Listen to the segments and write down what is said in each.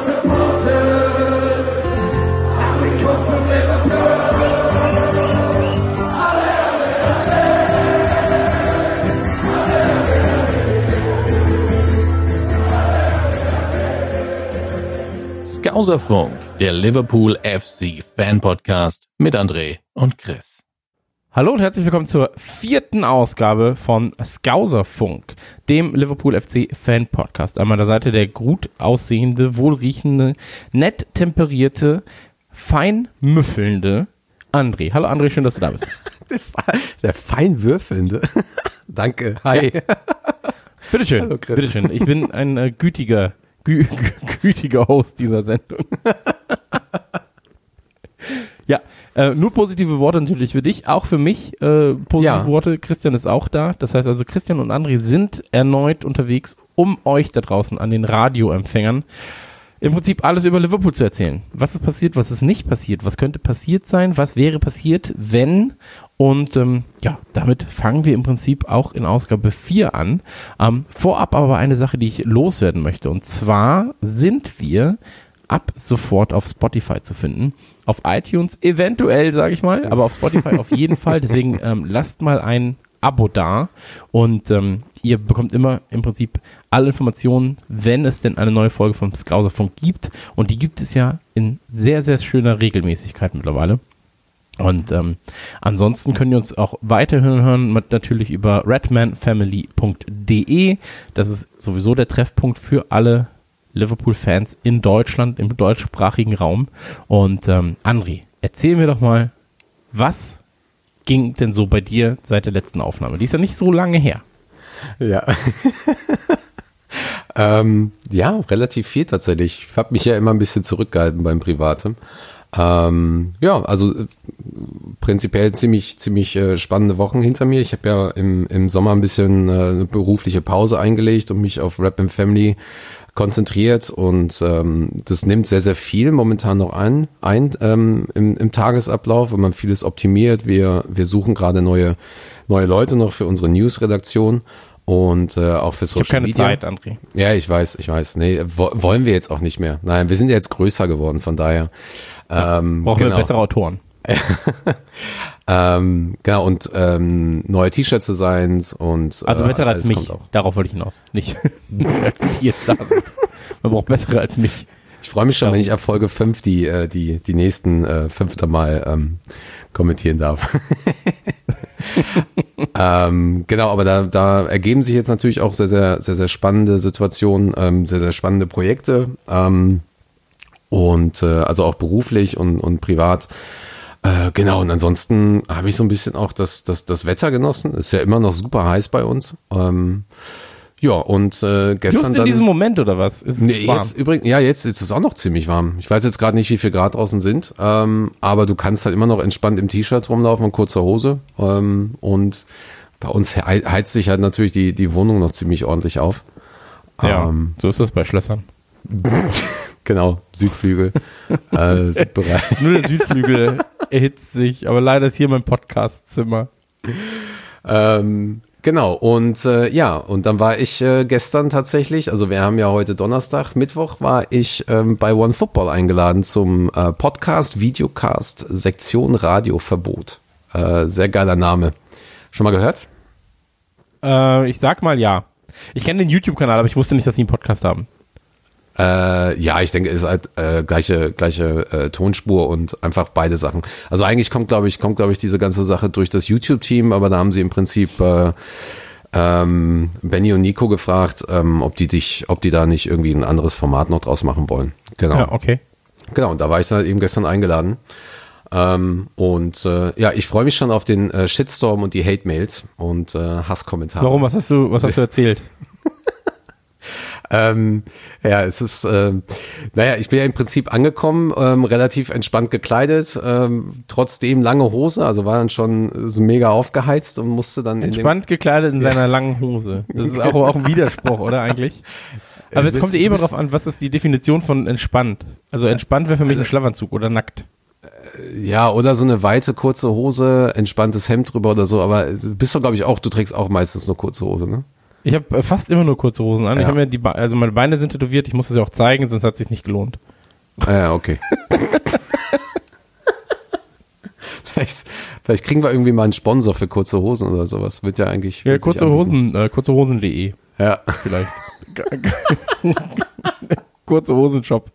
supporters. And der Liverpool FC Fan Podcast mit André und Chris. Hallo und herzlich willkommen zur vierten Ausgabe von Skauserfunk, dem Liverpool FC Fan Podcast. An meiner Seite der gut aussehende, wohlriechende, nett temperierte, fein müffelnde André. Hallo André, schön, dass du da bist. Der fein würfelnde. Danke. Hi. Bitteschön, Hallo, Chris. bitteschön. Ich bin ein äh, gütiger, gü gü gütiger Host dieser Sendung. Ja, äh, nur positive Worte natürlich für dich, auch für mich äh, positive Ja. Worte. Christian ist auch da. Das heißt also, Christian und André sind erneut unterwegs, um euch da draußen an den Radioempfängern im Prinzip alles über Liverpool zu erzählen. Was ist passiert, was ist nicht passiert, was könnte passiert sein, was wäre passiert, wenn. Und ähm, ja, damit fangen wir im Prinzip auch in Ausgabe 4 an. Ähm, vorab aber eine Sache, die ich loswerden möchte. Und zwar sind wir ab sofort auf Spotify zu finden. Auf iTunes eventuell, sage ich mal, aber auf Spotify auf jeden Fall. Deswegen ähm, lasst mal ein Abo da und ähm, ihr bekommt immer im Prinzip alle Informationen, wenn es denn eine neue Folge vom Skauserfunk gibt. Und die gibt es ja in sehr, sehr schöner Regelmäßigkeit mittlerweile. Und ähm, ansonsten können wir uns auch weiterhören hören, mit- natürlich über redmanfamily.de. Das ist sowieso der Treffpunkt für alle Liverpool-Fans in Deutschland, im deutschsprachigen Raum. Und ähm, André, erzähl mir doch mal, was ging denn so bei dir seit der letzten Aufnahme? Die ist ja nicht so lange her. Ja. ähm, ja, relativ viel tatsächlich. Ich habe mich ja immer ein bisschen zurückgehalten beim Privatem. Ähm, ja, also äh, prinzipiell ziemlich, ziemlich äh, spannende Wochen hinter mir. Ich habe ja im, im Sommer ein bisschen äh, eine berufliche Pause eingelegt und mich auf Rap and Family konzentriert und ähm, das nimmt sehr, sehr viel momentan noch ein, ein ähm, im, im Tagesablauf, wenn man vieles optimiert. Wir, wir suchen gerade neue, neue Leute noch für unsere News-Redaktion und äh, auch für Ich habe Social keine Media. Zeit, André. Ja, ich weiß, ich weiß. Nee, wo, wollen wir jetzt auch nicht mehr. Nein, wir sind ja jetzt größer geworden, von daher. Ähm, Brauchen genau. wir bessere Autoren. Ähm, genau, und ähm, neue T-Shirt-Designs und Also äh, besser als mich. Darauf wollte ich hinaus. Nicht, als jetzt da sind. Man braucht bessere als mich. Ich freue mich schon, Ja. wenn ich ab Folge 5 die, äh, die, die nächsten äh, fünfte Mal ähm, kommentieren darf. ähm, genau, aber da, da ergeben sich jetzt natürlich auch sehr, sehr, sehr, sehr spannende Situationen, ähm, sehr, sehr spannende Projekte. Ähm, und äh, also auch beruflich und, und privat. Äh, genau, und ansonsten habe ich so ein bisschen auch das, das, das Wetter genossen. Ist ja immer noch super heiß bei uns. Ähm, ja, und äh, gestern Just in dann, diesem Moment oder was? Ist es Nee, warm? jetzt übrigens, ja, jetzt ist es auch noch ziemlich warm. Ich weiß jetzt gerade nicht, wie viel Grad draußen sind, ähm, aber du kannst halt immer noch entspannt im T-Shirt rumlaufen und kurzer Hose. Ähm, und bei uns hei- heizt sich halt natürlich die, die Wohnung noch ziemlich ordentlich auf. ja, Ähm, so ist das bei Schlössern. genau, Südflügel, äh, Südbereich. Nur der Südflügel erhitzt sich, aber leider ist hier mein Podcastzimmer. Ähm, genau, und äh, ja, und dann war ich äh, gestern tatsächlich, also wir haben ja heute Donnerstag, Mittwoch, war ich ähm, bei One Football eingeladen zum äh, Podcast, Videocast, Sektion Radioverbot. Äh, sehr geiler Name. Schon mal gehört? Äh, ich sag mal ja. Ich kenne den YouTube-Kanal, aber ich wusste nicht, dass sie einen Podcast haben. Äh, ja, ich denke, es ist halt äh, gleiche gleiche äh, Tonspur und einfach beide Sachen. Also eigentlich kommt, glaube ich, kommt, glaube ich, diese ganze Sache durch das YouTube-Team, aber da haben sie im Prinzip äh, ähm, Benny und Nico gefragt, ähm, ob die dich, ob die da nicht irgendwie ein anderes Format noch draus machen wollen. Genau, Ja, okay. genau. Und da war ich dann eben gestern eingeladen. Ähm, und äh, ja, ich freue mich schon auf den äh, Shitstorm und die Hate-Mails und äh, Hasskommentare. Warum? Was hast du, was hast du erzählt? Ähm, ja, es ist, ähm, naja, ich bin ja im Prinzip angekommen, ähm, relativ entspannt gekleidet, ähm, trotzdem lange Hose, also war dann schon so mega aufgeheizt und musste dann in Entspannt gekleidet in seiner langen Hose. Das ist auch, auch ein Widerspruch, oder eigentlich? Aber jetzt bist- kommt du eh immer drauf an, was ist die Definition von entspannt? Also entspannt wäre für mich ein Schlafanzug oder nackt. Ja, oder so eine weite, kurze Hose, entspanntes Hemd drüber oder so, aber du bist doch, glaube ich, auch, du trägst auch meistens nur kurze Hose, ne? Ich habe äh, fast immer nur kurze Hosen an. Ich Ja. habe mir die, Be- also meine Beine sind tätowiert. Ich muss das ja auch zeigen, sonst hat es sich nicht gelohnt. Ah, Ja, okay. vielleicht, vielleicht kriegen wir irgendwie mal einen Sponsor für kurze Hosen oder sowas. Wird ja eigentlich. Ja, kurze. Hosen, äh, kurzehosen.de Ja. vielleicht. kurze Hosen-Shop.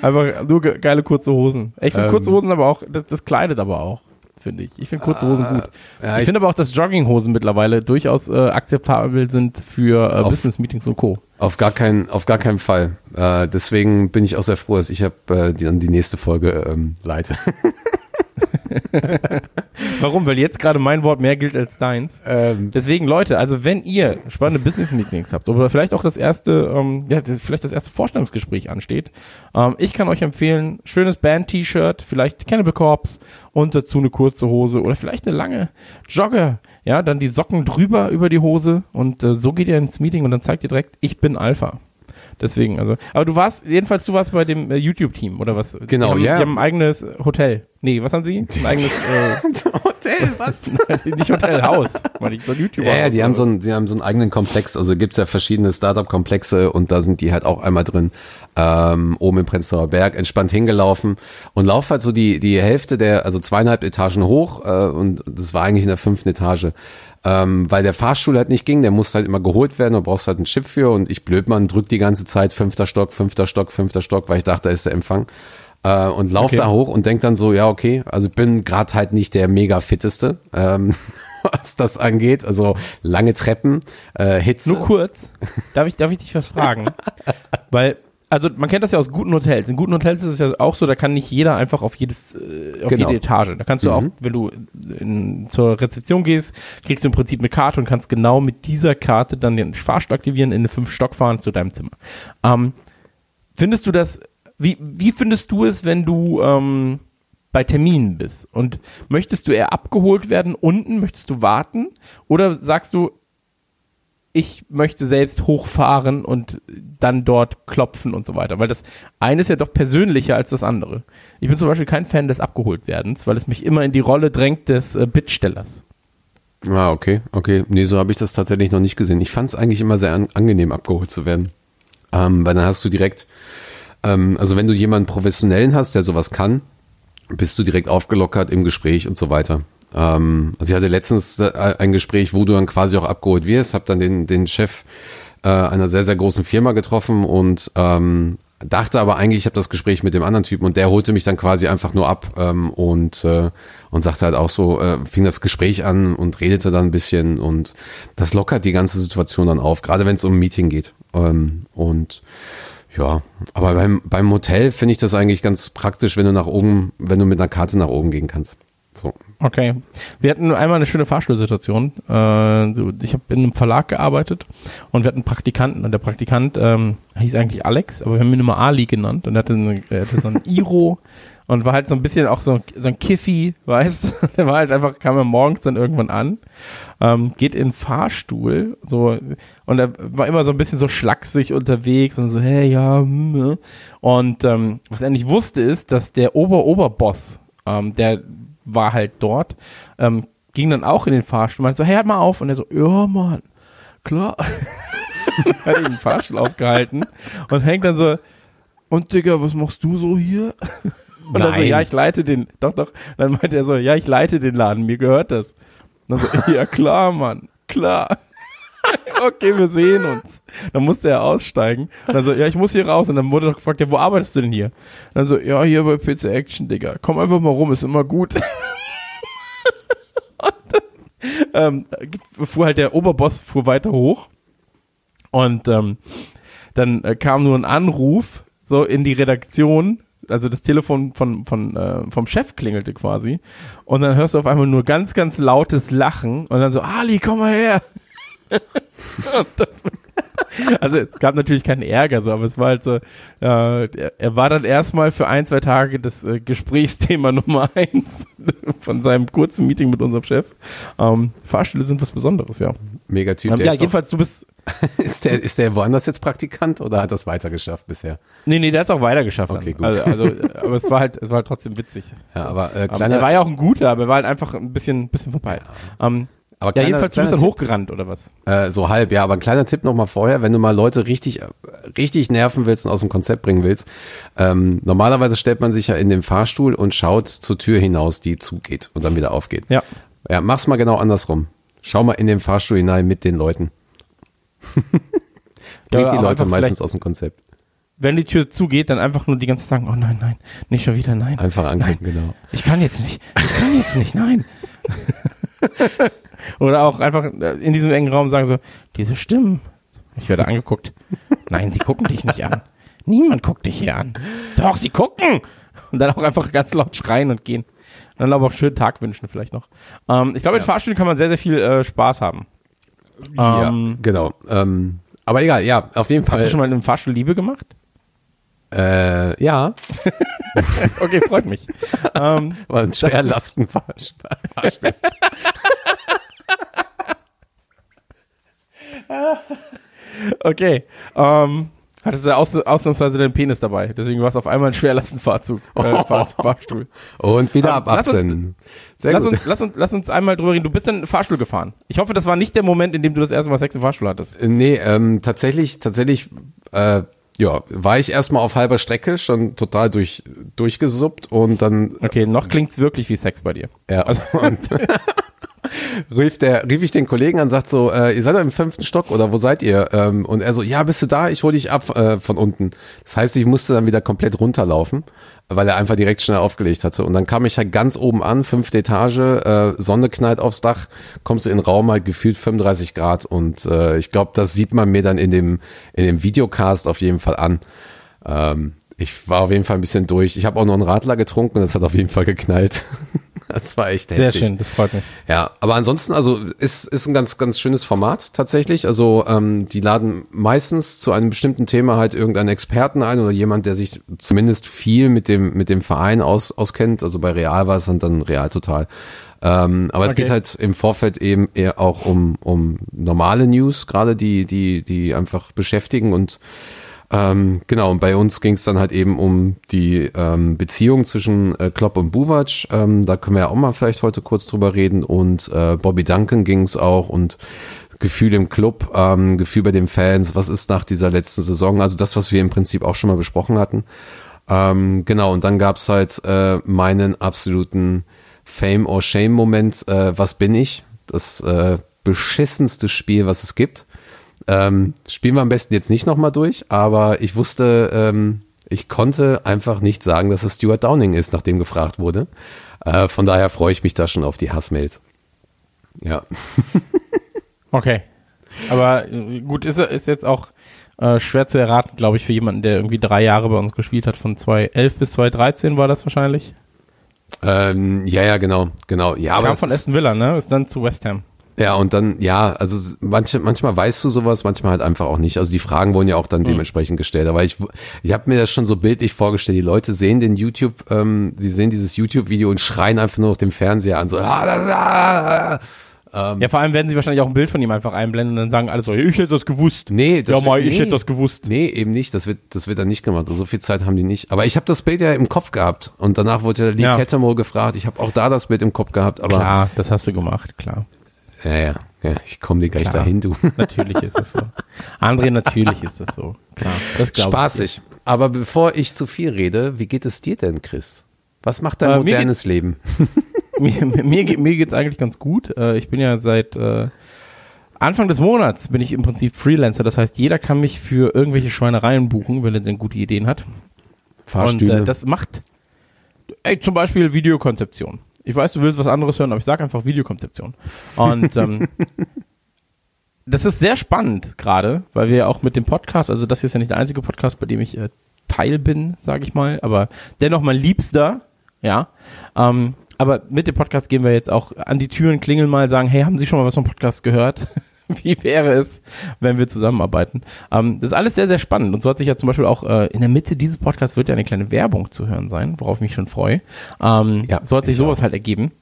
Einfach nur ge geile kurze Hosen. Ich finde Ähm. kurze Hosen aber auch, das, das kleidet aber auch, finde ich. Ich finde kurze Hosen gut. Ah, ja, ich ich- finde aber auch, dass Jogginghosen mittlerweile durchaus äh, akzeptabel sind für äh, Business-Meetings und Co. Auf gar keinen, auf gar keinen Fall. Äh, deswegen bin ich auch sehr froh, dass ich hab, äh, die, dann die nächste Folge ähm, leite. Warum? Weil jetzt gerade mein Wort mehr gilt als deins. ähm, Deswegen, Leute, also wenn ihr spannende Business-Meetings habt oder vielleicht auch das erste, ähm, ja, vielleicht das erste Vorstellungsgespräch ansteht, ähm, ich kann euch empfehlen, schönes Band-T-Shirt, vielleicht Cannibal Corpse und dazu eine kurze Hose oder vielleicht eine lange Jogger, ja, dann die Socken drüber über die Hose und äh, so geht ihr ins Meeting und dann zeigt ihr direkt, ich bin Alpha. Deswegen, also, aber du warst, jedenfalls du warst bei dem äh, YouTube-Team oder was? Genau, ja. Die haben ein eigenes Hotel. Nee, was haben sie? Ein eigenes, äh, Hotel, was? nicht Hotel, Haus. Weil ich so ein YouTuber. Ja, ja, die haben so einen, die haben so einen eigenen Komplex. Also gibt's ja verschiedene Startup-Komplexe und da sind die halt auch einmal drin. Ähm, oben im Prenzlauer Berg, entspannt hingelaufen und lauf halt so die, die Hälfte der, also zweieinhalb Etagen hoch äh, und das war eigentlich in der fünften Etage. Ähm, weil der Fahrstuhl halt nicht ging, der musste halt immer geholt werden, du brauchst halt einen Chip für und ich Blödmann drück die ganze Zeit fünfter Stock, fünfter Stock, fünfter Stock, weil ich dachte, da ist der Empfang. Äh, und lauf Okay. da hoch und denk dann so, ja, okay, also ich bin gerade halt nicht der mega fitteste, ähm, was das angeht. Also lange Treppen, äh, Hitze. Nur kurz. Darf ich, darf ich dich was fragen? Weil, also man kennt das ja aus guten Hotels. In guten Hotels ist es ja auch so, da kann nicht jeder einfach auf jedes, äh, auf Genau. jede Etage. Da kannst du auch, wenn du in, zur Rezeption gehst, kriegst du im Prinzip eine Karte und kannst genau mit dieser Karte dann den Fahrstuhl aktivieren, in eine fünf Stock fahren zu deinem Zimmer. Ähm, findest du das, wie, wie findest du es, wenn du ähm, bei Terminen bist? Und möchtest du eher abgeholt werden unten? Möchtest du warten? Oder sagst du, ich möchte selbst hochfahren und dann dort klopfen und so weiter. Weil das eine ist ja doch persönlicher als das andere. Ich bin zum Beispiel kein Fan des Abgeholtwerdens, weil es mich immer in die Rolle drängt des äh, Bittstellers. Ah, okay, okay. Nee, so habe ich das tatsächlich noch nicht gesehen. Ich fand es eigentlich immer sehr an, angenehm, abgeholt zu werden. Ähm, weil dann hast du direkt, ähm, also wenn du jemanden professionellen hast, der sowas kann, bist du direkt aufgelockert im Gespräch und so weiter. Ähm, also ich hatte letztens äh, ein Gespräch, wo du dann quasi auch abgeholt wirst, habe dann den, den Chef äh, einer sehr, sehr großen Firma getroffen und ähm, dachte aber eigentlich, ich habe das Gespräch mit dem anderen Typen und der holte mich dann quasi einfach nur ab ähm, und, äh, und sagte halt auch so, äh, fing das Gespräch an und redete dann ein bisschen und das lockert die ganze Situation dann auf, gerade wenn es um ein Meeting geht. Ähm, und ja, aber beim, beim Hotel finde ich das eigentlich ganz praktisch, wenn du nach oben, wenn du mit einer Karte nach oben gehen kannst. So. Okay. Wir hatten einmal eine schöne Fahrstuhlsituation. Äh, ich habe in einem Verlag gearbeitet und wir hatten einen Praktikanten und der Praktikant ähm, hieß eigentlich Alex, aber wir haben ihn immer Ali genannt und er hatte, eine, er hatte so ein Iro und war halt so ein bisschen auch so, so ein Kiffi, weißt du? Der war halt einfach, kam er morgens dann irgendwann an, ähm, geht in den Fahrstuhl, so, und er war immer so ein bisschen so schlaksig unterwegs und so, hey, ja, hm, äh. und ähm, was er nicht wusste ist, dass der Ober-Oberboss, ähm, der war halt dort, ähm, ging dann auch in den Fahrstuhl, meinte so, hey, halt mal auf, und er so, ja, Mann, klar, hat ihn den Fahrstuhl aufgehalten und hängt dann so, und Digga, was machst du so hier? Und dann so, ja, ich leite den, doch, doch. Dann meinte er so, ja, ich leite den Laden, mir gehört das. Und dann so, ja, klar, Mann, klar. okay, wir sehen uns. Dann musste er aussteigen. Und dann so, ja, ich muss hier raus. Und dann wurde doch gefragt, ja, wo arbeitest du denn hier? Und dann so, ja, hier bei PC Action, Digga. Komm einfach mal rum, ist immer gut. Und dann, ähm, fuhr halt der Oberboss fuhr weiter hoch. Und ähm, dann äh, kam nur ein Anruf so in die Redaktion, also das Telefon von, von, äh, vom Chef klingelte quasi und dann hörst du auf einmal nur ganz, ganz lautes Lachen und dann so, Ali, komm mal her. also es gab natürlich keinen Ärger, so, aber es war halt so, äh, er, war dann erstmal für ein, zwei Tage das äh, Gesprächsthema Nummer eins von seinem kurzen Meeting mit unserem Chef. Ähm, Fahrstühle sind was Besonderes, ja. Mega Typ. Ähm, ja, ist, jedenfalls, du bist, ist, der, ist der woanders jetzt Praktikant oder hat das weitergeschafft bisher? nee, nee, der hat es auch weitergeschafft. Okay, dann. gut. Also, also, aber es war halt, es war halt trotzdem witzig. Ja, aber äh, Ähm, kleiner, er war ja auch ein guter, aber er war halt einfach ein bisschen, bisschen vorbei. Ähm, aber ja, jedenfalls, du bist dann Tipp. hochgerannt, oder was? Äh, so halb, ja, aber ein kleiner Tipp noch mal vorher, wenn du mal Leute richtig, richtig nerven willst und aus dem Konzept bringen willst. Ähm, normalerweise stellt man sich ja in den Fahrstuhl und schaut zur Tür hinaus, die zugeht und dann wieder aufgeht. Ja. Ja, mach's mal genau andersrum. Schau mal in den Fahrstuhl hinein mit den Leuten. Bringt oder die Leute meistens aus dem Konzept. Wenn die Tür zugeht, dann einfach nur die ganze Zeit sagen, oh nein, nein, nicht schon wieder, nein. Einfach angucken, genau. Ich kann jetzt nicht, ich kann jetzt nicht, nein. Oder auch einfach in diesem engen Raum sagen so, diese Stimmen. Ich werde angeguckt. Nein, sie gucken dich nicht an. Niemand guckt dich hier an. Doch, sie gucken. Und dann auch einfach ganz laut schreien und gehen. Und dann aber auch schönen Tag wünschen vielleicht noch. Ähm, ich glaube, in Fahrstühlen kann man sehr, sehr viel äh, Spaß haben. ja, Ähm, genau. Ähm, aber egal, ja, auf jeden Hast du Fall. schon mal in einem Fahrstuhl Liebe gemacht? Äh, ja, Okay, freut mich. ähm, war ein Schwerlastenfahrstuhl. okay. Ähm, hattest du aus, ausnahmsweise deinen Penis dabei. Deswegen war es auf einmal ein Schwerlastenfahrzug. Äh, Fahr Fahrstuhl. Und wieder Ähm, ab lass uns- 18. Sehr Lass gut. uns, lass, uns, lass uns einmal drüber reden. Du bist in den Fahrstuhl gefahren. Ich hoffe, das war nicht der Moment, in dem du das erste Mal Sex im Fahrstuhl hattest. Nee, ähm, tatsächlich, tatsächlich, äh, ja, war ich erstmal auf halber Strecke schon total durch, durchgesuppt und dann Okay, noch klingt's wirklich wie Sex bei dir. ja, und rief, der, rief ich den Kollegen an, sagt so, äh, ihr seid im fünften Stock oder wo seid ihr? Ähm, und er so, ja, bist du da? Ich hole dich ab äh, von unten. Das heißt, ich musste dann wieder komplett runterlaufen, weil er einfach direkt schnell aufgelegt hatte. Und dann kam ich halt ganz oben an, fünfte Etage, äh, Sonne knallt aufs Dach, kommst du in den Raum halt gefühlt 35 Grad und äh, ich glaube, das sieht man mir dann in dem, in dem Videocast auf jeden Fall an. Ähm, ich war auf jeden Fall ein bisschen durch. Ich habe auch noch einen Radler getrunken und es hat auf jeden Fall geknallt. Das war echt Sehr heftig. schön, das freut mich. Ja, aber ansonsten, also ist, ist ein ganz, ganz schönes Format tatsächlich. Also ähm, die laden meistens zu einem bestimmten Thema halt irgendeinen Experten ein oder jemand, der sich zumindest viel mit dem, mit dem Verein aus, auskennt. Also bei Real war es dann, dann Real total. Ähm, aber es Okay. geht halt im Vorfeld eben eher auch um, um normale News, gerade die, die, die einfach beschäftigen und ähm, genau, und bei uns ging es dann halt eben um die ähm, Beziehung zwischen äh, Klopp und Buvac. Ähm, da können wir ja auch mal vielleicht heute kurz drüber reden. Und äh, Bobby Duncan ging es auch und Gefühl im Club, ähm, Gefühl bei den Fans, was ist nach dieser letzten Saison? Also das, was wir im Prinzip auch schon mal besprochen hatten. Ähm, genau, und dann gab's halt äh, meinen absoluten Fame or Shame-Moment, äh, was bin ich? Das äh, beschissenste Spiel, was es gibt. Ähm, spielen wir am besten jetzt nicht nochmal durch, aber ich wusste, ähm, ich konnte einfach nicht sagen, dass es Stuart Downing ist, nachdem gefragt wurde. Äh, von daher freue ich mich da schon auf die Hassmails. Ja. Okay. Aber äh, gut, ist, ist jetzt auch äh, schwer zu erraten, glaube ich, für jemanden, der irgendwie drei Jahre bei uns gespielt hat. Von 2011 bis 2013 war das wahrscheinlich. Ähm, ja, ja, genau, genau. Ja, aber Kam von Aston Villa, ne? Ist dann zu West Ham. Ja, und dann, ja, also manche, manchmal weißt du sowas, manchmal halt einfach auch nicht. Also die Fragen wurden ja auch dann dementsprechend gestellt. Aber ich, ich habe mir das schon so bildlich vorgestellt. Die Leute sehen den YouTube, ähm, die sehen dieses YouTube-Video und schreien einfach nur auf dem Fernseher an, so, ah, ah, ah, ah. Ja, vor allem werden sie wahrscheinlich auch ein Bild von ihm einfach einblenden und dann sagen alle so, ich hätte das gewusst. Nee, das ja, mal, ich nee. hätte das gewusst. Nee, eben nicht. Das wird, das wird dann nicht gemacht. So viel Zeit haben die nicht. Aber ich habe das Bild ja im Kopf gehabt. Und danach wurde ja Lee Ja. Cattermole gefragt. Ich habe auch da das Bild im Kopf gehabt. Aber Klar, das hast du gemacht, klar. Ja, ja, ja, ich komme dir gleich Klar. dahin, du. Natürlich ist es so. André, natürlich ist es so. Klar. Das glaub ich Spaßig. Aber bevor ich zu viel rede, wie geht es dir denn, Chris? Was macht dein Äh, modernes Leben? mir, mir, geht- mir geht's eigentlich ganz gut. Äh, ich bin ja seit äh, Anfang des Monats bin ich im Prinzip Freelancer. Das heißt, jeder kann mich für irgendwelche Schweinereien buchen, wenn er denn gute Ideen hat. Und Fahrstühle. äh, das macht ey, zum Beispiel Videokonzeption. Ich weiß, du willst was anderes hören, aber ich sage einfach Videokonzeption. Und ähm, das ist sehr spannend gerade, weil wir auch mit dem Podcast, also das hier ist ja nicht der einzige Podcast, bei dem ich äh, Teil bin, sage ich mal, aber dennoch mein Liebster, ja. Ähm, aber mit dem Podcast gehen wir jetzt auch an die Türen, klingeln mal, sagen, hey, haben Sie schon mal was vom Podcast gehört? wie wäre es, wenn wir zusammenarbeiten? Ähm, das ist alles sehr, sehr spannend. Und so hat sich ja zum Beispiel auch äh, in der Mitte dieses Podcasts wird ja eine kleine Werbung zu hören sein, worauf ich mich schon freue. Ähm, Ja, so hat sich ich sowas auch. halt ergeben.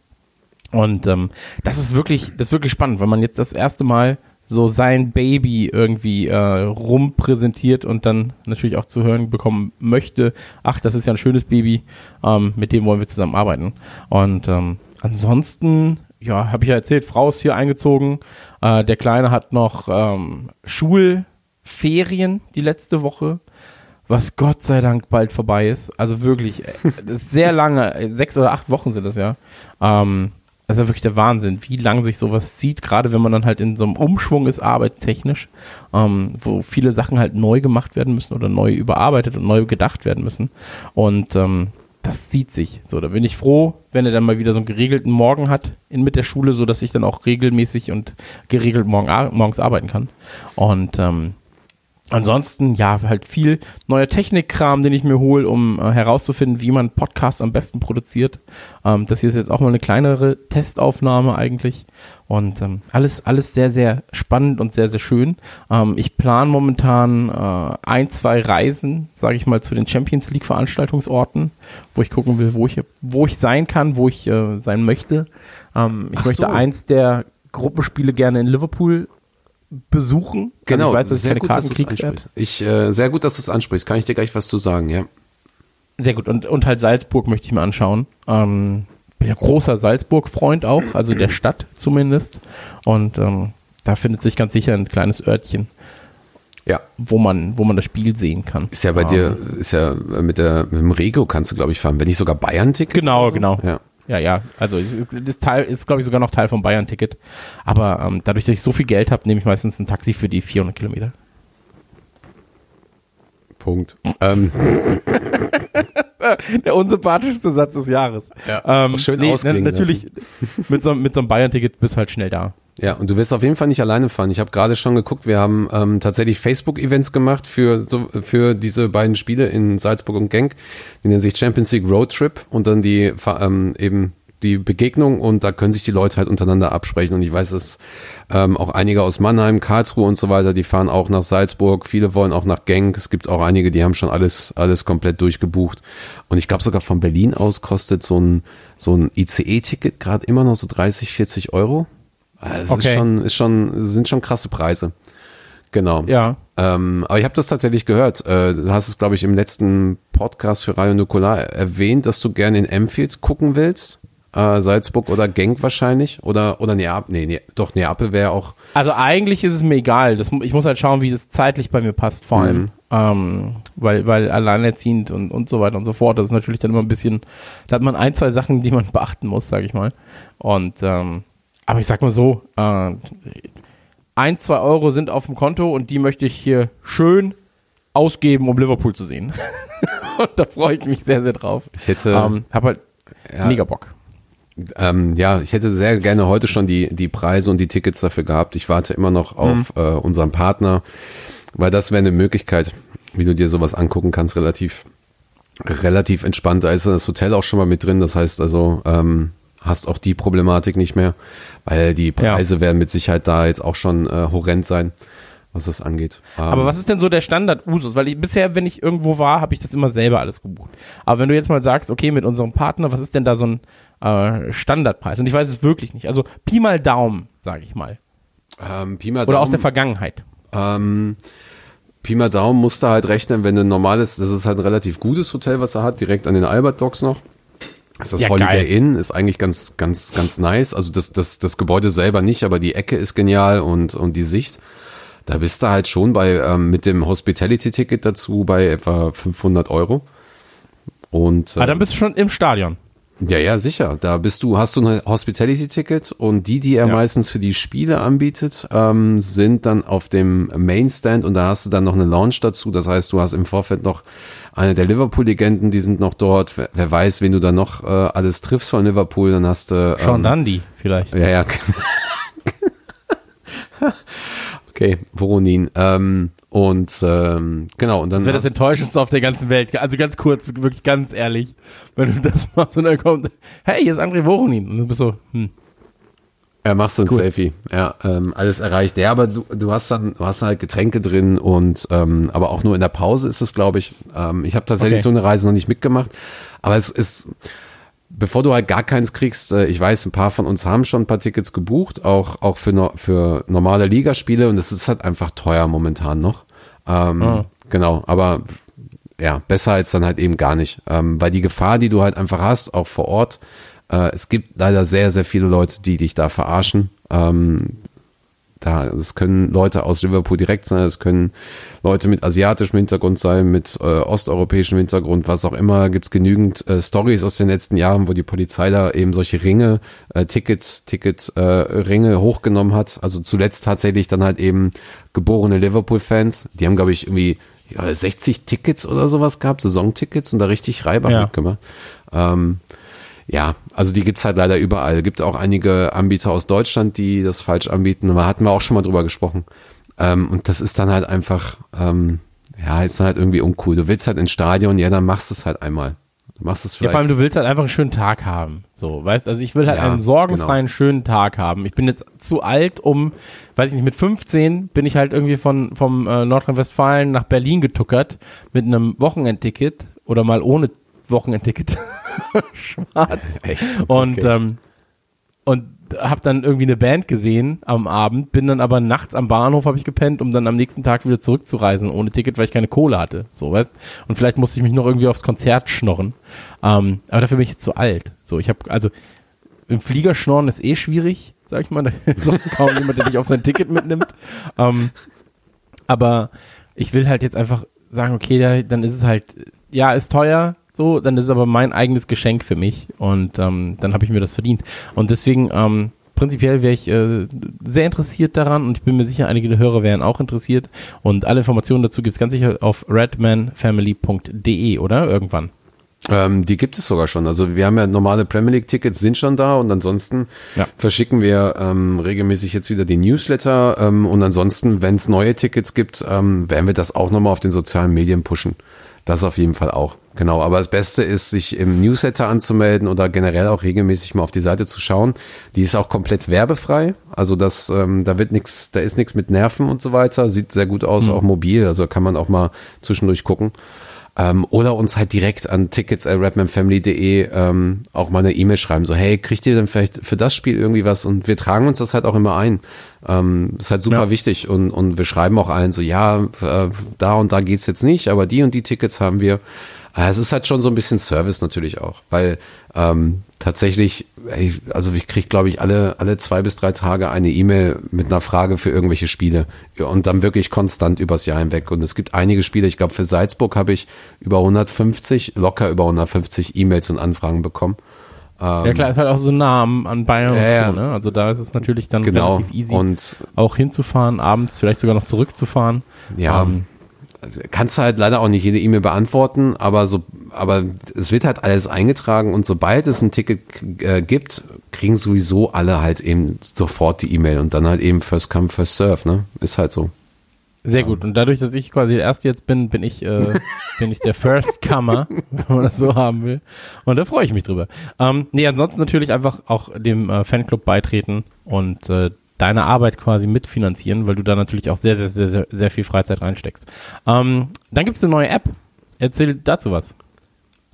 Und ähm, das ist wirklich, das ist wirklich spannend, weil man jetzt das erste Mal so sein Baby irgendwie äh, rumpräsentiert und dann natürlich auch zu hören bekommen möchte, ach, das ist ja ein schönes Baby, ähm, mit dem wollen wir zusammen arbeiten. Und ähm, ansonsten, ja, habe ich ja erzählt, Frau ist hier eingezogen, äh, der Kleine hat noch ähm, Schulferien die letzte Woche was Gott sei Dank bald vorbei ist. Also wirklich, äh, das sehr lange, äh, sechs oder acht Wochen sind das ja. Ähm, das ist ja wirklich der Wahnsinn, wie lang sich sowas zieht, gerade wenn man dann halt in so einem Umschwung ist, arbeitstechnisch, ähm, wo viele Sachen halt neu gemacht werden müssen oder neu überarbeitet und neu gedacht werden müssen. Und ähm, das zieht sich. So, da bin ich froh, wenn er dann mal wieder so einen geregelten Morgen hat in, mit der Schule, so dass ich dann auch regelmäßig und geregelt morgen, morgens arbeiten kann. Und ähm, Ansonsten, ja, halt viel neuer Technikkram, den ich mir hole, um äh, herauszufinden, wie man Podcasts am besten produziert. Ähm, das hier ist jetzt auch mal eine kleinere Testaufnahme eigentlich. Und ähm, alles, alles sehr, sehr spannend und sehr, sehr schön. Ähm, ich plane momentan äh, ein, zwei Reisen, sage ich mal, zu den Champions League Veranstaltungsorten, wo ich gucken will, wo ich, wo ich sein kann, wo ich äh, sein möchte. Ähm, ich Ach möchte so. eins der Gruppenspiele gerne in Liverpool besuchen. Genau, also ich weiß, dass ich sehr keine gut, Karten dass du es ansprichst. Ich, äh, sehr gut, dass du es ansprichst. Kann ich dir gleich was zu sagen, ja. Sehr gut. Und, und halt Salzburg möchte ich mir anschauen. Ähm, bin ja großer Salzburg-Freund auch, also der Stadt zumindest. Und ähm, da findet sich ganz sicher ein kleines Örtchen, Ja, wo man, wo man das Spiel sehen kann. ist ja bei Ähm, dir, ist ja mit der mit dem Rego kannst du, glaube ich, fahren. Wenn nicht sogar Bayern-Ticket. Genau, so? genau. Ja. Ja, ja. Also das Teil ist, glaube ich, sogar noch Teil vom Bayern-Ticket. Aber ähm, dadurch, dass ich so viel Geld habe, nehme ich meistens ein Taxi für die 400 Kilometer. Punkt. Ähm, Der unsympathischste Satz des Jahres. Ja, ähm, schön nee, Natürlich, mit so, mit so einem Bayern-Ticket bist du halt schnell da. Ja, und du wirst auf jeden Fall nicht alleine fahren. Ich habe gerade schon geguckt, wir haben ähm, tatsächlich Facebook-Events gemacht für, so, für diese beiden Spiele in Salzburg und Genk. Die nennen sich Champions League Road Trip und dann die ähm, eben die Begegnung und da können sich die Leute halt untereinander absprechen. Und ich weiß, dass ähm, auch einige aus Mannheim, Karlsruhe und so weiter, die fahren auch nach Salzburg. Viele wollen auch nach Genk. Es gibt auch einige, die haben schon alles, alles komplett durchgebucht. Und ich glaube sogar von Berlin aus kostet so ein, so ein ICE-Ticket gerade immer noch so 30, 40 Euro. Also Es Okay. ist schon, ist schon, sind schon krasse Preise. Genau. Ja. Ähm, aber ich habe das tatsächlich gehört. Äh, du hast es, glaube ich, im letzten Podcast für Radio Nukular erwähnt, dass du gerne in Emfield gucken willst. Äh, Salzburg oder Genk wahrscheinlich. Oder, oder Neapel. Nee, nee, doch, Neapel wäre auch. Also eigentlich ist es mir egal. Das, ich muss halt schauen, wie das zeitlich bei mir passt, vor allem. Ähm, weil, weil alleinerziehend und, und so weiter und so fort. Das ist natürlich dann immer ein bisschen, da hat man ein, zwei Sachen, die man beachten muss, sage ich mal. Und ähm, aber ich sag mal so, äh, ein, zwei Euro sind auf dem Konto und die möchte ich hier schön ausgeben, um Liverpool zu sehen. und da freue ich mich sehr, sehr drauf. Ich hätte, Ähm, hab halt ja, mega Bock. ähm, ja, ich hätte sehr gerne heute schon die, die Preise und die Tickets dafür gehabt. Ich warte immer noch auf äh, unseren Partner, weil das wäre eine Möglichkeit, wie du dir sowas angucken kannst, relativ, relativ entspannt. Da ist das Hotel auch schon mal mit drin. Das heißt also, ähm, hast auch die Problematik nicht mehr, weil die Preise werden mit Sicherheit da jetzt auch schon äh, horrend sein, was das angeht. Ähm, Aber was ist denn so der Standard-Usus? Weil ich, bisher, wenn ich irgendwo war, habe ich das immer selber alles gebucht. Aber wenn du jetzt mal sagst, okay, mit unserem Partner, was ist denn da so ein äh, Standardpreis? Und ich weiß es wirklich nicht. Also Pi mal Daumen, sage ich mal. ähm, Pi mal Oder aus der Vergangenheit. Ähm, Pi mal Daumen musst du halt rechnen, wenn du ein normales, das ist halt ein relativ gutes Hotel, was er hat, direkt an den Albert Docks noch. Das ist das Ja, Holiday geil. Inn, ist eigentlich ganz, ganz, ganz nice. Also das, das, das Gebäude selber nicht, aber die Ecke ist genial und, und die Sicht. Da bist du halt schon bei, ähm, mit dem Hospitality-Ticket dazu bei etwa 500 Euro. Und, äh, Aber dann bist du schon im Stadion. ja, ja, sicher. Da bist du, hast du ein Hospitality-Ticket und die, die er Ja. meistens für die Spiele anbietet, ähm, sind dann auf dem Mainstand und da hast du dann noch eine Lounge dazu. Das heißt, du hast im Vorfeld noch eine der Liverpool-Legenden, die sind noch dort. Wer, wer weiß, wen du da noch äh, alles triffst von Liverpool, dann hast du. Sean ähm, Dundee vielleicht. Ja, ja. okay, Voronin. Ähm, und ähm, genau, und dann. Das wäre das Enttäuschendste auf der ganzen Welt. Also ganz kurz, wirklich ganz ehrlich. Wenn du das machst und dann kommt, hey, hier ist André Voronin. Und du bist so, hm. Ja, machst du ein Cool. Selfie. Ja, ähm, alles erreicht. Ja, aber du, du hast dann, du hast halt Getränke drin und ähm, aber auch nur in der Pause ist es, glaube ich. Ähm, ich habe tatsächlich Okay. so eine Reise noch nicht mitgemacht, aber es ist, bevor du halt gar keins kriegst, äh, ich weiß, ein paar von uns haben schon ein paar Tickets gebucht, auch auch für no, für normale Ligaspiele und es ist halt einfach teuer momentan noch. Ähm, Ah. Genau, aber ja, besser als dann halt eben gar nicht. Ähm, weil die Gefahr, die du halt einfach hast, auch vor Ort, äh, es gibt leider sehr, sehr viele Leute, die dich da verarschen. Ähm, da, es können Leute aus Liverpool direkt sein, es können Leute mit asiatischem Hintergrund sein, mit äh, osteuropäischem Hintergrund, was auch immer. Gibt es genügend äh, Stories aus den letzten Jahren, wo die Polizei da eben solche Ringe, äh, Ticket, Ticket, äh, Ringe hochgenommen hat. Also zuletzt tatsächlich dann halt eben geborene Liverpool-Fans. Die haben, glaube ich, irgendwie ja, 60 Tickets oder sowas gehabt, Saisontickets und da richtig Reibach Ja. mitgemacht. Ähm, ja, also die gibt's halt leider überall. Gibt auch einige Anbieter aus Deutschland, die das falsch anbieten. Aber hatten wir auch schon mal drüber gesprochen. Ähm, und das ist dann halt einfach, ähm, ja, ist dann halt irgendwie uncool. Du willst halt ins Stadion, ja, dann machst du es halt einmal. Du machst es Ja, vielleicht. vor allem, du willst halt einfach einen schönen Tag haben. So, weißt also ich will halt Ja, einen sorgenfreien, genau. schönen Tag haben. Ich bin jetzt zu alt, um, weiß ich nicht, mit 15 bin ich halt irgendwie von, vom äh, Nordrhein-Westfalen nach Berlin getuckert mit einem Wochenendticket oder mal ohne Wochenendticket. Schwarz. Echt? Und, Okay. ähm, und hab dann irgendwie eine Band gesehen am Abend, bin dann aber nachts am Bahnhof habe ich gepennt, um dann am nächsten Tag wieder zurückzureisen ohne Ticket, weil ich keine Kohle hatte. So, weißt? Und vielleicht musste ich mich noch irgendwie aufs Konzert schnorren. Ähm, aber dafür bin ich jetzt zu alt. So, ich habe also im Flieger schnorren ist eh schwierig, sag ich mal. Da ist auch kaum jemand, der dich auf sein Ticket mitnimmt. Ähm, aber ich will halt jetzt einfach sagen, okay, da, dann ist es halt, ja, ist teuer, so, dann ist es aber mein eigenes Geschenk für mich und ähm, dann habe ich mir das verdient. Und deswegen, ähm, prinzipiell wäre ich äh, sehr interessiert daran und ich bin mir sicher, einige der Hörer wären auch interessiert. Und alle Informationen dazu gibt's ganz sicher auf redmanfamily.de, oder? Irgendwann. Ähm, die gibt es sogar schon. Also wir haben ja normale Premier League Tickets sind schon da und ansonsten Ja. verschicken wir ähm, regelmäßig jetzt wieder die Newsletter ähm, und ansonsten, wenn es neue Tickets gibt, ähm, werden wir das auch nochmal auf den sozialen Medien pushen. Das auf jeden Fall auch. Genau. Aber das Beste ist, sich im Newsletter anzumelden oder generell auch regelmäßig mal auf die Seite zu schauen. Die ist auch komplett werbefrei. Also das, ähm, da wird nichts, da ist nichts mit Nerven und so weiter. Sieht sehr gut aus, auch mobil. Also kann man auch mal zwischendurch gucken. Ähm, oder uns halt direkt an tickets at ähm, auch mal eine E-Mail schreiben, so hey, kriegt ihr denn vielleicht für das Spiel irgendwie was? Und wir tragen uns das halt auch immer ein. Ähm, ist halt super Ja. wichtig und, und wir schreiben auch allen so, ja, äh, da und da geht's jetzt nicht, aber die und die Tickets haben wir. Äh, Es ist halt schon so ein bisschen Service natürlich auch, weil ähm, tatsächlich, also ich krieg glaube ich alle alle zwei bis drei Tage eine E-Mail mit einer Frage für irgendwelche Spiele und dann wirklich konstant übers Jahr hinweg. Und es gibt einige Spiele, ich glaube für Salzburg habe ich über 150, locker über 150 E-Mails und Anfragen bekommen. ja klar, ist halt auch so nah am- an Bayern ja. und so, ne? Also da ist es natürlich dann Genau. relativ easy, Und auch hinzufahren, abends vielleicht sogar noch zurückzufahren. ja, Ähm, kannst du halt leider auch nicht jede E-Mail beantworten, aber so, aber es wird halt alles eingetragen und sobald es ein Ticket äh, gibt, kriegen sowieso alle halt eben sofort die E-Mail und dann halt eben first come first serve, ne? Ist halt so. Sehr gut. Und dadurch, dass ich quasi der Erste jetzt bin, bin ich, äh, bin ich der First Comer, wenn man das so haben will. Und da freue ich mich drüber. Ähm, nee, ansonsten natürlich einfach auch dem äh, Fanclub beitreten und äh, deine Arbeit quasi mitfinanzieren, weil du da natürlich auch sehr, sehr, sehr, sehr, sehr viel Freizeit reinsteckst. Ähm, dann gibt's eine neue App. Erzähl dazu was.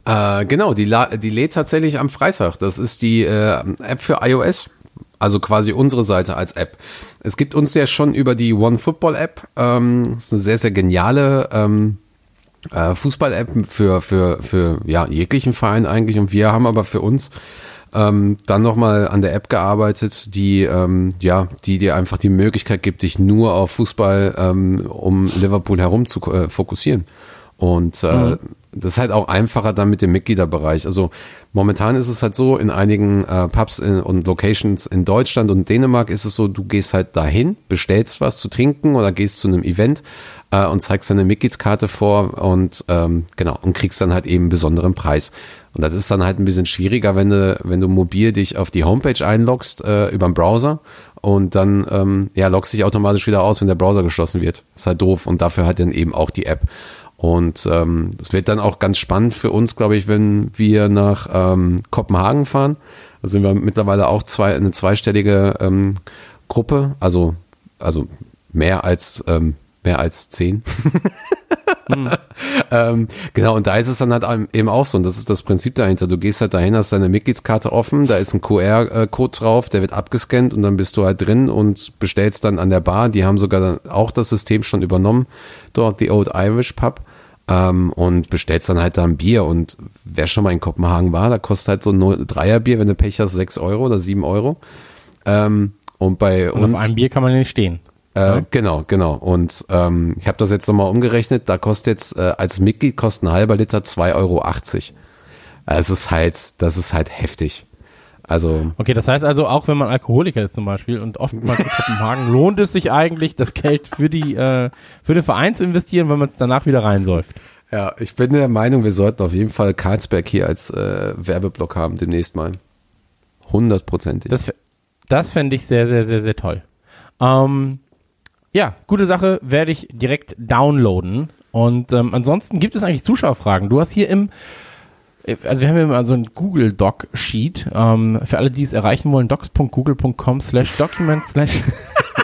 Äh, genau, die, die lädt tatsächlich am Freitag. Das ist die äh, App für iOS. Also quasi unsere Seite als App. Es gibt uns ja schon über die One Football App. Ähm, das ist eine sehr, sehr geniale ähm, äh, Fußball-App für, für, für ja, jeglichen Verein eigentlich. Und wir haben aber für uns ähm, dann nochmal an der App gearbeitet, die, ähm, ja, die dir einfach die Möglichkeit gibt, dich nur auf Fußball ähm, um Liverpool herum zu äh, fokussieren. Und äh, das ist halt auch einfacher dann mit dem Mitgliederbereich. Also momentan ist es halt so, in einigen äh, Pubs in, und Locations in Deutschland und Dänemark ist es so, du gehst halt dahin, bestellst was zu trinken oder gehst zu einem Event äh, und zeigst deine Mitgliedskarte vor und ähm, genau und kriegst dann halt eben einen besonderen Preis. Und das ist dann halt ein bisschen schwieriger, wenn du, wenn du mobil dich auf die Homepage einloggst äh, über den Browser und dann ja, loggst dich automatisch wieder aus, wenn der Browser geschlossen wird. Ist halt doof und dafür hat dann eben auch die App. Und ähm, es wird dann auch ganz spannend für uns, glaube ich, wenn wir nach ähm, Kopenhagen fahren. Da sind wir mittlerweile auch zwei, eine zweistellige ähm, Gruppe, also, also mehr als ähm, mehr als zehn. ähm, genau, und da ist es dann halt eben auch so, und das ist das Prinzip dahinter. Du gehst halt dahin, hast deine Mitgliedskarte offen, da ist ein QR-Code drauf, der wird abgescannt und dann bist du halt drin und bestellst dann an der Bar. Die haben sogar dann auch das System schon übernommen, dort die Old Irish Pub. Ähm, und bestellst dann halt da ein Bier und wer schon mal in Kopenhagen war, da kostet halt so ein Dreierbier, wenn du Pech hast, sechs Euro oder sieben Euro. Ähm, und bei und uns. auf einem Bier kann man ja nicht stehen. Äh, ja. Genau, genau. Und ähm, ich habe das jetzt nochmal umgerechnet. Da kostet jetzt äh, als Mitglied kostet ein halber Liter 2,80 Euro. Es ist halt, das ist halt heftig. Also. Okay, das heißt also, auch wenn man Alkoholiker ist zum Beispiel und oftmals in Kopenhagen, lohnt es sich eigentlich, das Geld für die, äh, für den Verein zu investieren, wenn man es danach wieder reinsäuft. Ja, ich bin der Meinung, wir sollten auf jeden Fall Karlsberg hier als äh, Werbeblock haben demnächst mal. Hundertprozentig. Das, das fände ich sehr, sehr, sehr, sehr toll. Ähm, ja, gute Sache, werde ich direkt downloaden. Und ähm, ansonsten gibt es eigentlich Zuschauerfragen. Du hast hier im, also wir haben hier mal so ein Google Doc Sheet. Ähm, für alle, die es erreichen wollen, docs.google.com slash document slash.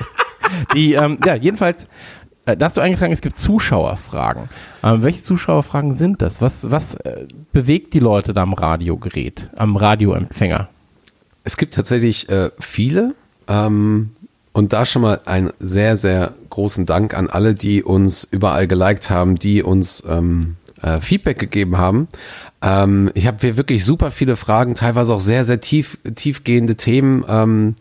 die, ähm, ja, jedenfalls, äh, da hast du eingetragen, es gibt Zuschauerfragen. Ähm, welche Zuschauerfragen sind das? Was, was äh, bewegt die Leute da am Radiogerät, am Radioempfänger? Es gibt tatsächlich äh, viele. Ähm, und da schon mal einen sehr, sehr großen Dank an alle, die uns überall geliked haben, die uns ähm, äh, Feedback gegeben haben. Ähm, ich habe hier wirklich super viele Fragen, teilweise auch sehr, sehr tief, tiefgehende Themen. Ähm,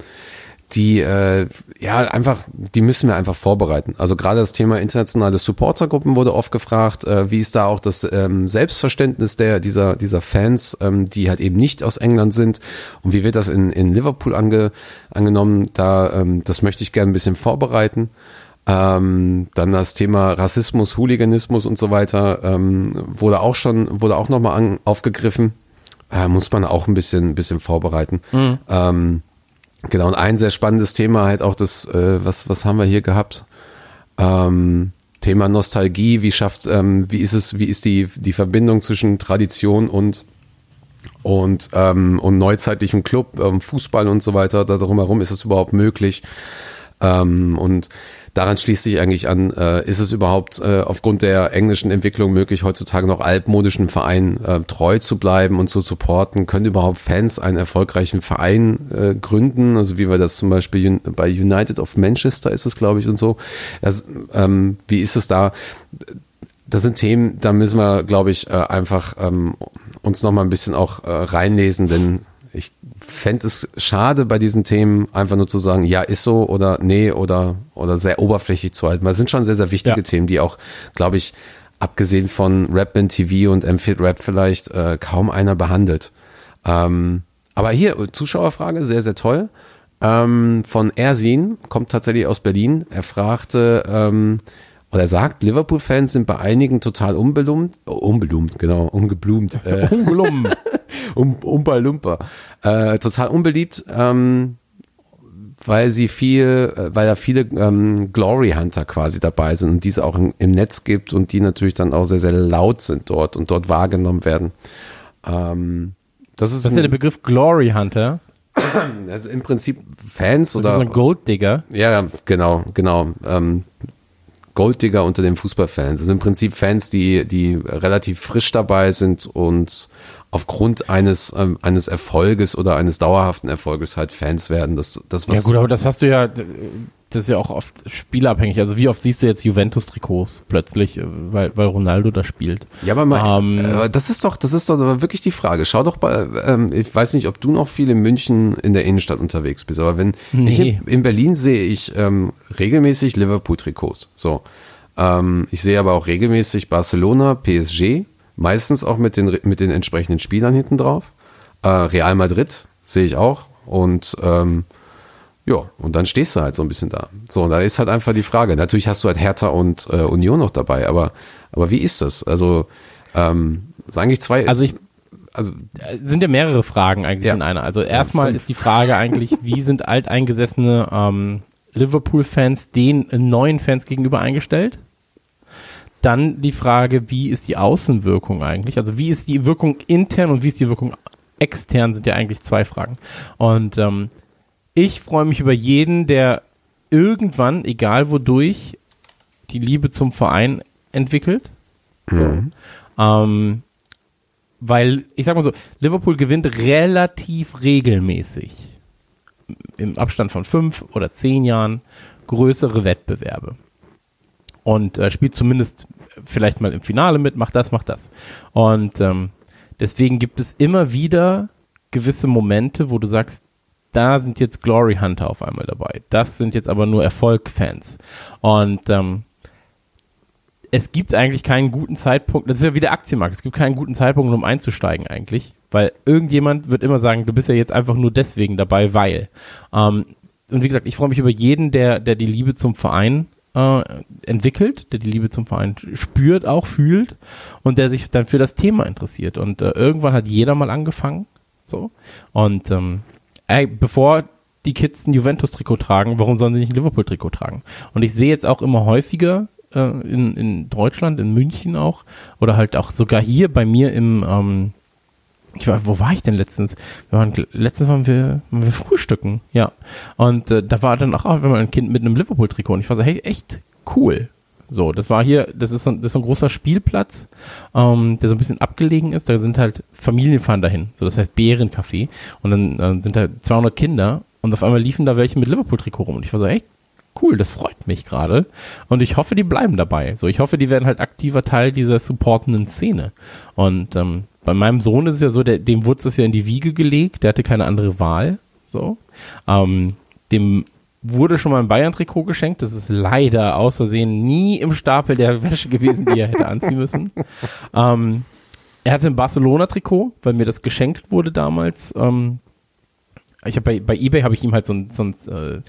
die äh, ja einfach, die müssen wir einfach vorbereiten. Also gerade das Thema internationale Supportergruppen wurde oft gefragt, äh, wie ist da auch das ähm, Selbstverständnis der dieser dieser Fans, ähm, die halt eben nicht aus England sind und wie wird das in, in Liverpool ange, angenommen? Da ähm, das möchte ich gerne ein bisschen vorbereiten. Ähm, dann das Thema Rassismus, Hooliganismus und so weiter ähm, wurde auch schon wurde auch nochmal aufgegriffen. Äh, muss man auch ein bisschen ein bisschen vorbereiten. Mhm. Ähm, Genau, und ein sehr spannendes Thema halt auch das, äh, was, was haben wir hier gehabt? Ähm, Thema Nostalgie, wie schafft, ähm, wie ist es, wie ist die, die Verbindung zwischen Tradition und und, ähm, und neuzeitlichem Club, ähm, Fußball und so weiter, da drumherum ist es überhaupt möglich. Ähm, und daran schließt sich eigentlich an, äh, ist es überhaupt äh, aufgrund der englischen Entwicklung möglich, heutzutage noch altmodischen Vereinen äh, treu zu bleiben und zu supporten? Können überhaupt Fans einen erfolgreichen Verein äh, gründen? Also wie wir das zum Beispiel bei United of Manchester ist es, glaube ich, und so. Das, ähm, wie ist es da? Das sind Themen, da müssen wir, glaube ich, äh, einfach ähm, uns noch mal ein bisschen auch äh, reinlesen, denn ich fände es schade bei diesen Themen einfach nur zu sagen, ja, ist so oder nee oder, oder sehr oberflächlich zu halten. Weil es sind schon sehr, sehr wichtige ja. Themen, die auch, glaube ich, abgesehen von Rap in TV und m Rap vielleicht äh, kaum einer behandelt. Ähm, aber hier, Zuschauerfrage, sehr, sehr toll. Ähm, von Ersin, kommt tatsächlich aus Berlin. Er fragte, ähm, oder er sagt, Liverpool-Fans sind bei einigen total unbelumt, oh, unbelumt, genau, ungeblumt. Äh, Ungelummen. um, Umpa Lumpa. Äh, total unbeliebt, ähm, weil sie viel, äh, weil da viele ähm, Glory Hunter quasi dabei sind und diese auch im, im, Netz gibt und die natürlich dann auch sehr, sehr laut sind dort und dort wahrgenommen werden. Ähm, das ist, Was ist denn der Begriff Glory Hunter? Also im Prinzip Fans oder. So ein Golddigger. Ja, genau, genau. Ähm, Golddigger unter den Fußballfans. Das sind im Prinzip Fans, die, die relativ frisch dabei sind und aufgrund eines, ähm, eines Erfolges oder eines dauerhaften Erfolges halt Fans werden. Das, das, was ja gut, aber das hast du ja, das ist ja auch oft spielabhängig. Also wie oft siehst du jetzt Juventus-Trikots plötzlich, äh, weil, weil Ronaldo da spielt? Ja, aber mal, ähm, äh, das ist doch, das ist doch wirklich die Frage. Schau doch bei, ähm, ich weiß nicht, ob du noch viel in München in der Innenstadt unterwegs bist, aber wenn nee. ich in, in, Berlin sehe ich ähm, regelmäßig Liverpool-Trikots. So. Ähm, ich sehe aber auch regelmäßig Barcelona, PSG, meistens auch mit den, mit den entsprechenden Spielern hinten drauf. Äh, Real Madrid sehe ich auch und ähm, ja, und dann stehst du halt so ein bisschen da. So, und da ist halt einfach die Frage. Natürlich hast du halt Hertha und äh, Union noch dabei, aber, aber wie ist das? Also, ähm, ist eigentlich zwei. Also ich, also sind ja mehrere Fragen eigentlich ja. in einer. Also erstmal ja, ist die Frage eigentlich, wie sind alteingesessene ähm, Liverpool-Fans den neuen Fans gegenüber eingestellt? Dann die Frage, wie ist die Außenwirkung eigentlich? Also wie ist die Wirkung intern und wie ist die Wirkung extern, sind ja eigentlich zwei Fragen. Und ähm, ich freue mich über jeden, der irgendwann, egal wodurch, die Liebe zum Verein entwickelt. So. Mhm. Ähm, weil, ich sag mal so, Liverpool gewinnt relativ regelmäßig im Abstand von fünf oder zehn Jahren größere Wettbewerbe. Und äh, spielt zumindest vielleicht mal im Finale mit, macht das, macht das. Und ähm, deswegen gibt es immer wieder gewisse Momente, wo du sagst, da sind jetzt Glory Hunter auf einmal dabei. Das sind jetzt aber nur Erfolg-Fans. Und ähm, es gibt eigentlich keinen guten Zeitpunkt, das ist ja wie der Aktienmarkt, es gibt keinen guten Zeitpunkt, um einzusteigen eigentlich, weil irgendjemand wird immer sagen, du bist ja jetzt einfach nur deswegen dabei, weil. Ähm, und wie gesagt, ich freue mich über jeden, der, der die Liebe zum Verein äh, entwickelt, der die Liebe zum Verein spürt, auch fühlt und der sich dann für das Thema interessiert. Und äh, irgendwann hat jeder mal angefangen, so. Und ähm, ey, bevor die Kids ein Juventus-Trikot tragen, warum sollen sie nicht ein Liverpool-Trikot tragen? Und ich sehe jetzt auch immer häufiger äh, in, in Deutschland, in München auch, oder halt auch sogar hier bei mir im, ähm, ich war, wo war ich denn letztens? Wir waren, letztens waren wir, waren wir frühstücken, ja. Und äh, da war dann auch, auch ein Kind mit einem Liverpool-Trikot und ich war so, hey, echt cool. So, das war hier, das ist so, das ist so ein großer Spielplatz, ähm, der so ein bisschen abgelegen ist. Da sind halt Familien fahren dahin. So, das heißt Bärencafé. Und dann äh, sind da 200 Kinder und auf einmal liefen da welche mit Liverpool-Trikot rum. Und ich war so, ey, cool, das freut mich gerade. Und ich hoffe, die bleiben dabei. So, ich hoffe, die werden halt aktiver Teil dieser supportenden Szene. Und ähm, bei meinem Sohn ist es ja so, der, dem wurde es ja in die Wiege gelegt, der hatte keine andere Wahl. So. Ähm, dem wurde schon mal ein Bayern-Trikot geschenkt. Das ist leider aus Versehen nie im Stapel der Wäsche gewesen, die er hätte anziehen müssen. Ähm, er hatte ein Barcelona-Trikot, weil mir das geschenkt wurde damals. Ähm, ich habe bei, bei eBay habe ich ihm halt so ein, so ein äh,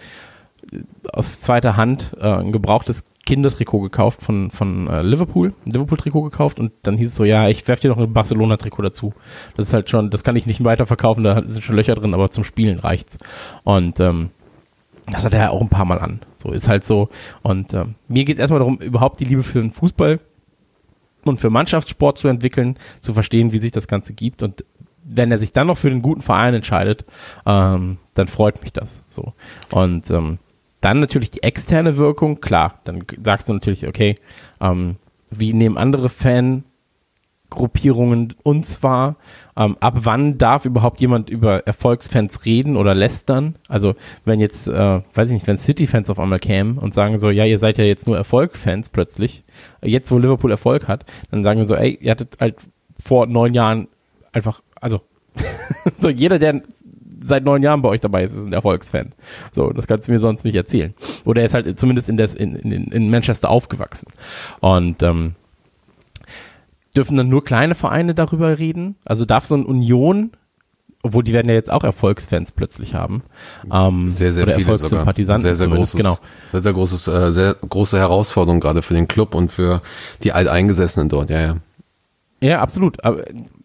aus zweiter Hand äh, ein gebrauchtes Kindertrikot gekauft von, von äh, Liverpool, Liverpool-Trikot gekauft und dann hieß es so, ja, ich werfe dir noch ein Barcelona-Trikot dazu. Das ist halt schon, das kann ich nicht weiterverkaufen, da sind schon Löcher drin, aber zum Spielen reicht's. Und ähm, das hat er auch ein paar Mal an. So ist halt so. Und ähm, mir geht es erstmal darum, überhaupt die Liebe für den Fußball und für Mannschaftssport zu entwickeln, zu verstehen, wie sich das Ganze gibt. Und wenn er sich dann noch für den guten Verein entscheidet, ähm, dann freut mich das. So. Und ähm, dann natürlich die externe Wirkung, klar, dann sagst du natürlich, okay, ähm, wie nehmen andere Fangruppierungen uns wahr? Ähm, ab wann darf überhaupt jemand über Erfolgsfans reden oder lästern? Also wenn jetzt, äh, weiß ich nicht, wenn City-Fans auf einmal kämen und sagen so, ja, ihr seid ja jetzt nur Erfolgfans plötzlich, jetzt wo Liverpool Erfolg hat, dann sagen wir so, ey, ihr hattet halt vor neun Jahren einfach, also so jeder, der seit neun Jahren bei euch dabei ist, ist ein Erfolgsfan. So, das kannst du mir sonst nicht erzählen. Oder er ist halt zumindest in, des, in, in, in Manchester aufgewachsen. Und ähm, dürfen dann nur kleine Vereine darüber reden? Also darf so ein Union, obwohl die werden ja jetzt auch Erfolgsfans plötzlich haben. Ähm, Sehr, sehr viele sogar. Sehr, sehr großes, genau. sehr, sehr großes, äh, sehr große Herausforderung gerade für den Club und für die Alteingesessenen dort, ja, ja. Ja, absolut. Aber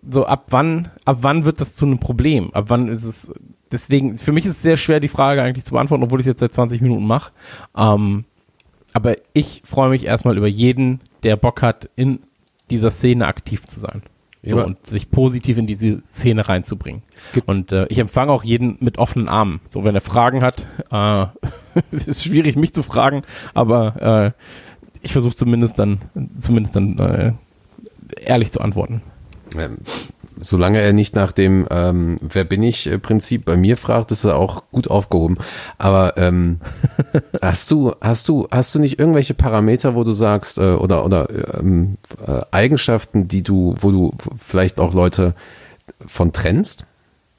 so ab wann, ab wann wird das zu einem Problem? Ab wann ist es deswegen, für mich ist es sehr schwer, die Frage eigentlich zu beantworten, obwohl ich es jetzt seit 20 Minuten mache. Ähm, aber ich freue mich erstmal über jeden, der Bock hat, in dieser Szene aktiv zu sein. So, Ja, und sich positiv in diese Szene reinzubringen. und äh, ich empfange auch jeden mit offenen Armen. So, wenn er Fragen hat, äh, es ist schwierig, mich zu fragen, aber äh, ich versuche zumindest dann, zumindest dann äh, ehrlich zu antworten. Ähm, Solange er nicht nach dem ähm, Wer bin ich äh, Prinzip bei mir fragt, ist er auch gut aufgehoben. Aber ähm, hast du hast du hast du nicht irgendwelche Parameter, wo du sagst äh, oder oder ähm, äh, Eigenschaften, die du, wo du vielleicht auch Leute von trennst?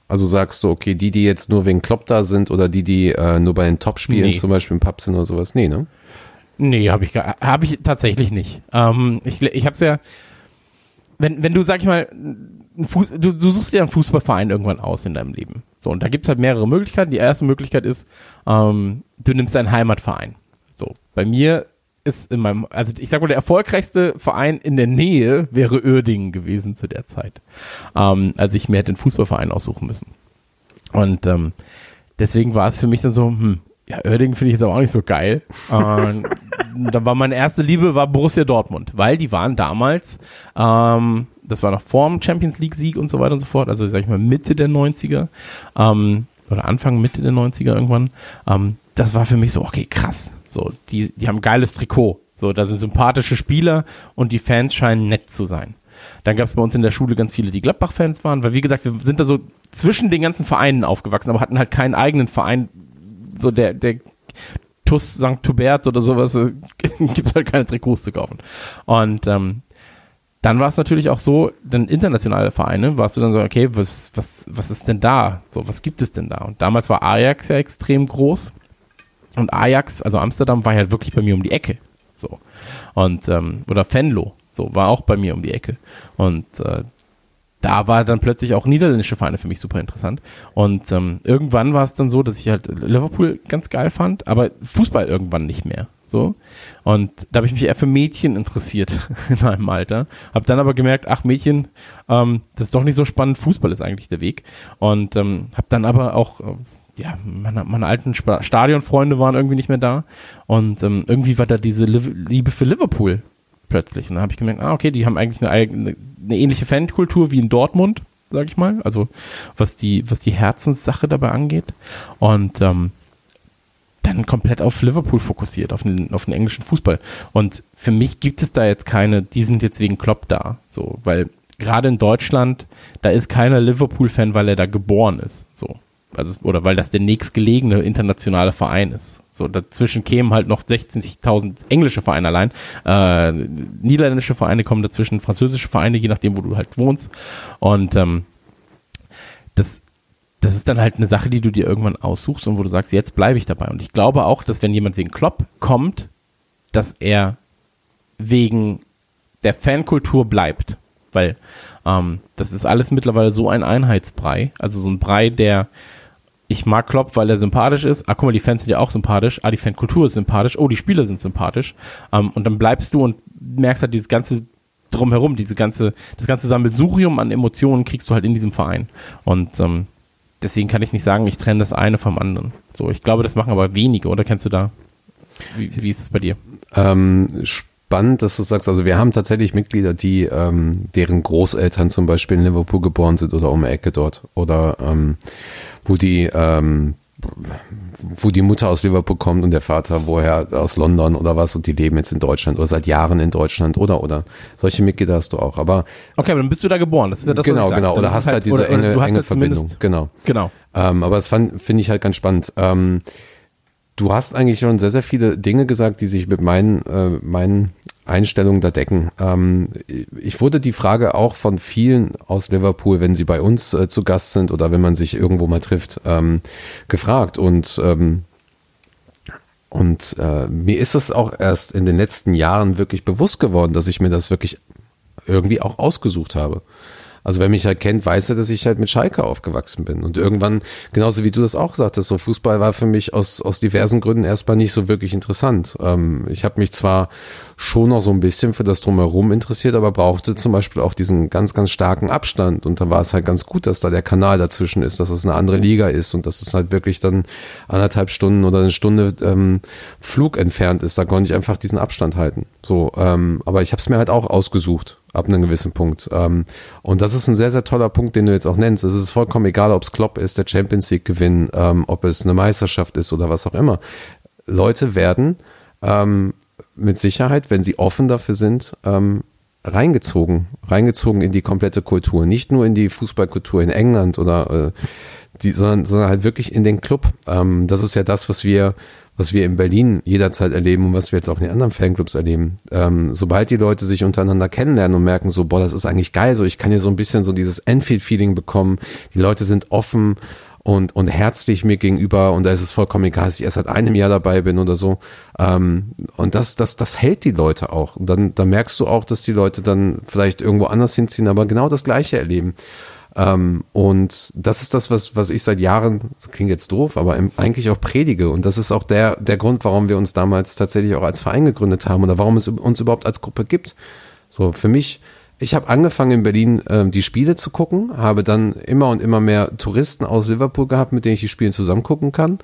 Also sagst du, okay, die, die jetzt nur wegen Klopp da sind oder die, die äh, nur bei den Top-Spielen Nee. zum Beispiel im Pub sind oder sowas? Nee, ne? Nee, habe ich, hab ich tatsächlich nicht. Ähm, ich ich habe es ja, wenn, wenn du, sag ich mal, ein Fuß, du, du suchst dir einen Fußballverein irgendwann aus in deinem Leben. So, und da gibt's halt mehrere Möglichkeiten. Die erste Möglichkeit ist, ähm, du nimmst deinen Heimatverein. So, bei mir ist in meinem, also ich sag mal, der erfolgreichste Verein in der Nähe wäre Uerdingen gewesen zu der Zeit, ähm, als ich mir hätte einen Fußballverein aussuchen müssen. Und ähm, deswegen war es für mich dann so, hm, ja, Uerdingen finde ich jetzt aber auch nicht so geil. Und da war meine erste Liebe war Borussia Dortmund, weil die waren damals, ähm, das war noch vor dem Champions League Sieg und so weiter und so fort, also sag ich mal Mitte der 90er, ähm, oder Anfang, Mitte der 90er irgendwann, ähm, das war für mich so, okay, krass, so, die, die haben geiles Trikot, so, da sind sympathische Spieler und die Fans scheinen nett zu sein. Dann gab es bei uns in der Schule ganz viele, die Gladbach-Fans waren, weil wie gesagt, wir sind da so zwischen den ganzen Vereinen aufgewachsen, aber hatten halt keinen eigenen Verein, so der, der TUS St. Hubert oder sowas, äh, gibt es halt keine Trikots zu kaufen. Und ähm, dann war es natürlich auch so, dann internationale Vereine, warst du dann so, okay, was, was, was ist denn da? So, was gibt es denn da? Und damals war Ajax ja extrem groß. Und Ajax, also Amsterdam, war ja wirklich bei mir um die Ecke. So. Und, ähm, oder Venlo, so, war auch bei mir um die Ecke. Und äh, da war dann plötzlich auch niederländische Vereine für mich super interessant. Und ähm, irgendwann war es dann so, dass ich halt Liverpool ganz geil fand, aber Fußball irgendwann nicht mehr. So. Und da habe ich mich eher für Mädchen interessiert in meinem Alter. Habe dann aber gemerkt, ach Mädchen, ähm, das ist doch nicht so spannend, Fußball ist eigentlich der Weg. Und ähm, habe dann aber auch, äh, ja, meine, meine alten Sp Stadionfreunde waren irgendwie nicht mehr da. Und ähm, irgendwie war da diese Liebe für Liverpool plötzlich. Und dann habe ich gemerkt, ah, okay, die haben eigentlich eine, eigene, eine ähnliche Fankultur wie in Dortmund, sag ich mal. Also was die, was die Herzenssache dabei angeht. Und ähm, dann komplett auf Liverpool fokussiert, auf den, auf den englischen Fußball. Und für mich gibt es da jetzt keine, die sind jetzt wegen Klopp da. So, weil gerade in Deutschland, da ist keiner Liverpool-Fan, weil er da geboren ist. So. Also, oder weil das der nächstgelegene internationale Verein ist. So, dazwischen kämen halt noch 60.000 englische Vereine allein. Äh, niederländische Vereine kommen dazwischen, französische Vereine, je nachdem, wo du halt wohnst. Und ähm, das, das ist dann halt eine Sache, die du dir irgendwann aussuchst und wo du sagst, jetzt bleibe ich dabei. Und ich glaube auch, dass wenn jemand wegen Klopp kommt, dass er wegen der Fankultur bleibt. Weil ähm, das ist alles mittlerweile so ein Einheitsbrei. Also so ein Brei, der ich mag Klopp, weil er sympathisch ist. Ah, guck mal, die Fans sind ja auch sympathisch. Ah, die Fankultur ist sympathisch. Oh, die Spieler sind sympathisch. Ähm, und dann bleibst du und merkst halt dieses ganze drumherum, diese ganze, das ganze Sammelsurium an Emotionen kriegst du halt in diesem Verein. Und ähm, deswegen kann ich nicht sagen, ich trenne das eine vom anderen. So, ich glaube, das machen aber wenige, oder kennst du da? Wie, wie ist es bei dir? Ähm, spannend, dass du sagst, also wir haben tatsächlich Mitglieder, die ähm, deren Großeltern zum Beispiel in Liverpool geboren sind oder um die Ecke dort oder ähm, wo die ähm, wo die Mutter aus Liverpool kommt und der Vater woher aus London oder was und die leben jetzt in Deutschland oder seit Jahren in Deutschland oder oder solche Mitglieder hast du auch. Aber okay, aber dann bist du da geboren. Das ist ja das, genau, was ich genau. Oder hast halt, halt diese oder, enge, enge Verbindung. Genau. Genau. Ähm, aber das finde ich halt ganz spannend. Ähm, du hast eigentlich schon sehr sehr viele Dinge gesagt, die sich mit meinen äh, meinen Einstellungen da decken. Ähm, ich wurde die Frage auch von vielen aus Liverpool, wenn sie bei uns äh, zu Gast sind oder wenn man sich irgendwo mal trifft, ähm, gefragt. Und, ähm, und äh, mir ist es auch erst in den letzten Jahren wirklich bewusst geworden, dass ich mir das wirklich irgendwie auch ausgesucht habe. Also wer mich halt kennt, weiß er, dass ich halt mit Schalke aufgewachsen bin. Und irgendwann, genauso wie du das auch sagtest, so Fußball war für mich aus, aus diversen Gründen erstmal nicht so wirklich interessant. Ähm, ich habe mich zwar schon noch so ein bisschen für das Drumherum interessiert, aber brauchte zum Beispiel auch diesen ganz, ganz starken Abstand. Und da war es halt ganz gut, dass da der Kanal dazwischen ist, dass es eine andere Liga ist und dass es halt wirklich dann anderthalb Stunden oder eine Stunde ähm, Flug entfernt ist. Da konnte ich einfach diesen Abstand halten. So, ähm, aber ich habe es mir halt auch ausgesucht ab einem gewissen Punkt. Ähm, und das ist ein sehr, sehr toller Punkt, den du jetzt auch nennst. Es ist vollkommen egal, ob es Klopp ist, der Champions League Gewinn, ähm, ob es eine Meisterschaft ist oder was auch immer. Leute werden ähm, mit Sicherheit, wenn sie offen dafür sind, ähm, reingezogen, reingezogen in die komplette Kultur, nicht nur in die Fußballkultur in England oder äh, die, sondern, sondern halt wirklich in den Club. Ähm, das ist ja das, was wir was wir in Berlin jederzeit erleben und was wir jetzt auch in den anderen Fanclubs erleben. Ähm, sobald die Leute sich untereinander kennenlernen und merken so, boah, das ist eigentlich geil, so ich kann hier so ein bisschen so dieses Enfield-Feeling bekommen. Die Leute sind offen und, und herzlich mir gegenüber und da ist es vollkommen egal, dass ich erst seit einem Jahr dabei bin oder so. Ähm, und das, das, das hält die Leute auch. Und dann, dann merkst du auch, dass die Leute dann vielleicht irgendwo anders hinziehen, aber genau das Gleiche erleben. Ähm, und das ist das, was, was ich seit Jahren, klingt jetzt doof, aber eigentlich auch predige. Und das ist auch der, der Grund, warum wir uns damals tatsächlich auch als Verein gegründet haben oder warum es uns überhaupt als Gruppe gibt. So, für mich, ich habe angefangen in Berlin ähm, die Spiele zu gucken, habe dann immer und immer mehr Touristen aus Liverpool gehabt, mit denen ich die Spiele zusammen gucken kann.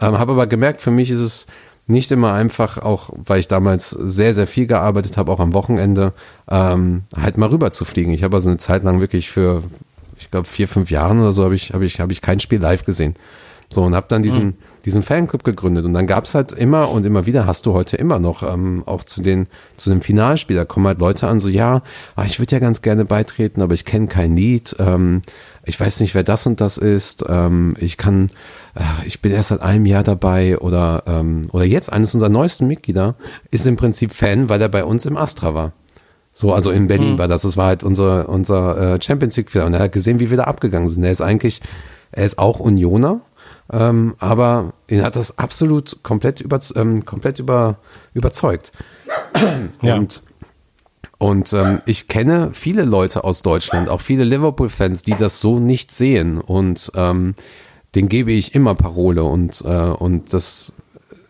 Ähm, habe aber gemerkt, für mich ist es nicht immer einfach, auch weil ich damals sehr, sehr viel gearbeitet habe, auch am Wochenende, ähm, halt mal rüber zu fliegen. Ich habe also eine Zeit lang wirklich für, ich glaube, vier, fünf Jahren oder so habe ich, habe ich, habe ich kein Spiel live gesehen. So, und habe dann diesen, mhm. diesen Fanclub gegründet. Und dann gab's halt immer und immer wieder, hast du heute immer noch, ähm, auch zu den, zu dem Finalspiel, da kommen halt Leute an, so, ja, ah, ich würde ja ganz gerne beitreten, aber ich kenne kein Lied, ähm, ich weiß nicht, wer das und das ist, ähm, ich kann, äh, ich bin erst seit einem Jahr dabei oder, ähm, oder jetzt eines unserer neuesten Mitglieder ist im Prinzip Fan, weil er bei uns im Astra war. So, also in Berlin mhm. war das. Das war halt unser, unser äh, Champions League. Und er hat gesehen, wie wir da abgegangen sind. Er ist eigentlich, er ist auch Unioner, ähm, aber ihn hat das absolut komplett, über, ähm, komplett über, überzeugt. Ja. Und, und ähm, ich kenne viele Leute aus Deutschland, auch viele Liverpool-Fans, die das so nicht sehen. Und ähm, den gebe ich immer Parole. Und, äh, und das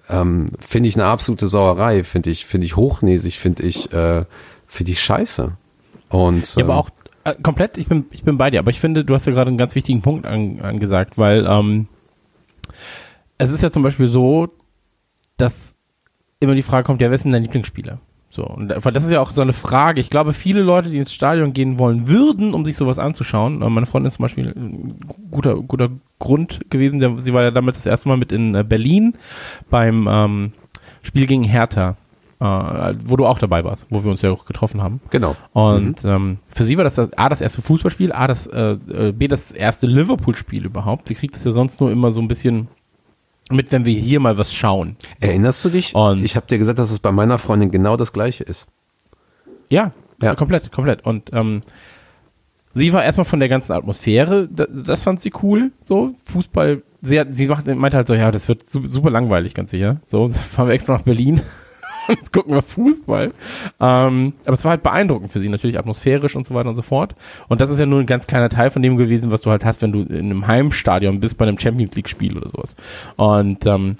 ähm, finde ich eine absolute Sauerei, finde ich, finde ich hochnäsig, finde ich, äh, finde ich scheiße. Und, ja, aber ähm, auch äh, komplett, ich bin, ich bin bei dir, aber ich finde, du hast ja gerade einen ganz wichtigen Punkt an, angesagt, weil ähm, es ist ja zum Beispiel so, dass immer die Frage kommt, ja, wer ist denn dein Lieblingsspieler? So, und das ist ja auch so eine Frage. Ich glaube, viele Leute, die ins Stadion gehen wollen würden, um sich sowas anzuschauen. Äh, meine Freundin ist zum Beispiel ein guter, guter Grund gewesen. Sie war ja damals das erste Mal mit in äh, Berlin beim ähm, Spiel gegen Hertha, äh, wo du auch dabei warst, wo wir uns ja auch getroffen haben. Genau. Und mhm. ähm, für sie war das, das A, das erste Fußballspiel, A, das, äh, äh B, das erste Liverpool-Spiel überhaupt. Sie kriegt das ja sonst nur immer so ein bisschen mit, wenn wir hier mal was schauen. So. Erinnerst du dich? Und ich habe dir gesagt, dass es bei meiner Freundin genau das gleiche ist. Ja, ja. komplett, komplett. Und ähm, sie war erstmal von der ganzen Atmosphäre, das, das fand sie cool, so Fußball. Sie, hat, sie macht, meinte halt so, ja, das wird super langweilig, ganz sicher. So, fahren wir extra nach Berlin jetzt gucken wir Fußball. Ähm, aber es war halt beeindruckend für sie, natürlich atmosphärisch und so weiter und so fort. Und das ist ja nur ein ganz kleiner Teil von dem gewesen, was du halt hast, wenn du in einem Heimstadion bist bei einem Champions League-Spiel oder sowas. Und ähm,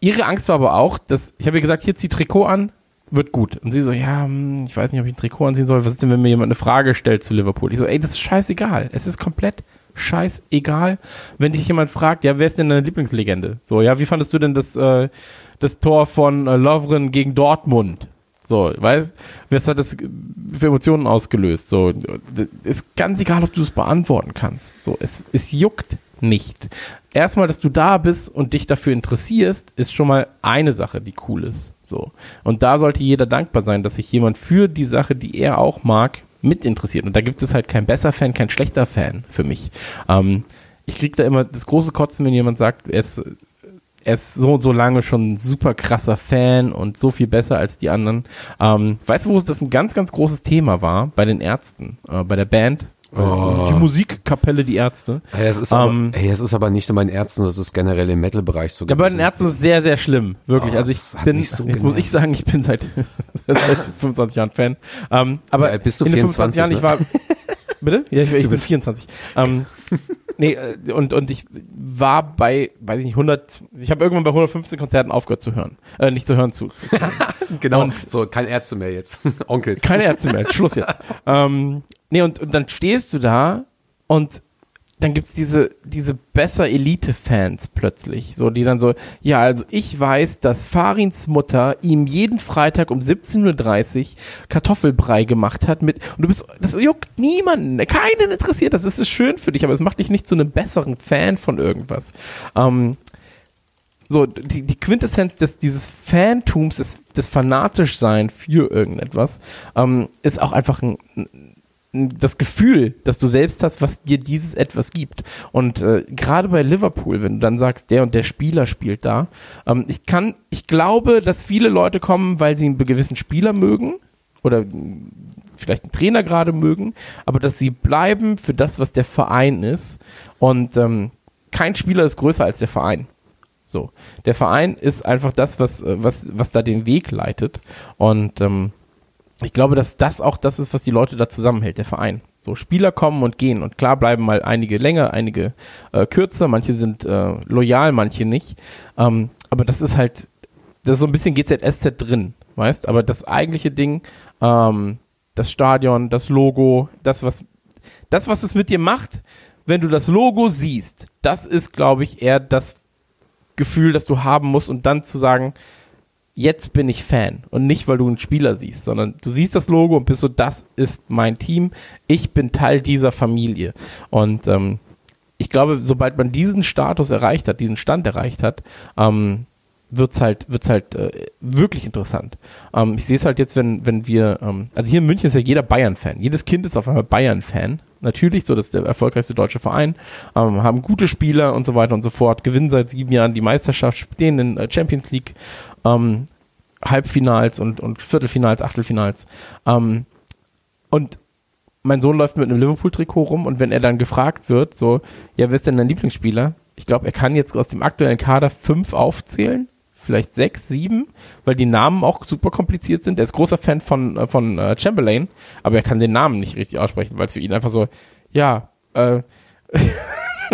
ihre Angst war aber auch, dass, ich habe ihr gesagt, hier zieh Trikot an, wird gut. Und sie so, ja, hm, ich weiß nicht, ob ich ein Trikot anziehen soll. Was ist denn, wenn mir jemand eine Frage stellt zu Liverpool? Ich so, ey, das ist scheißegal. Es ist komplett scheißegal, wenn dich jemand fragt, ja, wer ist denn deine Lieblingslegende? So, ja, wie fandest du denn das, äh, das Tor von äh, Lovren gegen Dortmund? So, weißt, was hat das für Emotionen ausgelöst? So, ist ganz egal, ob du es beantworten kannst. So, es, es juckt nicht. Erstmal, dass du da bist und dich dafür interessierst, ist schon mal eine Sache, die cool ist. So. Und da sollte jeder dankbar sein, dass sich jemand für die Sache, die er auch mag, mit interessiert. Und da gibt es halt kein besser Fan, kein schlechter Fan für mich. Ähm, ich kriege da immer das große Kotzen, wenn jemand sagt, er ist, er ist so so lange schon ein super krasser Fan und so viel besser als die anderen. Ähm, weißt du, wo es das ein ganz, ganz großes Thema war? Bei den Ärzten, äh, bei der Band, Oh. Die Musikkapelle, die Ärzte. Ey, es, ist ähm, aber, ey, es ist aber nicht nur bei den Ärzten, es ist generell im Metal-Bereich so. Ja, bei den Ärzten ist es sehr, sehr schlimm. Wirklich. Oh, also ich bin, so jetzt muss ich sagen, ich bin seit, seit 25 Jahren Fan. Ähm, aber ja, bist du in 24, 25 Jahren, ne? ich war, bitte? Ja, ich, ich bin 24. Ähm, nee, äh, und, und ich war bei, weiß ich nicht, 100, ich habe irgendwann bei 115 Konzerten aufgehört zu hören. Äh, nicht zu hören, zu. zu genau, und so, kein Ärzte mehr jetzt. Onkels. Keine Ärzte mehr, Schluss jetzt. ähm, Nee, und, und dann stehst du da und dann gibt's diese, diese besser Elite-Fans plötzlich, so, die dann so, ja, also ich weiß, dass Farins Mutter ihm jeden Freitag um 17.30 Uhr Kartoffelbrei gemacht hat mit, und du bist, das juckt niemanden, keinen interessiert das, ist schön für dich, aber es macht dich nicht zu einem besseren Fan von irgendwas. Ähm, so, die, die Quintessenz des, dieses Fantums, des, des Fanatischsein für irgendetwas, ähm, ist auch einfach ein, das Gefühl, dass du selbst hast, was dir dieses etwas gibt. Und äh, gerade bei Liverpool, wenn du dann sagst, der und der Spieler spielt da, ähm, ich kann, ich glaube, dass viele Leute kommen, weil sie einen gewissen Spieler mögen oder vielleicht einen Trainer gerade mögen, aber dass sie bleiben für das, was der Verein ist. Und ähm, kein Spieler ist größer als der Verein. So, der Verein ist einfach das, was äh, was was da den Weg leitet. Und ähm, ich glaube, dass das auch das ist, was die Leute da zusammenhält, der Verein. So Spieler kommen und gehen und klar bleiben mal einige länger, einige äh, kürzer, manche sind äh, loyal, manche nicht. Ähm, aber das ist halt, das ist so ein bisschen GZSZ drin, weißt? Aber das eigentliche Ding, ähm, das Stadion, das Logo, das was, das was es mit dir macht, wenn du das Logo siehst, das ist, glaube ich, eher das, Gefühl, das du haben musst und dann zu sagen, jetzt bin ich Fan und nicht, weil du einen Spieler siehst, sondern du siehst das Logo und bist so, das ist mein Team, ich bin Teil dieser Familie. Und ähm, ich glaube, sobald man diesen Status erreicht hat, diesen Stand erreicht hat, ähm, wird's halt, wird's halt äh, wirklich interessant. Ähm, ich sehe es halt jetzt, wenn, wenn wir, ähm, also hier in München ist ja jeder Bayern-Fan. Jedes Kind ist auf einmal Bayern-Fan. Natürlich, so das ist der erfolgreichste deutsche Verein, ähm, haben gute Spieler und so weiter und so fort, gewinnen seit sieben Jahren die Meisterschaft, stehen in der Champions League ähm, Halbfinals und, und Viertelfinals, Achtelfinals. Ähm, und mein Sohn läuft mit einem Liverpool-Trikot rum und wenn er dann gefragt wird, so, ja, wer ist denn dein Lieblingsspieler? Ich glaube, er kann jetzt aus dem aktuellen Kader fünf aufzählen, vielleicht sechs, sieben, weil die Namen auch super kompliziert sind. Er ist großer Fan von, äh, von äh, Chamberlain, aber er kann den Namen nicht richtig aussprechen, weil es für ihn einfach so, ja, äh,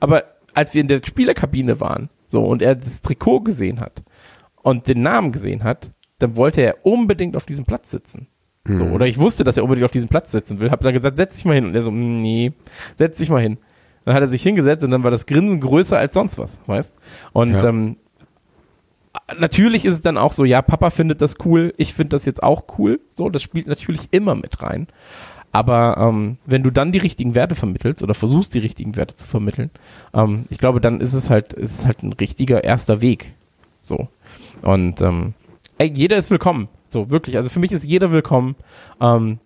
aber als wir in der Spielerkabine waren, so, und er das Trikot gesehen hat, und den Namen gesehen hat, dann wollte er unbedingt auf diesem Platz sitzen. So, oder ich wusste, dass er unbedingt auf diesem Platz sitzen will. Hab dann gesagt, setz dich mal hin. Und er so, "Mm, nee, setz dich mal hin. Dann hat er sich hingesetzt und dann war das Grinsen größer als sonst was, weißt? Und Ja. ähm, natürlich ist es dann auch so, ja, Papa findet das cool, ich finde das jetzt auch cool. So, das spielt natürlich immer mit rein. Aber ähm, wenn du dann die richtigen Werte vermittelst oder versuchst, die richtigen Werte zu vermitteln, ähm, ich glaube, dann ist es halt, ist es halt ein richtiger erster Weg. So. Und ähm, ey, jeder ist willkommen. So, wirklich. Also für mich ist jeder willkommen, ähm,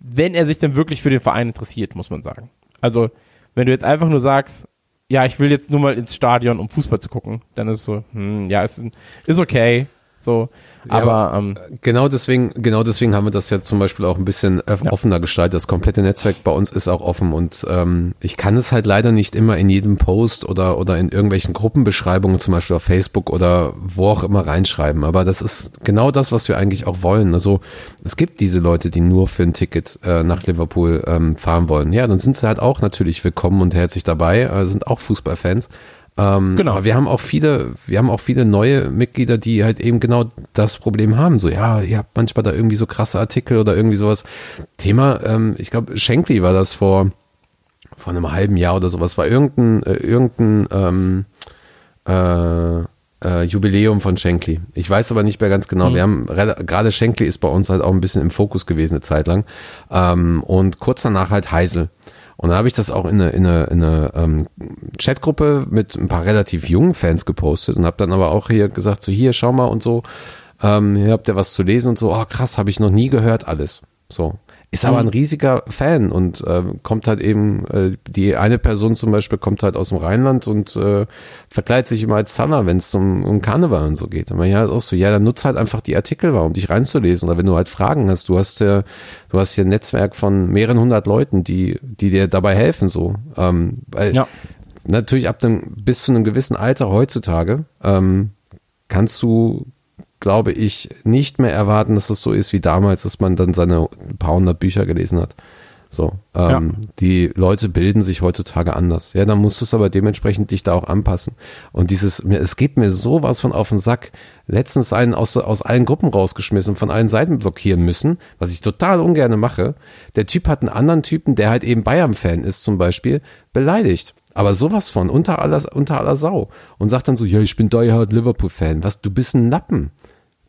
wenn er sich dann wirklich für den Verein interessiert, muss man sagen. Also, wenn du jetzt einfach nur sagst, ja, ich will jetzt nur mal ins Stadion, um Fußball zu gucken, dann ist es so, hm, ja, ist, ist okay. So, Ja, aber, ähm, Genau deswegen, genau deswegen haben wir das ja zum Beispiel auch ein bisschen öff- Ja. offener gestaltet. Das komplette Netzwerk bei uns ist auch offen und ähm, ich kann es halt leider nicht immer in jedem Post oder oder in irgendwelchen Gruppenbeschreibungen, zum Beispiel auf Facebook oder wo auch immer reinschreiben. Aber das ist genau das, was wir eigentlich auch wollen. Also es gibt diese Leute, die nur für ein Ticket äh, nach Liverpool ähm, fahren wollen. Ja, dann sind sie halt auch natürlich willkommen und herzlich dabei. Äh, sind auch Fußballfans. Ähm, Genau. Aber wir haben auch viele, wir haben auch viele neue Mitglieder, die halt eben genau das Problem haben. So, ja, ihr habt manchmal da irgendwie so krasse Artikel oder irgendwie sowas. Thema, ähm, ich glaube, Shankly war das vor, vor einem halben Jahr oder sowas, war irgendein, äh, irgendein ähm, äh, äh, Jubiläum von Shankly. Ich weiß aber nicht mehr ganz genau. Wir haben gerade Shankly ist bei uns halt auch ein bisschen im Fokus gewesen eine Zeit lang. Ähm, und kurz danach halt Heisel. Und dann habe ich das auch in eine, in eine, in eine ähm, Chatgruppe mit ein paar relativ jungen Fans gepostet und habe dann aber auch hier gesagt, so hier, schau mal und so, ähm, hier habt ihr was zu lesen und so, oh krass, habe ich noch nie gehört alles. So. Ist aber ein riesiger Fan und äh, kommt halt eben, äh, die eine Person zum Beispiel kommt halt aus dem Rheinland und äh, verkleidet sich immer als Zanner, wenn es um, um Karneval und so geht. Aber ja, halt auch so, ja, dann nutzt halt einfach die Artikel mal, um dich reinzulesen. Oder wenn du halt Fragen hast, du hast ja, du hast hier ein Netzwerk von mehreren hundert Leuten, die, die dir dabei helfen, so. Ähm, weil Ja. natürlich ab dem, bis zu einem gewissen Alter heutzutage, ähm, kannst du, glaube ich, nicht mehr erwarten, dass es so ist wie damals, dass man dann seine paar hundert Bücher gelesen hat. So, ähm, die Leute bilden sich heutzutage anders. Ja, dann musst du es aber dementsprechend dich da auch anpassen. Und dieses, es geht mir sowas von auf den Sack. Letztens einen aus, aus allen Gruppen rausgeschmissen, von allen Seiten blockieren müssen, was ich total ungerne mache. Der Typ hat einen anderen Typen, der halt eben Bayern-Fan ist zum Beispiel, beleidigt. Aber sowas von, unter aller, unter aller Sau. Und sagt dann so, ja, ich bin Die Hard Liverpool-Fan. Was, du bist ein Lappen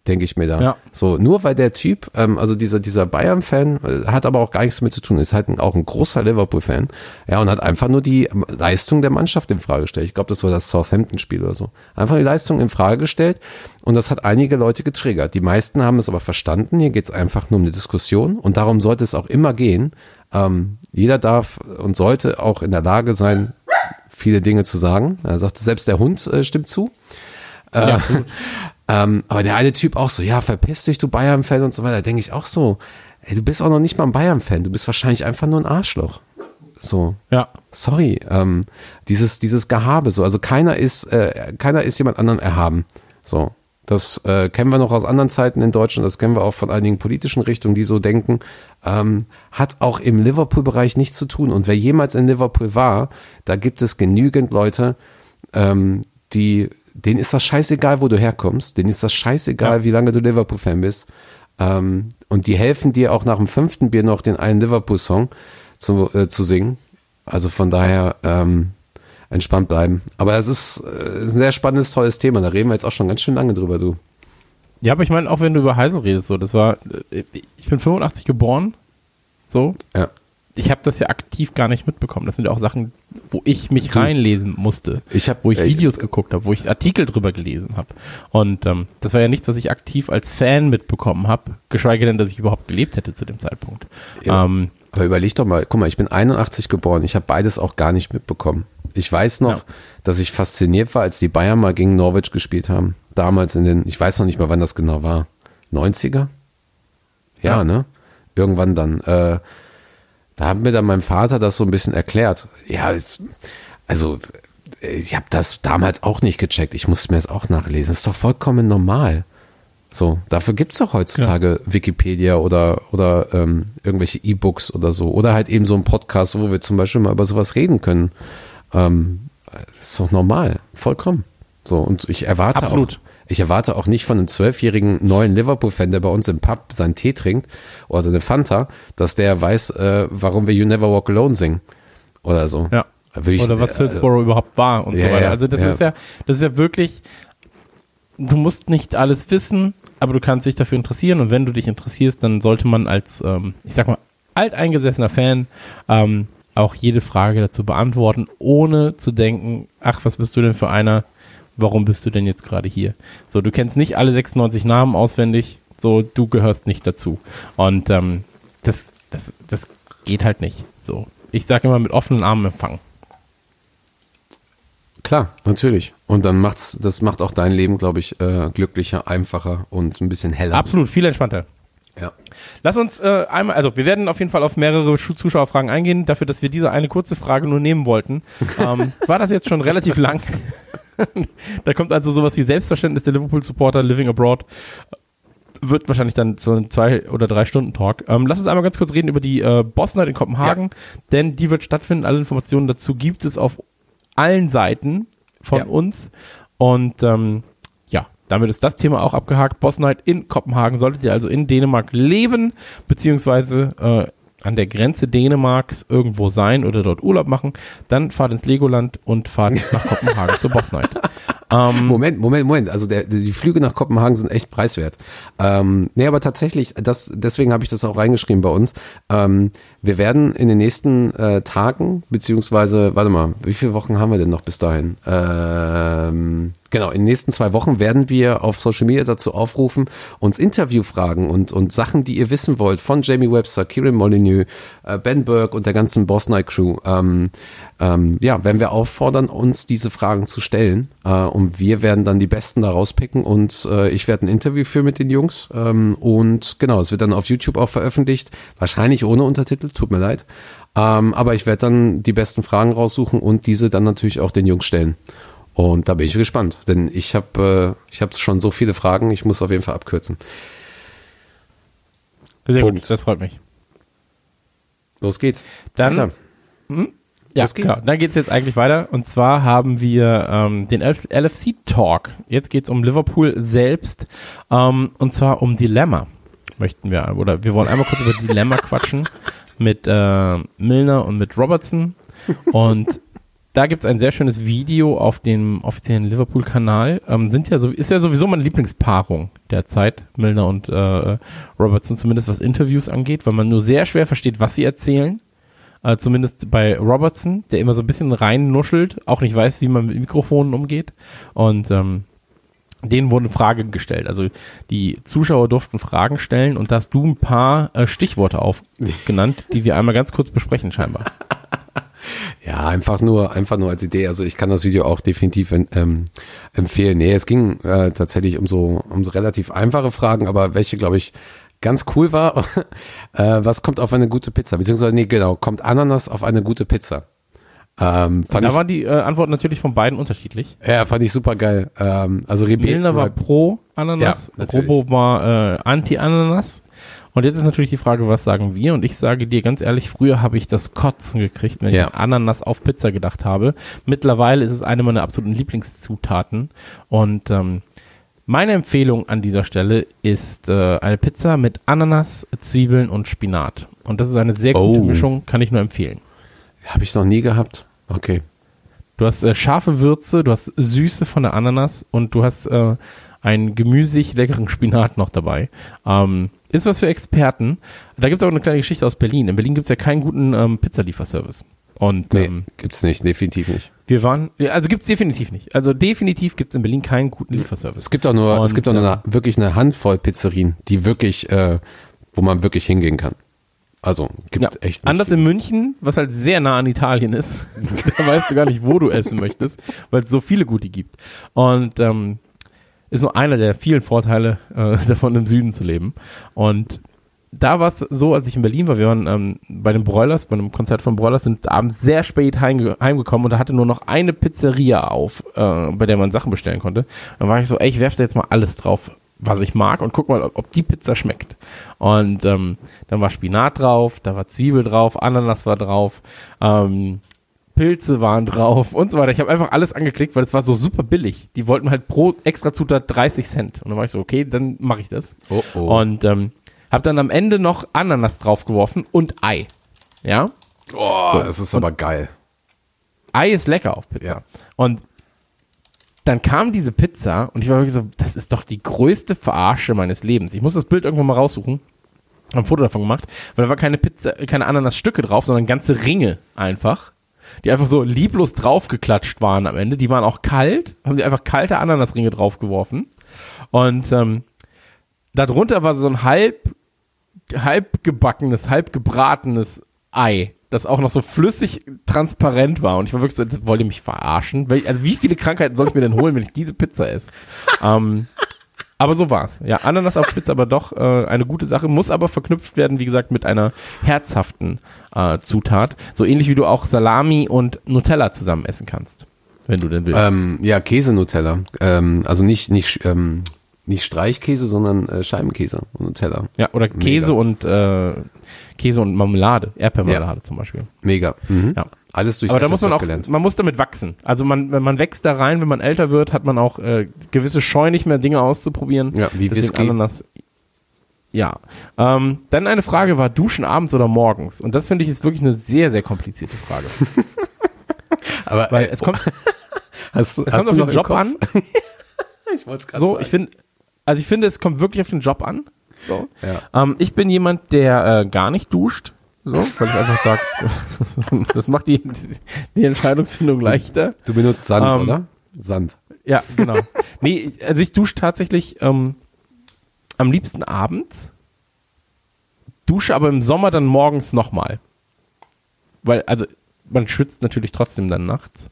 denke ich mir da. Ja. So, nur weil der Typ, ähm, also dieser, dieser Bayern-Fan, äh, hat aber auch gar nichts damit zu tun, ist halt ein, auch ein großer Liverpool-Fan, ja, und hat einfach nur die ähm, Leistung der Mannschaft in Frage gestellt. Ich glaube, das war das Southampton-Spiel oder so. Einfach die Leistung in Frage gestellt und das hat einige Leute getriggert. Die meisten haben es aber verstanden, hier geht es einfach nur um eine Diskussion und darum sollte es auch immer gehen. Ähm, jeder darf und sollte auch in der Lage sein, viele Dinge zu sagen. Er sagte, selbst der Hund äh, stimmt zu. Äh, ähm, aber der eine Typ auch so, ja, verpiss dich, du Bayern-Fan und so weiter. Denke ich auch so, ey, du bist auch noch nicht mal ein Bayern-Fan, du bist wahrscheinlich einfach nur ein Arschloch. So, ja. sorry, ähm, dieses, dieses Gehabe, so, also keiner ist, äh, keiner ist jemand anderem erhaben. So, das äh, kennen wir noch aus anderen Zeiten in Deutschland, das kennen wir auch von einigen politischen Richtungen, die so denken, ähm, hat auch im Liverpool-Bereich nichts zu tun. Und wer jemals in Liverpool war, da gibt es genügend Leute, ähm, die, denen ist das scheißegal, wo du herkommst, denen ist das scheißegal, wie lange du Liverpool-Fan bist. Ähm, und die helfen dir auch nach dem fünften Bier noch den einen Liverpool-Song zu, äh, zu singen. Also von daher, ähm, entspannt bleiben. Aber es ist, äh, ist ein sehr spannendes, tolles Thema. Da reden wir jetzt auch schon ganz schön lange drüber, du. Ja, aber ich meine, auch wenn du über Heisel redest, so, das war, äh, ich bin 85 geboren, so. Ja. Ich habe das ja aktiv gar nicht mitbekommen. Das sind ja auch Sachen, wo ich mich reinlesen musste. Ich hab- wo ich äh, Videos geguckt habe, wo ich Artikel drüber gelesen habe. Und ähm, das war ja nichts, was ich aktiv als Fan mitbekommen habe, geschweige denn, dass ich überhaupt gelebt hätte zu dem Zeitpunkt. Ja. Ähm, Aber überleg doch mal, guck mal, ich bin 81 geboren, ich habe beides auch gar nicht mitbekommen. Ich weiß noch, Ja. dass ich fasziniert war, als die Bayern mal gegen Norwich gespielt haben. Damals in den, ich weiß noch nicht mal, wann das genau war. 90er? Ja, Ja. ne? Irgendwann dann. Äh, da hat mir dann mein Vater das so ein bisschen erklärt. Ja, es, also ich habe das damals auch nicht gecheckt. Ich musste mir das auch nachlesen. Das ist doch vollkommen normal. So, dafür gibt's doch heutzutage Wikipedia oder, oder ähm, irgendwelche E-Books oder so. Oder halt eben so ein Podcast, wo wir zum Beispiel mal über sowas reden können. Ähm, das ist doch normal, vollkommen. So, und ich erwarte Absolut. auch, ich erwarte auch nicht von einem zwölfjährigen neuen Liverpool-Fan, der bei uns im Pub seinen Tee trinkt oder seine Fanta, dass der weiß, äh, warum wir You Never Walk Alone singen. Oder so. Ja. Ich- Oder was äh, Hillsborough überhaupt war und ja, so weiter. Also das ja. ist ja, das ist ja wirklich, du musst nicht alles wissen, aber du kannst dich dafür interessieren und wenn du dich interessierst, dann sollte man als, ähm, ich sag mal, alteingesessener Fan ähm, auch jede Frage dazu beantworten, ohne zu denken, ach, was bist du denn für einer? Warum bist du denn jetzt gerade hier? So, du kennst nicht alle 96 Namen auswendig, so, du gehörst nicht dazu. Und ähm, das, das, das geht halt nicht. So, ich sage immer mit offenen Armen empfangen. Klar, natürlich. Und dann macht's, das macht auch dein Leben, glaube ich, äh, glücklicher, einfacher und ein bisschen heller. Absolut, viel entspannter. Ja. Lass uns äh, einmal, also wir werden auf jeden Fall auf mehrere Zuschauerfragen eingehen, dafür, dass wir diese eine kurze Frage nur nehmen wollten. Ähm, war das jetzt schon relativ lang? da kommt also sowas wie Selbstverständnis der Liverpool-Supporter Living Abroad. Wird wahrscheinlich dann so ein zwei oder drei Stunden Talk. Ähm, lass uns einmal ganz kurz reden über die äh, Boss Night in Kopenhagen, denn die wird stattfinden. Alle Informationen dazu gibt es auf allen Seiten von Ja. uns. Und ähm, ja, damit ist das Thema auch abgehakt. Boss Night in Kopenhagen. Solltet ihr also in Dänemark leben, beziehungsweise äh, an der Grenze Dänemarks irgendwo sein oder dort Urlaub machen, dann fahrt ins Legoland und fahrt nach Kopenhagen zur Boss Night. Ähm, Moment, Moment, Moment. Also der, die Flüge nach Kopenhagen sind echt preiswert. Ähm, nee, aber tatsächlich, das, deswegen habe ich das auch reingeschrieben bei uns. Ähm, wir werden in den nächsten äh, Tagen, beziehungsweise, warte mal, wie viele Wochen haben wir denn noch bis dahin? Ähm, genau, in den nächsten zwei Wochen werden wir auf Social Media dazu aufrufen, uns Interviewfragen und, und Sachen, die ihr wissen wollt, von Jamie Webster, Kieran Molyneux, äh, Ben Burke und der ganzen Boss Night Crew, ähm, ähm, ja, werden wir auffordern, uns diese Fragen zu stellen. Äh, und wir werden dann die Besten da rauspicken und äh, ich werde ein Interview führen mit den Jungs. Ähm, und genau, es wird dann auf YouTube auch veröffentlicht. Wahrscheinlich ohne Untertitel, tut mir leid. Ähm, aber ich werde dann die besten Fragen raussuchen und diese dann natürlich auch den Jungs stellen. Und da bin ich gespannt, denn ich habe äh, ich habe schon so viele Fragen, ich muss auf jeden Fall abkürzen. sehr Punkt. gut, das freut mich. Los geht's. Dann- Weiter. Ja, Los geht's. genau. Dann geht's jetzt eigentlich weiter. Und zwar haben wir ähm, den LFC Talk. Jetzt geht's um Liverpool selbst. Ähm, und zwar um Dilemma. Möchten wir, oder wir wollen einmal kurz über Dilemma quatschen mit äh, Milner und mit Robertson. Und da gibt's ein sehr schönes Video auf dem offiziellen Liverpool-Kanal. Ähm, sind ja so, ist ja sowieso meine Lieblingspaarung derzeit, Milner und äh, Robertson, zumindest was Interviews angeht, weil man nur sehr schwer versteht, was sie erzählen. Äh, zumindest bei Robertson, der immer so ein bisschen reinnuschelt, auch nicht weiß, wie man mit Mikrofonen umgeht. Und ähm, denen wurden Fragen gestellt. Also die Zuschauer durften Fragen stellen und da hast du ein paar äh, Stichworte aufgenannt, die wir einmal ganz kurz besprechen scheinbar. Ja, einfach nur, einfach nur als Idee. Also ich kann das Video auch definitiv ähm, empfehlen. Nee, es ging äh, tatsächlich um so, um so relativ einfache Fragen, aber welche, glaube ich, ganz cool war. äh, was kommt auf eine gute Pizza? Beziehungsweise, nee, genau, kommt Ananas auf eine gute Pizza? Ähm, da ich, waren die äh, Antworten natürlich von beiden unterschiedlich. ja, fand ich super geil. Ähm, also Rebe Milner war pro Ananas, Ja. Robo war äh, anti-Ananas. Und jetzt ist natürlich die Frage, was sagen wir? Und ich sage dir ganz ehrlich, früher habe ich das Kotzen gekriegt, wenn Ja. ich an Ananas auf Pizza gedacht habe. Mittlerweile ist es eine meiner absoluten Lieblingszutaten. Und ähm, meine Empfehlung an dieser Stelle ist äh, eine Pizza mit Ananas, Zwiebeln und Spinat. Und das ist eine sehr gute Oh. Mischung, kann ich nur empfehlen. Habe ich noch nie gehabt. Okay. Du hast äh, scharfe Würze, du hast Süße von der Ananas und du hast äh, einen gemüsig leckeren Spinat noch dabei. Ähm, ist was für Experten. Da gibt es auch eine kleine Geschichte aus Berlin. In Berlin gibt es ja keinen guten ähm, Pizzalieferservice. Und Nee, ähm, gibt's nicht, definitiv nicht. wir waren, also gibt's definitiv nicht. Also definitiv gibt's in Berlin keinen guten Lieferservice. Es gibt auch nur, es Und, gibt auch nur eine, wirklich eine Handvoll Pizzerien, die wirklich, äh, wo man wirklich hingehen kann. Also gibt Ja, echt nicht anders in München, was halt sehr nah an Italien ist. da weißt du gar nicht, wo du essen möchtest, weil es so viele gute gibt. Und ähm, ist nur einer der vielen Vorteile äh, davon, im Süden zu leben. Und da war es so, als ich in Berlin war, wir waren ähm, bei den Broilers, bei einem Konzert von Broilers, sind abends sehr spät heimge heimgekommen und da hatte nur noch eine Pizzeria auf, äh, bei der man Sachen bestellen konnte. Dann war ich so, ey, ich werfe da jetzt mal alles drauf, was ich mag und guck mal, ob, ob die Pizza schmeckt. Und ähm, dann war Spinat drauf, da war Zwiebel drauf, Ananas war drauf, ähm, Pilze waren drauf und so weiter. Ich habe einfach alles angeklickt, weil es war so super billig. Die wollten halt pro extra Zutat 30 Cent. Und dann war ich so, okay, dann mache ich das. Oh, oh. Und ähm, habe dann am Ende noch Ananas draufgeworfen und Ei. Ja? Oh, So, das ist und- aber geil. Ei ist lecker auf Pizza. Ja. Und dann kam diese Pizza und ich war wirklich so, das ist doch die größte Verarsche meines Lebens. Ich muss das Bild irgendwann mal raussuchen. Hab ein Foto davon gemacht, weil da war keine Pizza, keine Ananasstücke drauf, sondern ganze Ringe einfach, die einfach so lieblos draufgeklatscht waren am Ende. Die waren auch kalt, haben sie einfach kalte Ananasringe draufgeworfen. Und ähm, darunter war so ein halb, halb gebackenes, halb gebratenes Ei, das auch noch so flüssig transparent war. Und ich war wirklich so, wollt ihr mich verarschen? Also wie viele Krankheiten soll ich mir denn holen, wenn ich diese Pizza esse? ähm, aber so war's. Ja, Ananas auf Pizza aber doch äh, eine gute Sache, muss aber verknüpft werden, wie gesagt, mit einer herzhaften äh, Zutat. So ähnlich wie du auch Salami und Nutella zusammen essen kannst, wenn du denn willst. Ähm, ja, Käse-Nutella. Ähm, also nicht, nicht, ähm, nicht Streichkäse, sondern äh, Scheibenkäse und Nutella. ja, oder Käse mega. und äh, Käse und Marmelade, Erdbeermarmelade zum Beispiel. Mega. Mhm. Ja. Alles durch Aber da muss man auch, gelernt. man muss damit wachsen. Also man, wenn man wächst da rein, wenn man älter wird, hat man auch äh, gewisse Scheu nicht mehr, Dinge auszuprobieren. Ja, wie Deswegen Whisky. Ananas. Ja. Ähm, dann eine Frage war Duschen abends oder morgens? Und das finde ich ist wirklich eine sehr, sehr komplizierte Frage. Aber Weil es kommt, hast, es kommt auf den Job an. Ich wollte es gerade So, ich finde, also ich finde, es kommt wirklich auf den Job an. So. Ja. Ähm, ich bin jemand, der äh, gar nicht duscht. So, weil ich einfach sage, das macht die, die Entscheidungsfindung leichter. Du benutzt Sand, Ähm, oder? Sand. Ja, genau. nee, also ich dusche tatsächlich ähm, am liebsten abends, dusche aber im Sommer dann morgens nochmal. Weil, also, man schwitzt natürlich trotzdem dann nachts.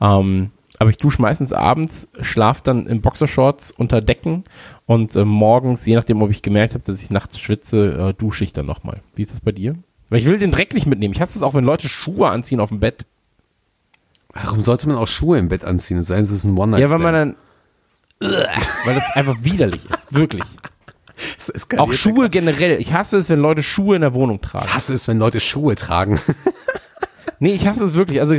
Ähm, aber ich dusche meistens abends, schlaf dann in Boxershorts unter Decken und äh, morgens, je nachdem, ob ich gemerkt habe, dass ich nachts schwitze, äh, dusche ich dann nochmal. Wie ist das bei dir? Weil ich will den Dreck nicht mitnehmen. Ich hasse es auch, wenn Leute Schuhe anziehen auf dem Bett. Warum sollte man auch Schuhe im Bett anziehen? Es sei denn, es ist ein one night Ja, weil man dann. weil das einfach widerlich ist. Wirklich. Auch Schuhe generell. Ich hasse es, wenn Leute Schuhe in der Wohnung tragen. Ich hasse es, wenn Leute Schuhe tragen. Nee, ich hasse es wirklich. Also,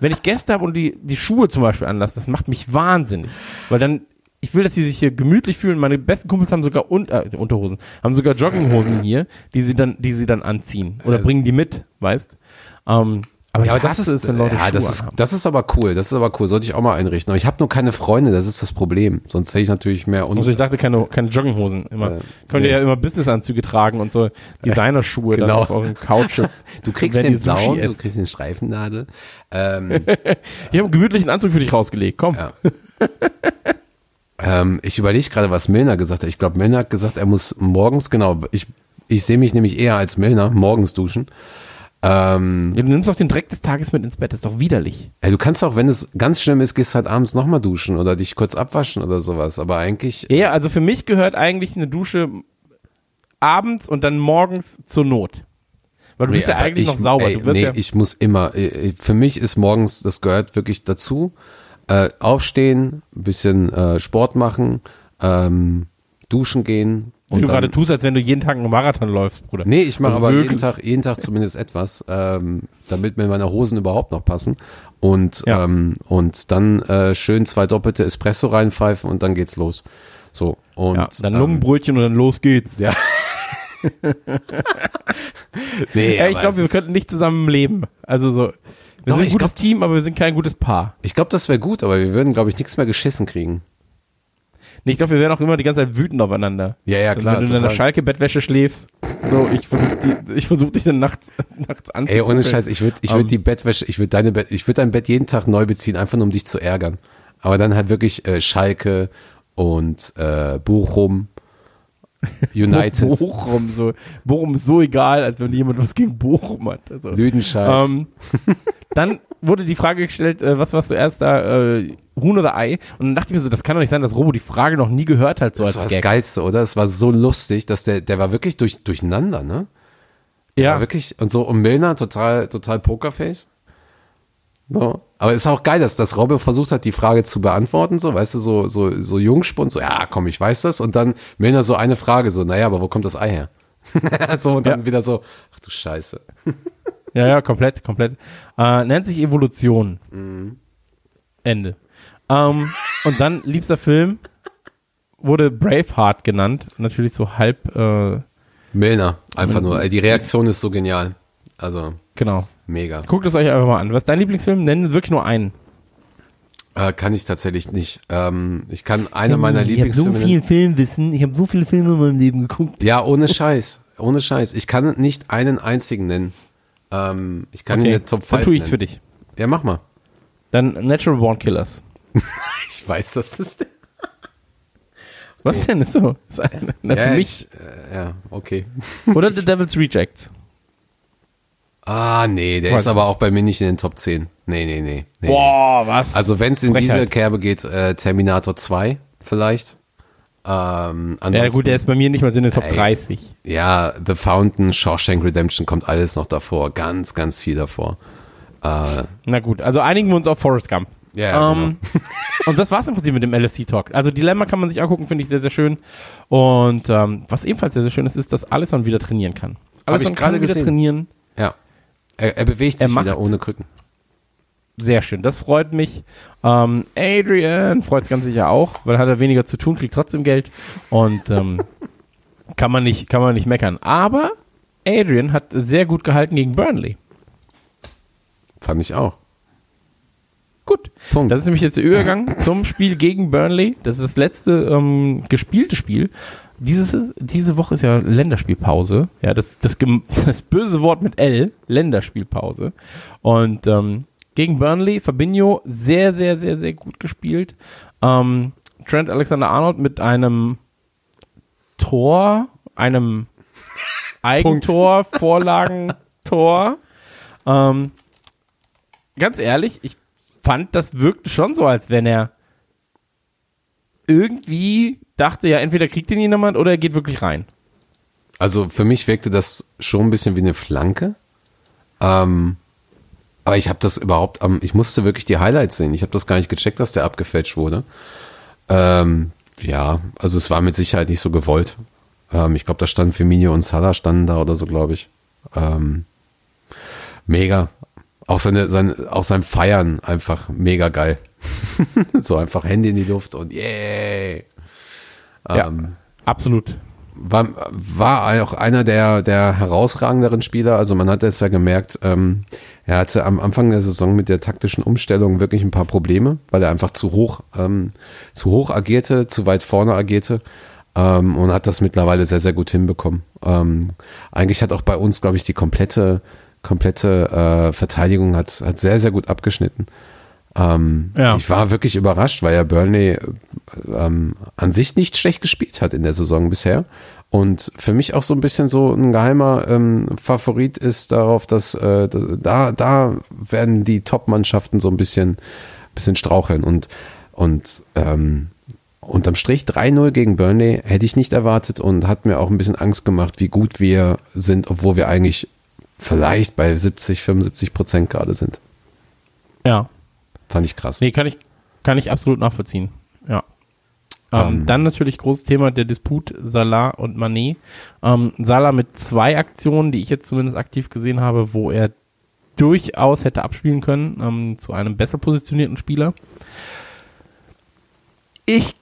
wenn ich Gäste habe und die, die Schuhe zum Beispiel anlassen, das macht mich wahnsinnig. Weil dann, ich will, dass sie sich hier gemütlich fühlen. Meine besten Kumpels haben sogar Un äh, Unterhosen, haben sogar Jogginghosen hier, die sie dann, die sie dann anziehen. Oder bringen die mit, weißt? Ähm, aber Ja, aber das ist, es, wenn Leute ja, Schuhe das ist, haben. das ist aber cool. Das ist aber cool. Sollte ich auch mal einrichten. Aber ich habe nur keine Freunde. Das ist das Problem. Sonst hätte ich natürlich mehr. Und Also ich dachte keine, keine Jogginghosen immer. Äh, Könnt ihr nee. ja immer Businessanzüge tragen und so Designerschuhe dann Genau. auf euren Couches. du kriegst den ihr Sushi blauen, du kriegst den Streifennadel. Ähm, Ich habe einen gemütlichen Anzug für dich rausgelegt. Komm. Ja. ähm, ich überlege gerade, was Milner gesagt hat. Ich glaube, Milner hat gesagt, er muss morgens, genau, ich, ich sehe mich nämlich eher als Milner, morgens duschen. Ähm, Ja, du nimmst doch den Dreck des Tages mit ins Bett. Das ist doch widerlich. ja, du kannst auch, wenn es ganz schlimm ist, gehst halt abends nochmal duschen oder dich kurz abwaschen oder sowas. Aber eigentlich, Ja, also für mich gehört eigentlich eine Dusche abends und dann morgens zur Not. Weil du bist ja eigentlich ich, noch sauber. Ey, nee, ja, ich muss immer, äh, für mich ist morgens, das gehört wirklich dazu, äh, aufstehen, ein bisschen äh, Sport machen, ähm, duschen gehen. Wie du gerade tust, als wenn du jeden Tag einen Marathon läufst, Bruder. Nee, ich mache Also aber jeden. Tag, jeden Tag zumindest etwas, ähm, damit mir meine Hosen überhaupt noch passen. Und, Ja. ähm, und dann äh, schön zwei doppelte Espresso reinpfeifen und dann geht's los. So. Und ja, dann ähm, Lungenbrötchen und dann los geht's. Ja. nee, Ja, ich glaube, wir könnten nicht zusammen leben. Also so, Wir Doch, sind ein gutes glaub, Team, aber wir sind kein gutes Paar. Ich glaube, das wäre gut, aber wir würden, glaube ich, nichts mehr geschissen kriegen. Nee, ich glaube, wir wären auch immer die ganze Zeit wütend aufeinander. Ja, ja, klar. Wenn du in deiner. Schalke-Bettwäsche schläfst, so, ich versuche ich versuch dich dann nachts, nachts Ey, anzugucken. ohne Scheiß, ich würde ich würd Ähm. die Bettwäsche, ich würde deine Bett, ich würde dein Bett jeden Tag neu beziehen, einfach nur um dich zu ärgern. Aber dann halt wirklich äh, Schalke und äh, Bochum, United, Bochum, so. Bochum ist so egal, als wenn jemand was gegen Bochum hat. Also, Lüdenscheid. ähm, dann wurde die Frage gestellt, äh, was war zuerst da, äh, Huhn oder Ei? Und dann dachte ich mir so, das kann doch nicht sein, dass Robo die Frage noch nie gehört hat, so das war als das Gag. Geilste, oder? Es war so lustig, dass der, der war wirklich durch, durcheinander, ne? Ja, War wirklich, und so, und Milner total, total Pokerface. So. Aber ist auch geil, dass, dass Robbe versucht hat, die Frage zu beantworten, so, weißt du, so, so, so Jungspund, so, ja, komm, ich weiß das. Und dann Milner so eine Frage, so, naja, aber wo kommt das Ei her? so, und dann Ja. wieder so, ach du Scheiße. ja, ja, komplett, komplett. Äh, nennt sich Evolution. Mhm. Ende. Ähm, und dann, liebster Film, wurde Braveheart genannt. Natürlich so halb, äh, Milner, einfach nur, ey, die Reaktion ist so genial. Also, genau. Mega. Guckt es euch einfach mal an. Was ist dein Lieblingsfilm? Nennen wirklich nur einen. Äh, kann ich tatsächlich nicht. Ähm, ich kann einer meiner ich habe so Lieblingsfilme. viel Filmwissen. Ich habe so viele Filme in meinem Leben geguckt. Ja, ohne Scheiß. Ohne Scheiß. Ich kann nicht einen einzigen nennen. Ähm, ich kann in der Top 5 dann tue ich's für nennen. dich. Ja, mach mal. Dann Natural Born Killers. Ich weiß, das ist. Was denn ist so? Ist ein, na, Ja, für mich. Ich, äh, ja, okay. Oder The Devil's Rejects. Ah, nee, der Weiß ist aber nicht. auch bei mir nicht in den Top 10. Nee, nee, nee. nee. Boah, was? Also, wenn es in diese Frechheit. Kerbe geht, äh, Terminator 2 vielleicht. Ähm, ja, gut, der ist bei mir nicht mal in den Top Ey. 30. ja, The Fountain, Shawshank Redemption kommt alles noch davor. Ganz, ganz viel davor. Äh, Na gut, also einigen wir uns auf Forrest Gump. Ja, ja, ähm, Und das war's im Prinzip mit dem LFC-Talk. Also Dilemma kann man sich angucken, finde ich sehr, sehr schön. Und ähm, was ebenfalls sehr, sehr schön ist, ist, dass Alisson wieder trainieren kann. Alisson kann wieder trainieren. ja. Er, er bewegt Er sich macht- wieder ohne Krücken. Sehr schön, das freut mich. Ähm, Adrian freut es ganz sicher auch, weil hat er weniger zu tun, kriegt trotzdem Geld und ähm, kann man nicht, kann man nicht meckern. Aber Adrian hat sehr gut gehalten gegen Burnley. Fand ich auch. Gut. Punkt. Das ist nämlich jetzt der Übergang zum Spiel gegen Burnley. Das ist das letzte ähm, gespielte Spiel. Dieses, diese Woche ist ja Länderspielpause. Ja, das, das, das böse Wort mit L, Länderspielpause. Und ähm, gegen Burnley, Fabinho, sehr, sehr, sehr, sehr gut gespielt. Ähm, Trent Alexander-Arnold mit einem Tor, einem Eigentor, Vorlagentor. Ähm, ganz ehrlich, ich fand, das wirkte schon so, als wenn er irgendwie dachte, ja, entweder kriegt ihn jemand oder er geht wirklich rein. Also für mich wirkte das schon ein bisschen wie eine Flanke. Ähm, aber ich habe das überhaupt, am, ich musste wirklich die Highlights sehen. Ich habe das gar nicht gecheckt, dass der abgefälscht wurde. Ähm, ja, also es war mit Sicherheit nicht so gewollt. Ähm, ich glaube, da standen Firmino und Salah standen da oder so, glaube ich. Ähm, mega. Auch seine, sein, auch sein Feiern einfach mega geil. so einfach Hände in die Luft und yeah. Ja, Ähm, absolut. war, war auch einer der, der herausragenderen Spieler. Also man hat jetzt ja gemerkt, ähm, er hatte am Anfang der Saison mit der taktischen Umstellung wirklich ein paar Probleme, weil er einfach zu hoch, ähm, zu hoch agierte, zu weit vorne agierte. Ähm, und hat das mittlerweile sehr, sehr gut hinbekommen. Ähm, eigentlich hat auch bei uns, glaube ich, die komplette, komplette äh, Verteidigung hat, hat sehr, sehr gut abgeschnitten. Ähm, Ja. Ich war wirklich überrascht, weil ja Burnley ähm, an sich nicht schlecht gespielt hat in der Saison bisher. Und für mich auch so ein bisschen so ein geheimer ähm, Favorit ist darauf, dass äh, da, da werden die Top-Mannschaften so ein bisschen, bisschen straucheln. Und, und ähm, unterm Strich 3-0 gegen Burnley hätte ich nicht erwartet und hat mir auch ein bisschen Angst gemacht, wie gut wir sind, obwohl wir eigentlich vielleicht bei 70, 75 Prozent gerade sind. Ja. Fand ich krass. Nee, kann ich, kann ich absolut nachvollziehen. Ja. Ähm, Ähm. dann natürlich großes Thema der Disput Salah und Manet. Ähm, Salah mit zwei Aktionen, die ich jetzt zumindest aktiv gesehen habe, wo er durchaus hätte abspielen können ähm, zu einem besser positionierten Spieler. Ich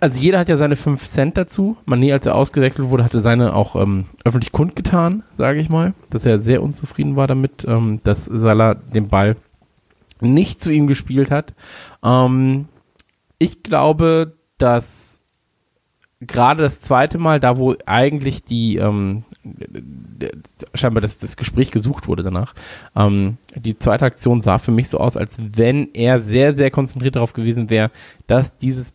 also jeder hat ja seine 5 Cent dazu. Mané, als er ausgewechselt wurde, hatte seine auch ähm, öffentlich kundgetan, sage ich mal, dass er sehr unzufrieden war damit, ähm, dass Salah den Ball nicht zu ihm gespielt hat. Ähm, ich glaube, dass gerade das zweite Mal, da wo eigentlich die ähm, scheinbar das, das Gespräch gesucht wurde danach, ähm, die zweite Aktion sah für mich so aus, als wenn er sehr, sehr konzentriert darauf gewesen wäre, dass dieses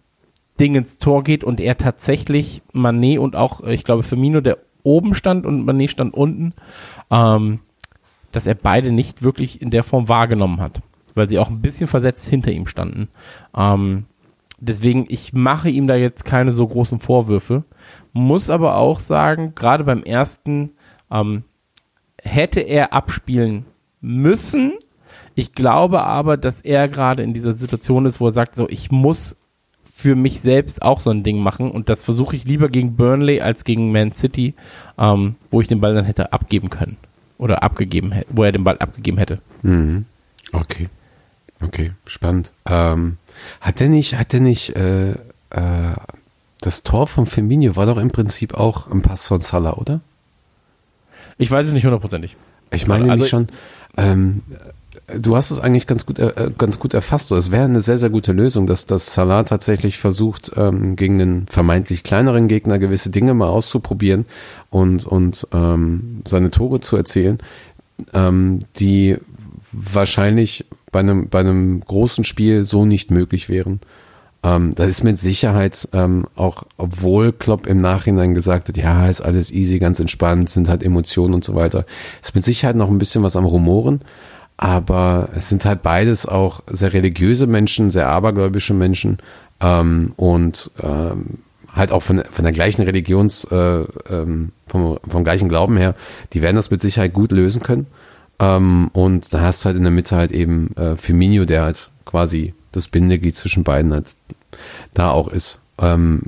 Ding ins Tor geht und er tatsächlich Manet und auch, ich glaube, Firmino, der oben stand und Manet stand unten, ähm, dass er beide nicht wirklich in der Form wahrgenommen hat, weil sie auch ein bisschen versetzt hinter ihm standen. Ähm, deswegen, ich mache ihm da jetzt keine so großen Vorwürfe, muss aber auch sagen, gerade beim ersten ähm, hätte er abspielen müssen. Ich glaube aber, dass er gerade in dieser Situation ist, wo er sagt, so, ich muss für mich selbst auch so ein Ding machen und das versuche ich lieber gegen Burnley als gegen Man City, ähm, wo ich den Ball dann hätte abgeben können oder abgegeben hätte, wo er den Ball abgegeben hätte. Mhm. Okay. Okay, spannend. Ähm, hat der nicht, hat der nicht, äh, äh, das Tor von Firmino war doch im Prinzip auch ein Pass von Salah, oder? Ich weiß es nicht hundertprozentig. Ich meine Also- nämlich schon, ähm, du hast es eigentlich ganz gut, äh, ganz gut erfasst. Es wäre eine sehr, sehr gute Lösung, dass, dass Salah tatsächlich versucht, ähm, gegen einen vermeintlich kleineren Gegner gewisse Dinge mal auszuprobieren und, und ähm, seine Tore zu erzielen, ähm, die wahrscheinlich bei einem, bei einem großen Spiel so nicht möglich wären. Ähm, das ist mit Sicherheit ähm, auch, obwohl Klopp im Nachhinein gesagt hat, ja, ist alles easy, ganz entspannt, sind halt Emotionen und so weiter, ist mit Sicherheit noch ein bisschen was am Rumoren, aber es sind halt beides auch sehr religiöse Menschen, sehr abergläubische Menschen ähm, und ähm, halt auch von, von der gleichen Religions, äh, ähm, vom, vom gleichen Glauben her, die werden das mit Sicherheit gut lösen können. Ähm, und da hast du halt in der Mitte halt eben äh, Firmino, der halt quasi das Bindeglied zwischen beiden halt da auch ist. Ähm,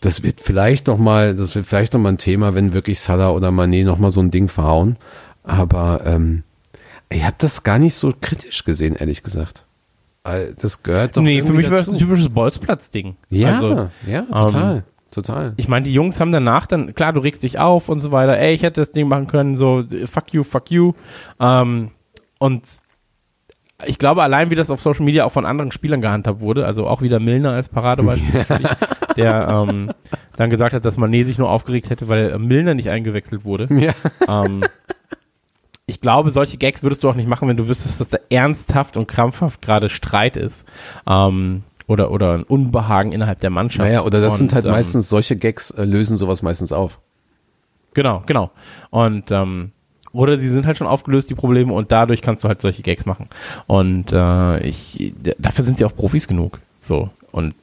das wird vielleicht noch mal, das wird vielleicht noch mal ein Thema, wenn wirklich Salah oder Mané noch mal so ein Ding verhauen. Aber ähm, ich habe das gar nicht so kritisch gesehen, ehrlich gesagt. Weil Das gehört doch nee, für mich war es ein typisches Bolzplatz-Ding. Ja, Also, ja, total, total. ich meine, die Jungs haben danach dann, klar, du regst dich auf und so weiter, ey, ich hätte das Ding machen können, so, fuck you, fuck you. Ähm, und ich glaube, allein wie das auf Social Media auch von anderen Spielern gehandhabt wurde, also auch wieder Milner als Paradebeispiel, der ähm, dann gesagt hat, dass Mané sich nur aufgeregt hätte, weil äh, Milner nicht eingewechselt wurde. Ja. Ähm, ich glaube, solche Gags würdest du auch nicht machen, wenn du wüsstest, dass da ernsthaft und krampfhaft gerade Streit ist. Ähm, oder, oder ein Unbehagen innerhalb der Mannschaft. Naja, oder das Und, sind halt ähm, meistens solche Gags, äh, lösen sowas meistens auf. Genau, genau. Und ähm, oder sie sind halt schon aufgelöst, die Probleme, und dadurch kannst du halt solche Gags machen. Und äh, ich, dafür sind sie auch Profis genug. So. Und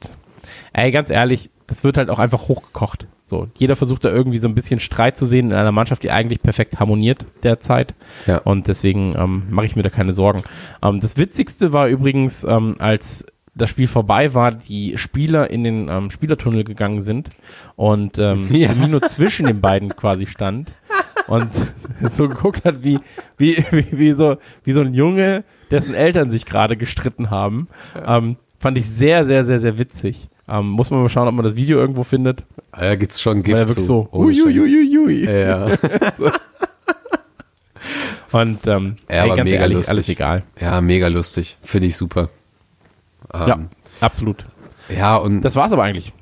ey, ganz ehrlich, das wird halt auch einfach hochgekocht. So, jeder versucht da irgendwie so ein bisschen Streit zu sehen in einer Mannschaft, die eigentlich perfekt harmoniert derzeit. Ja. Und deswegen ähm, mache ich mir da keine Sorgen. Ähm, das Witzigste war übrigens, ähm, als das Spiel vorbei war, die Spieler in den ähm, Spielertunnel gegangen sind und ähm, Ja. Firmino zwischen den beiden quasi stand und so geguckt hat, wie, wie, wie, wie, so, wie so ein Junge, dessen Eltern sich gerade gestritten haben. Ähm, fand ich sehr, sehr, sehr, sehr witzig. Ähm, muss man mal schauen, ob man das Video irgendwo findet. Da gibt's schon Weil Gift wirklich zu. so, Scheiß. uiuiuiui. Ja, Und ähm, Ja, aber mega ehrlich, lustig. alles egal. ja, mega lustig. Finde ich super. Ja, Ähm, absolut. ja, und Das war's aber eigentlich.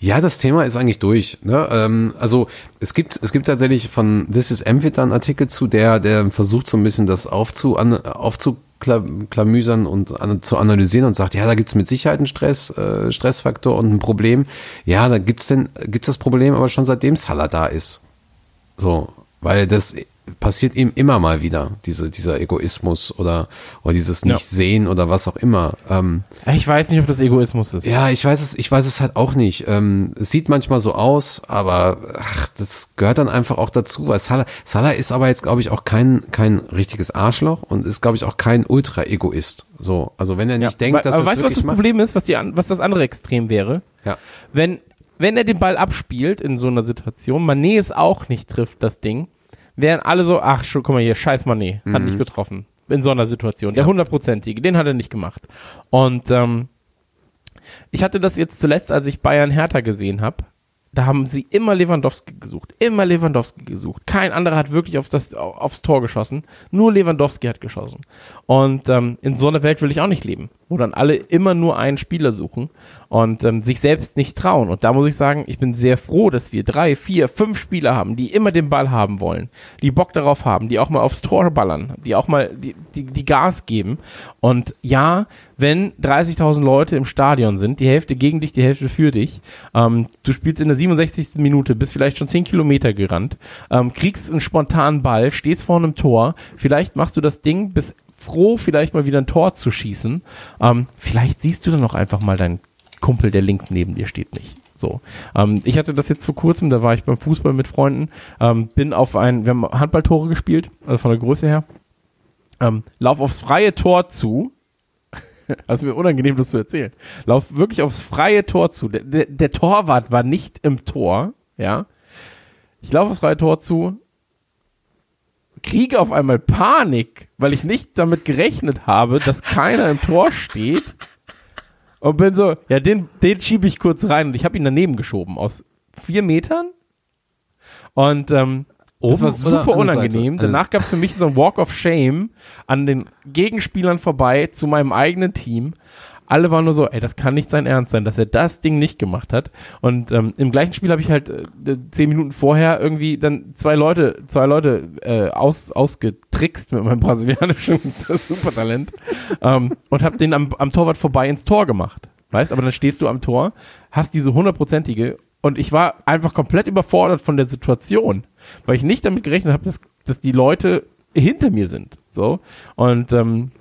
Ja, das Thema ist eigentlich durch. Ne? Ähm, also es gibt es gibt tatsächlich von This is da einen Artikel zu, der der versucht so ein bisschen das aufzu an, aufzuklamüsern und an, zu analysieren und sagt, ja, da gibt's mit Sicherheit einen Stress äh, Stressfaktor und ein Problem. Ja, da gibt's denn gibt's das Problem, aber schon seitdem Salah da ist. So, weil das passiert ihm immer mal wieder, diese, dieser Egoismus oder, oder dieses Ja. Nicht-Sehen oder was auch immer. Ähm, Ich weiß nicht, ob das Egoismus ist. ja, ich weiß es, ich weiß es halt auch nicht. Ähm, es sieht manchmal so aus, aber ach, das gehört dann einfach auch dazu, weil Salah, Salah ist aber jetzt, glaube ich, auch kein, kein richtiges Arschloch und ist, glaube ich, auch kein Ultra-Egoist. So, also wenn er nicht denkt, aber, dass aber er es weißt du, was das. Problem ist, was, die, was das andere Extrem wäre? Ja. Wenn, wenn er den Ball abspielt in so einer Situation, Mané es auch nicht trifft, das Ding, wären alle so, ach, schon, guck mal hier, scheiß Mané, hat Mhm. nicht getroffen. In so einer Situation. Der hundertprozentige, den hat er nicht gemacht. Und ähm, Ich hatte das jetzt zuletzt, als ich Bayern Hertha gesehen habe. Da haben sie immer Lewandowski gesucht, immer Lewandowski gesucht. Kein anderer hat wirklich aufs, das, aufs Tor geschossen. Nur Lewandowski hat geschossen. Und ähm, in so einer Welt will ich auch nicht leben, wo dann alle immer nur einen Spieler suchen und ähm, sich selbst nicht trauen. Und da muss ich sagen, ich bin sehr froh, dass wir drei, vier, fünf Spieler haben, die immer den Ball haben wollen, die Bock darauf haben, die auch mal aufs Tor ballern, die auch mal die, die, die Gas geben. Und ja, wenn 30.000 Leute im Stadion sind, die Hälfte gegen dich, die Hälfte für dich, ähm, du spielst in der 67. Minute, bist vielleicht schon 10 Kilometer gerannt, ähm, kriegst einen spontanen Ball, stehst vor einem Tor, vielleicht machst du das Ding, bist froh, vielleicht mal wieder ein Tor zu schießen. Ähm, vielleicht siehst du dann auch einfach mal deinen Kumpel, der links neben dir steht, nicht. So. Ähm, ich hatte das jetzt vor kurzem, da war ich beim Fußball mit Freunden, ähm, bin auf ein, wir haben Handballtore gespielt, also von der Größe her, ähm, lauf aufs freie Tor zu, ist mir unangenehm, das zu erzählen. Lauf wirklich aufs freie Tor zu. Der, der, der Torwart war nicht im Tor, ja. Ich laufe aufs freie Tor zu, kriege auf einmal Panik, weil ich nicht damit gerechnet habe, dass keiner im Tor steht. Und bin so, ja, den, den schiebe ich kurz rein und ich habe ihn daneben geschoben aus vier Metern. Und ähm, das war super unangenehm. Danach gab es für mich so ein Walk of Shame an den Gegenspielern vorbei zu meinem eigenen Team. Alle waren nur so, ey, das kann nicht sein Ernst sein, dass er das Ding nicht gemacht hat. Und ähm, im gleichen Spiel habe ich halt äh, zehn Minuten vorher irgendwie dann zwei Leute, zwei Leute äh, aus, ausgetrickst mit meinem brasilianischen Supertalent ähm, und habe den am, am Torwart vorbei ins Tor gemacht. Weißt, aber dann stehst du am Tor, hast diese hundertprozentige und ich war einfach komplett überfordert von der Situation, weil ich nicht damit gerechnet habe, dass, dass die Leute hinter mir sind. So. Und ähm,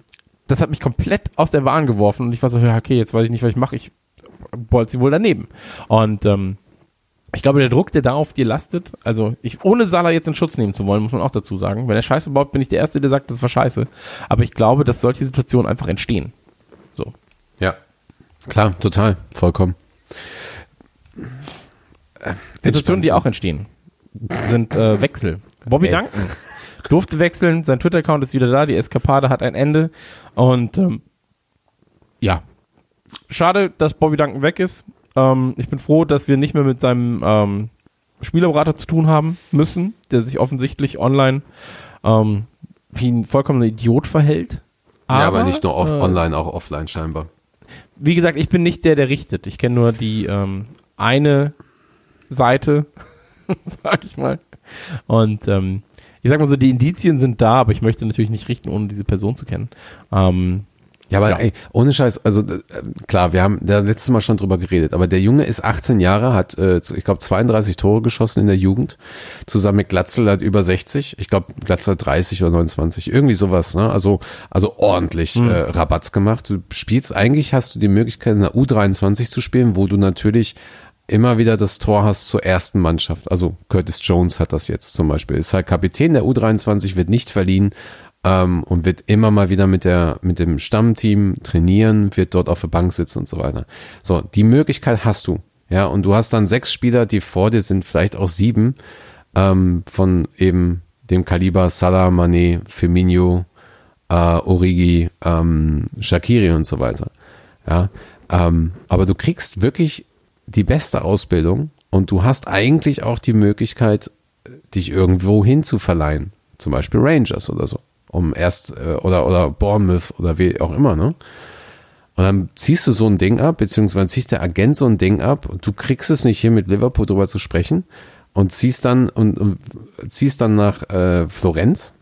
das hat mich komplett aus der Bahn geworfen und ich war so, ja, okay, jetzt weiß ich nicht, was ich mache. Ich wollte sie wohl daneben. Und ähm, ich glaube, der Druck, der da auf dir lastet, also ich, ohne Salah jetzt in Schutz nehmen zu wollen, muss man auch dazu sagen. Wenn er Scheiße baut, bin ich der Erste, der sagt, das war Scheiße. Aber ich glaube, dass solche Situationen einfach entstehen. So. Ja, klar, total, vollkommen. Situationen, die auch entstehen, sind äh, Wechsel. Bobby Ey. Duncan durfte wechseln, sein Twitter-Account ist wieder da, die Eskapade hat ein Ende und ähm, ja, schade, dass Bobby Duncan weg ist. Ähm, ich bin froh, dass wir nicht mehr mit seinem ähm, Spielerberater zu tun haben müssen, der sich offensichtlich online ähm, wie ein vollkommener Idiot verhält. ja, aber nicht nur off, äh, online, auch offline scheinbar. wie gesagt, ich bin nicht der, der richtet. Ich kenne nur die ähm, eine Seite, sag ich mal. Und ähm, ich sag mal so, die Indizien sind da, aber ich möchte natürlich nicht richten, ohne diese Person zu kennen. Ähm, Ja, aber Ja. ey, ohne Scheiß, also äh, klar, wir haben da letztes Mal schon drüber geredet, aber der Junge ist 18 Jahre, hat, äh, ich glaube, 32 Tore geschossen in der Jugend, zusammen mit Glatzel hat über 60, ich glaube, Glatzel hat 30 oder 29, irgendwie sowas, ne? Also, also ordentlich äh, Rabatz gemacht. Du spielst eigentlich, hast du die Möglichkeit, in der U23 zu spielen, wo du natürlich immer wieder das Tor hast zur ersten Mannschaft. Also Curtis Jones hat das jetzt zum Beispiel. Ist halt Kapitän der U23, wird nicht verliehen ähm, und wird immer mal wieder mit der mit dem Stammteam trainieren, wird dort auf der Bank sitzen und so weiter. So, die Möglichkeit hast du. Ja, und du hast dann sechs Spieler, die vor dir sind, vielleicht auch sieben, ähm, von eben dem Kaliber Salah, Mané, Firmino, äh, Origi, ähm, Shakiri und so weiter. Ja, ähm, aber du kriegst wirklich die beste Ausbildung und du hast eigentlich auch die Möglichkeit, dich irgendwo hin zu verleihen. Zum Beispiel Rangers oder so. Um erst, äh, oder, oder Bournemouth oder wie auch immer, ne? Und dann ziehst du so ein Ding ab, beziehungsweise ziehst der Agent so ein Ding ab und du kriegst es nicht hier mit Liverpool drüber zu sprechen und ziehst dann und, und ziehst dann nach äh, Florenz,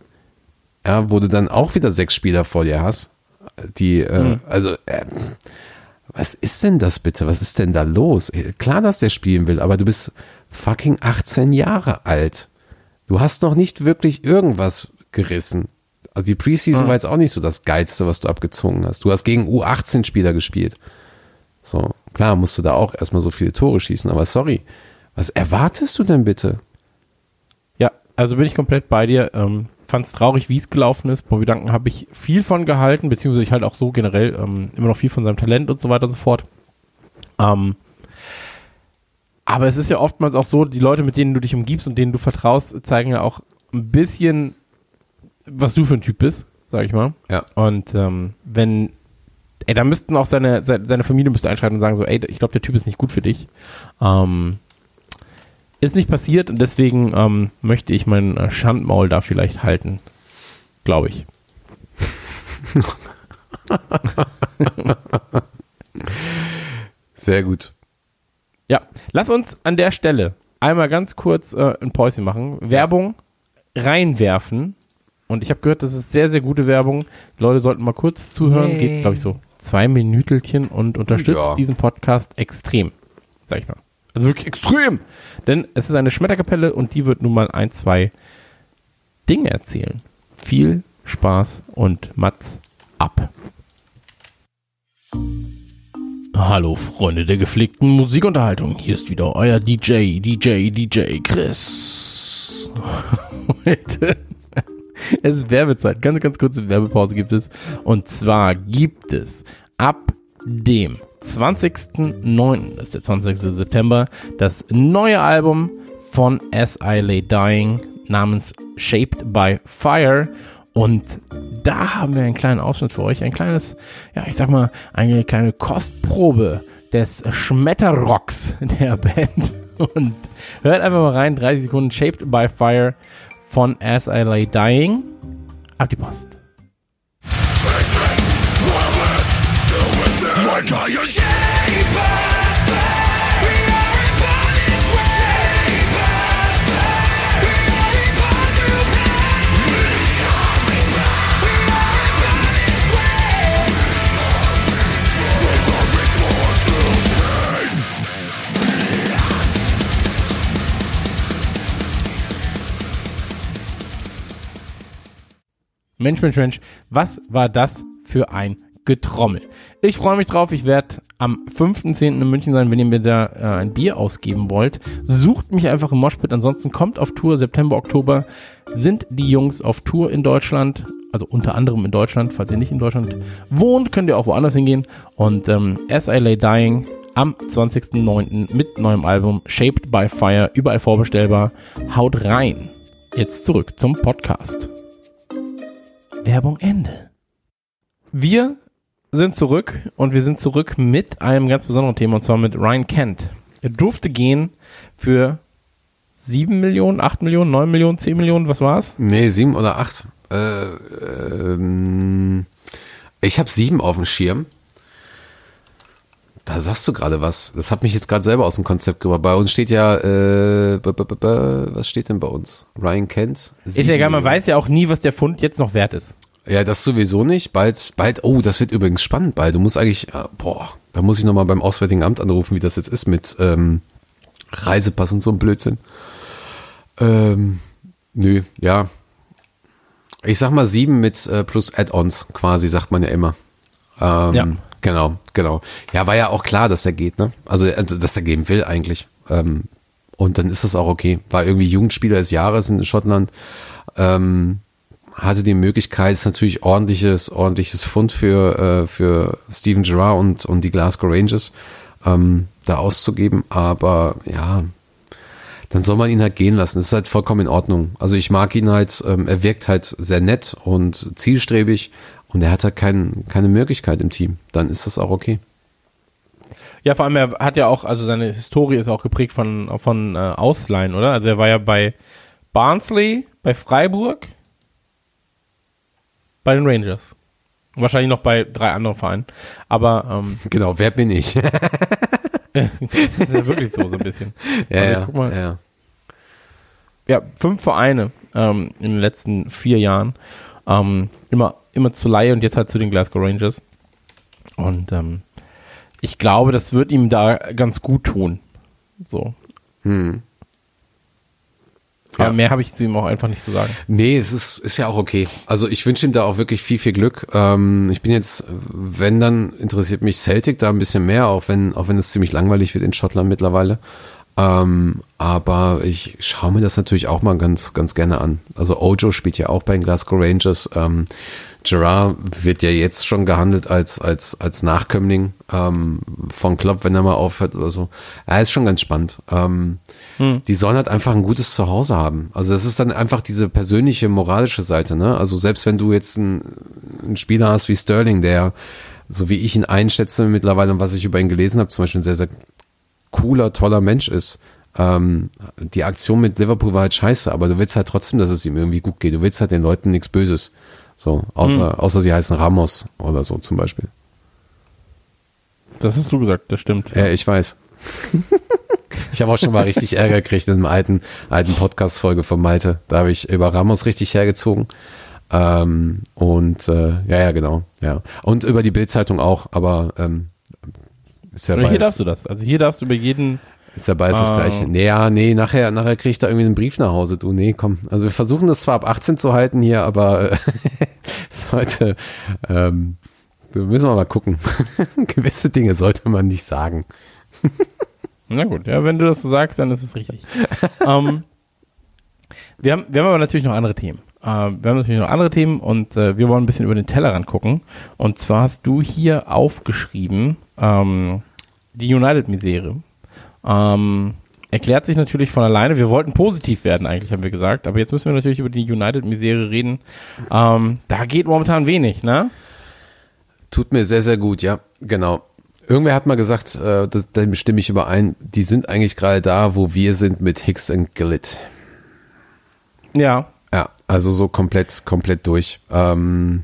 ja, wo du dann auch wieder sechs Spieler vor dir hast, die, äh, also, äh, was ist denn das bitte? Was ist denn da los? Ey, Klar, dass der spielen will, aber du bist fucking 18 Jahre alt. Du hast noch nicht wirklich irgendwas gerissen. Also die Preseason war jetzt auch nicht so das Geilste, was du abgezogen hast. Du hast gegen U18-Spieler gespielt. So, klar musst du da auch erstmal so viele Tore schießen, aber sorry. Was erwartest du denn bitte? ja, also bin ich komplett bei dir. Ähm, Fand es traurig, wie es gelaufen ist. Bobby Duncan habe ich viel von gehalten, beziehungsweise ich halt auch so generell ähm, immer noch viel von seinem Talent und so weiter und so fort. Ähm, aber es ist ja oftmals auch so, die Leute, mit denen du dich umgibst und denen du vertraust, zeigen ja auch ein bisschen, was du für ein Typ bist, sag ich mal. Ja. Und ähm, wenn ey, da müssten auch seine, seine Familie müsste einschreiten und sagen so, ey, ich glaube, der Typ ist nicht gut für dich. Ähm, ist nicht passiert und deswegen ähm, möchte ich mein äh, Schandmaul da vielleicht halten. Glaube ich. Sehr gut. Ja, lass uns an der Stelle einmal ganz kurz äh, ein Päuschen machen. Werbung reinwerfen. Und ich habe gehört, das ist sehr, sehr gute Werbung. Die Leute sollten mal kurz zuhören. Yay. Geht, glaube ich, so zwei Minütelchen und unterstützt Ja. diesen Podcast extrem. Sag ich mal. Also wirklich extrem. Denn es ist eine Schmetterkapelle und die wird nun mal ein, zwei Dinge erzählen. Viel Spaß und Mats ab. Hallo Freunde der gepflegten Musikunterhaltung. Hier ist wieder euer DJ, DJ, DJ Chris. Heute. Es ist Werbezeit. Ganz, ganz kurze Werbepause gibt es. Und zwar gibt es ab dem 20.09., das ist der 20. September, das neue Album von As I Lay Dying namens Shaped by Fire. Und da haben wir einen kleinen Ausschnitt für euch, ein kleines, ja, ich sag mal, eine kleine Kostprobe des Schmetterrocks der Band. Und hört einfach mal rein, 30 Sekunden Shaped by Fire von As I Lay Dying. Ab die Post. Mensch, Mensch, Mensch, was war das für ein Getrommel? Ich freue mich drauf. Ich werde am 5.10. in München sein, wenn ihr mir da äh, ein Bier ausgeben wollt. Sucht mich einfach im Moshpit. Ansonsten kommt auf Tour. September, Oktober sind die Jungs auf Tour in Deutschland. Also unter anderem in Deutschland. Falls ihr nicht in Deutschland wohnt, könnt ihr auch woanders hingehen. Und ähm, As I Lay Dying am 20.09. mit neuem Album Shaped by Fire. Überall vorbestellbar. Haut rein. Jetzt zurück zum Podcast. Werbung Ende. Wir sind zurück und wir sind zurück mit einem ganz besonderen Thema und zwar mit Ryan Kent. Er durfte gehen für 7 Millionen, 8 Millionen, 9 Millionen, 10 Millionen, was war's? Nee, sieben oder acht. Äh, ähm, ich habe sieben auf dem Schirm. Da sagst du gerade was. Das hat mich jetzt gerade selber aus dem Konzept gebracht. Bei uns steht ja, äh, b -b -b -b was steht denn bei uns? Ryan Kent? Ist ja egal, man weiß ja auch nie, was der Fund jetzt noch wert ist. Ja, das sowieso nicht. Bald, bald, oh, das wird übrigens spannend bald. Du musst eigentlich, äh, boah, da muss ich nochmal beim Auswärtigen Amt anrufen, wie das jetzt ist mit ähm, Reisepass und so ein Blödsinn. Ähm, nö, ja. Ich sag mal sieben mit äh, plus Add-ons quasi, sagt man ja immer. Ähm, Ja. Genau, genau. Ja, war ja auch klar, dass er geht, ne? Also, also dass er gehen will eigentlich. Ähm, und dann ist das auch okay. War irgendwie Jugendspieler des Jahres in Schottland. Ähm, hatte die Möglichkeit, ist natürlich ordentliches, ordentliches Fund für, äh, für Steven Gerrard und, und die Glasgow Rangers ähm, da auszugeben. Aber ja, dann soll man ihn halt gehen lassen. Das ist halt vollkommen in Ordnung. Also ich mag ihn halt, ähm, er wirkt halt sehr nett und zielstrebig und er hat halt kein, keine Möglichkeit im Team. Dann ist das auch okay. Ja, vor allem, er hat ja auch, also seine Historie ist auch geprägt von, von äh, Ausleihen, oder? Also er war ja bei Barnsley, bei Freiburg, bei den Rangers. Wahrscheinlich noch bei drei anderen Vereinen. Aber ähm, Genau, wer bin ich? ja, das ist ja wirklich so, so ein bisschen. Aber ja, guck mal. ja. ja, fünf Vereine ähm, in den letzten vier Jahren. Ähm, immer, immer zu Laie und jetzt halt zu den Glasgow Rangers. Und ähm, ich glaube, das wird ihm da ganz gut tun. So. Hm. Aber Ja. mehr habe ich zu ihm auch einfach nicht zu sagen. Nee, es ist, ist ja auch okay. Also ich wünsche ihm da auch wirklich viel, viel Glück. Ähm, ich bin jetzt, wenn dann interessiert mich Celtic da ein bisschen mehr, auch wenn, auch wenn es ziemlich langweilig wird in Schottland mittlerweile. Ähm, aber ich schaue mir das natürlich auch mal ganz, ganz gerne an. Also Ojo spielt ja auch bei den Glasgow Rangers. Ähm, Gerard wird ja jetzt schon gehandelt als, als, als Nachkömmling ähm, von Klopp, wenn er mal aufhört oder so. Ja, ist schon ganz spannend. Ähm, Die sollen halt einfach ein gutes Zuhause haben. Also das ist dann einfach diese persönliche, moralische Seite. Ne? Also selbst wenn du jetzt einen, einen Spieler hast wie Sterling, der so wie ich ihn einschätze mittlerweile und was ich über ihn gelesen habe, zum Beispiel ein sehr, sehr cooler, toller Mensch ist. Ähm, die Aktion mit Liverpool war halt scheiße, aber du willst halt trotzdem, dass es ihm irgendwie gut geht. Du willst halt den Leuten nichts Böses. So, außer, Hm. außer sie heißen Ramos oder so zum Beispiel. Das hast du gesagt, das stimmt. Ja, ich weiß. ich habe auch schon mal richtig Ärger gekriegt in einem alten, alten Podcast-Folge von Malte. Da habe ich über Ramos richtig hergezogen. Ähm, und äh, ja, ja, genau. Ja. Und über die Bildzeitung auch, aber ähm, ist ja Aber hier darfst du das. Also hier darfst du über jeden. ist ja beides das Ah. gleiche. Nee, ja, nee, nachher, nachher krieg ich da irgendwie einen Brief nach Hause. Du, nee, komm. Also wir versuchen das zwar ab 18 zu halten hier, aber äh, sollte, ähm, müssen wir mal gucken. Gewisse Dinge sollte man nicht sagen. Na gut, ja, wenn du das so sagst, dann ist es richtig. ähm, wir, haben, wir haben aber natürlich noch andere Themen. Äh, wir haben natürlich noch andere Themen und äh, wir wollen ein bisschen über den Tellerrand gucken. Und zwar hast du hier aufgeschrieben, ähm, die United-Misere. Ähm, erklärt sich natürlich von alleine. Wir wollten positiv werden, eigentlich, haben wir gesagt. Aber jetzt müssen wir natürlich über die United-Misere reden. Ähm, da geht momentan wenig, ne? Tut mir sehr, sehr gut, ja, genau. Irgendwer hat mal gesagt, äh, das, dem stimme ich überein, die sind eigentlich gerade da, wo wir sind mit Hicks und Gillett. Ja. Ja, also so komplett, komplett durch. Ähm,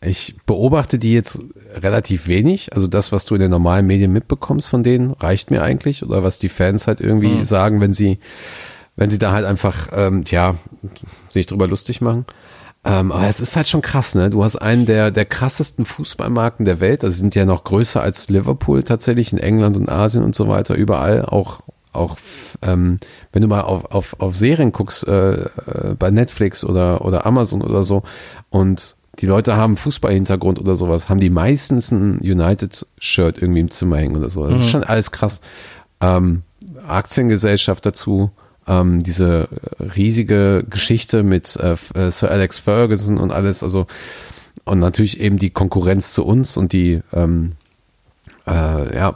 ich beobachte die jetzt relativ wenig. Also das, was du in den normalen Medien mitbekommst von denen, reicht mir eigentlich. Oder was die Fans halt irgendwie sagen, wenn sie, wenn sie da halt einfach, ähm, ja, sich drüber lustig machen. Ähm, aber es ist halt schon krass, ne? Du hast einen der, der krassesten Fußballmarken der Welt. Also sie sind ja noch größer als Liverpool tatsächlich in England und Asien und so weiter. Überall auch, auch, ähm, wenn du mal auf, auf, auf Serien guckst, äh, äh, bei Netflix oder, oder Amazon oder so und die Leute haben Fußballhintergrund oder sowas, haben die meistens ein United-Shirt irgendwie im Zimmer hängen oder so. Das ist schon alles krass. Ähm, Aktiengesellschaft dazu, ähm, diese riesige Geschichte mit äh, äh, Sir Alex Ferguson und alles, also und natürlich eben die Konkurrenz zu uns und die ähm, äh, ja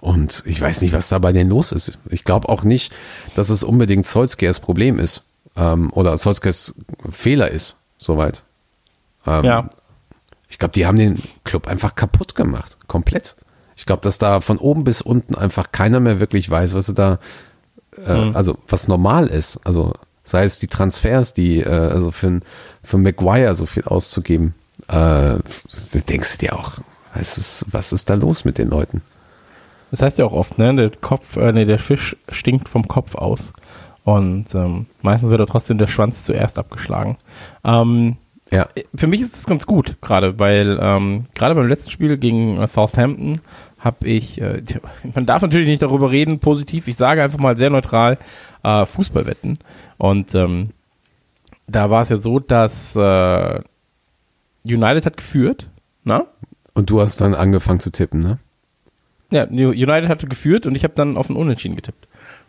und ich weiß nicht, was da bei denen los ist. Ich glaube auch nicht, dass es unbedingt Solskjaers Problem ist ähm, oder Solskjaers Fehler ist, soweit. Ähm, Ja. ich glaube, die haben den Club einfach kaputt gemacht. Komplett. Ich glaube, dass da von oben bis unten einfach keiner mehr wirklich weiß, was sie da, äh, also was normal ist. Also sei es die Transfers, die, äh, also für, für Maguire so viel auszugeben. Äh, denkst du dir auch, was ist, was ist da los mit den Leuten? Das heißt ja auch oft, ne? Der Kopf, äh, nee, der Fisch stinkt vom Kopf aus. Und ähm, meistens wird er trotzdem der Schwanz zuerst abgeschlagen. Ähm, Ja, für mich ist das ganz gut, gerade, weil ähm, gerade beim letzten Spiel gegen Southampton habe ich, äh, man darf natürlich nicht darüber reden, positiv, ich sage einfach mal sehr neutral, äh, Fußballwetten. Und ähm, da war es ja so, dass äh, United hat geführt, na? und du hast dann angefangen zu tippen, ne? Ja, United hatte geführt und ich habe dann auf ein Unentschieden getippt.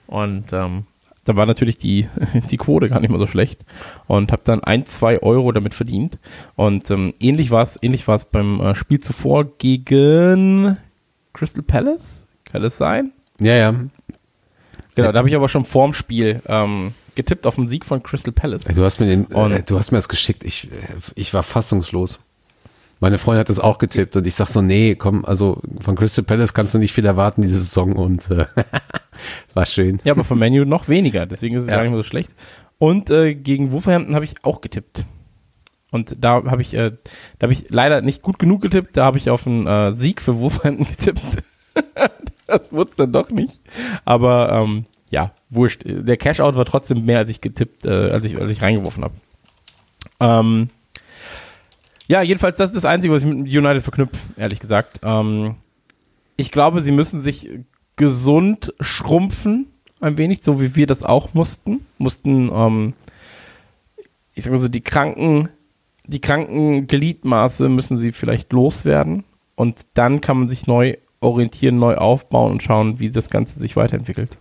Und ähm, da war natürlich die, die Quote gar nicht mal so schlecht und habe dann ein, zwei Euro damit verdient. Und ähm, ähnlich war es ähnlich war's beim äh, Spiel zuvor gegen Crystal Palace. Kann das sein? Ja, ja. Genau, da habe ich aber schon vorm Spiel ähm, getippt auf den Sieg von Crystal Palace. Du hast mir den, äh, du hast mir das geschickt. Ich, äh, ich war fassungslos. Meine Freundin hat das auch getippt und ich sag so, nee, komm, also von Crystal Palace kannst du nicht viel erwarten diese Saison und äh, war schön. Ja, aber von Menu noch weniger, deswegen ist es Ja. gar nicht mehr so schlecht. Und äh, gegen Wolverhampton habe ich auch getippt. Und da habe ich, äh, da habe ich leider nicht gut genug getippt, da habe ich auf einen äh, Sieg für Wolverhampton getippt. das wurde dann doch nicht. Aber ähm, ja, wurscht. Der Cashout war trotzdem mehr, als ich getippt, äh, als ich, als ich reingeworfen habe. Ähm, ja, jedenfalls, das ist das Einzige, was ich mit United verknüpfe, ehrlich gesagt. Ähm, ich glaube, sie müssen sich gesund schrumpfen, ein wenig, so wie wir das auch mussten. Mussten, ähm, ich sag mal so, die kranken, die kranken Gliedmaße müssen sie vielleicht loswerden. Und dann kann man sich neu orientieren, neu aufbauen und schauen, wie das Ganze sich weiterentwickelt.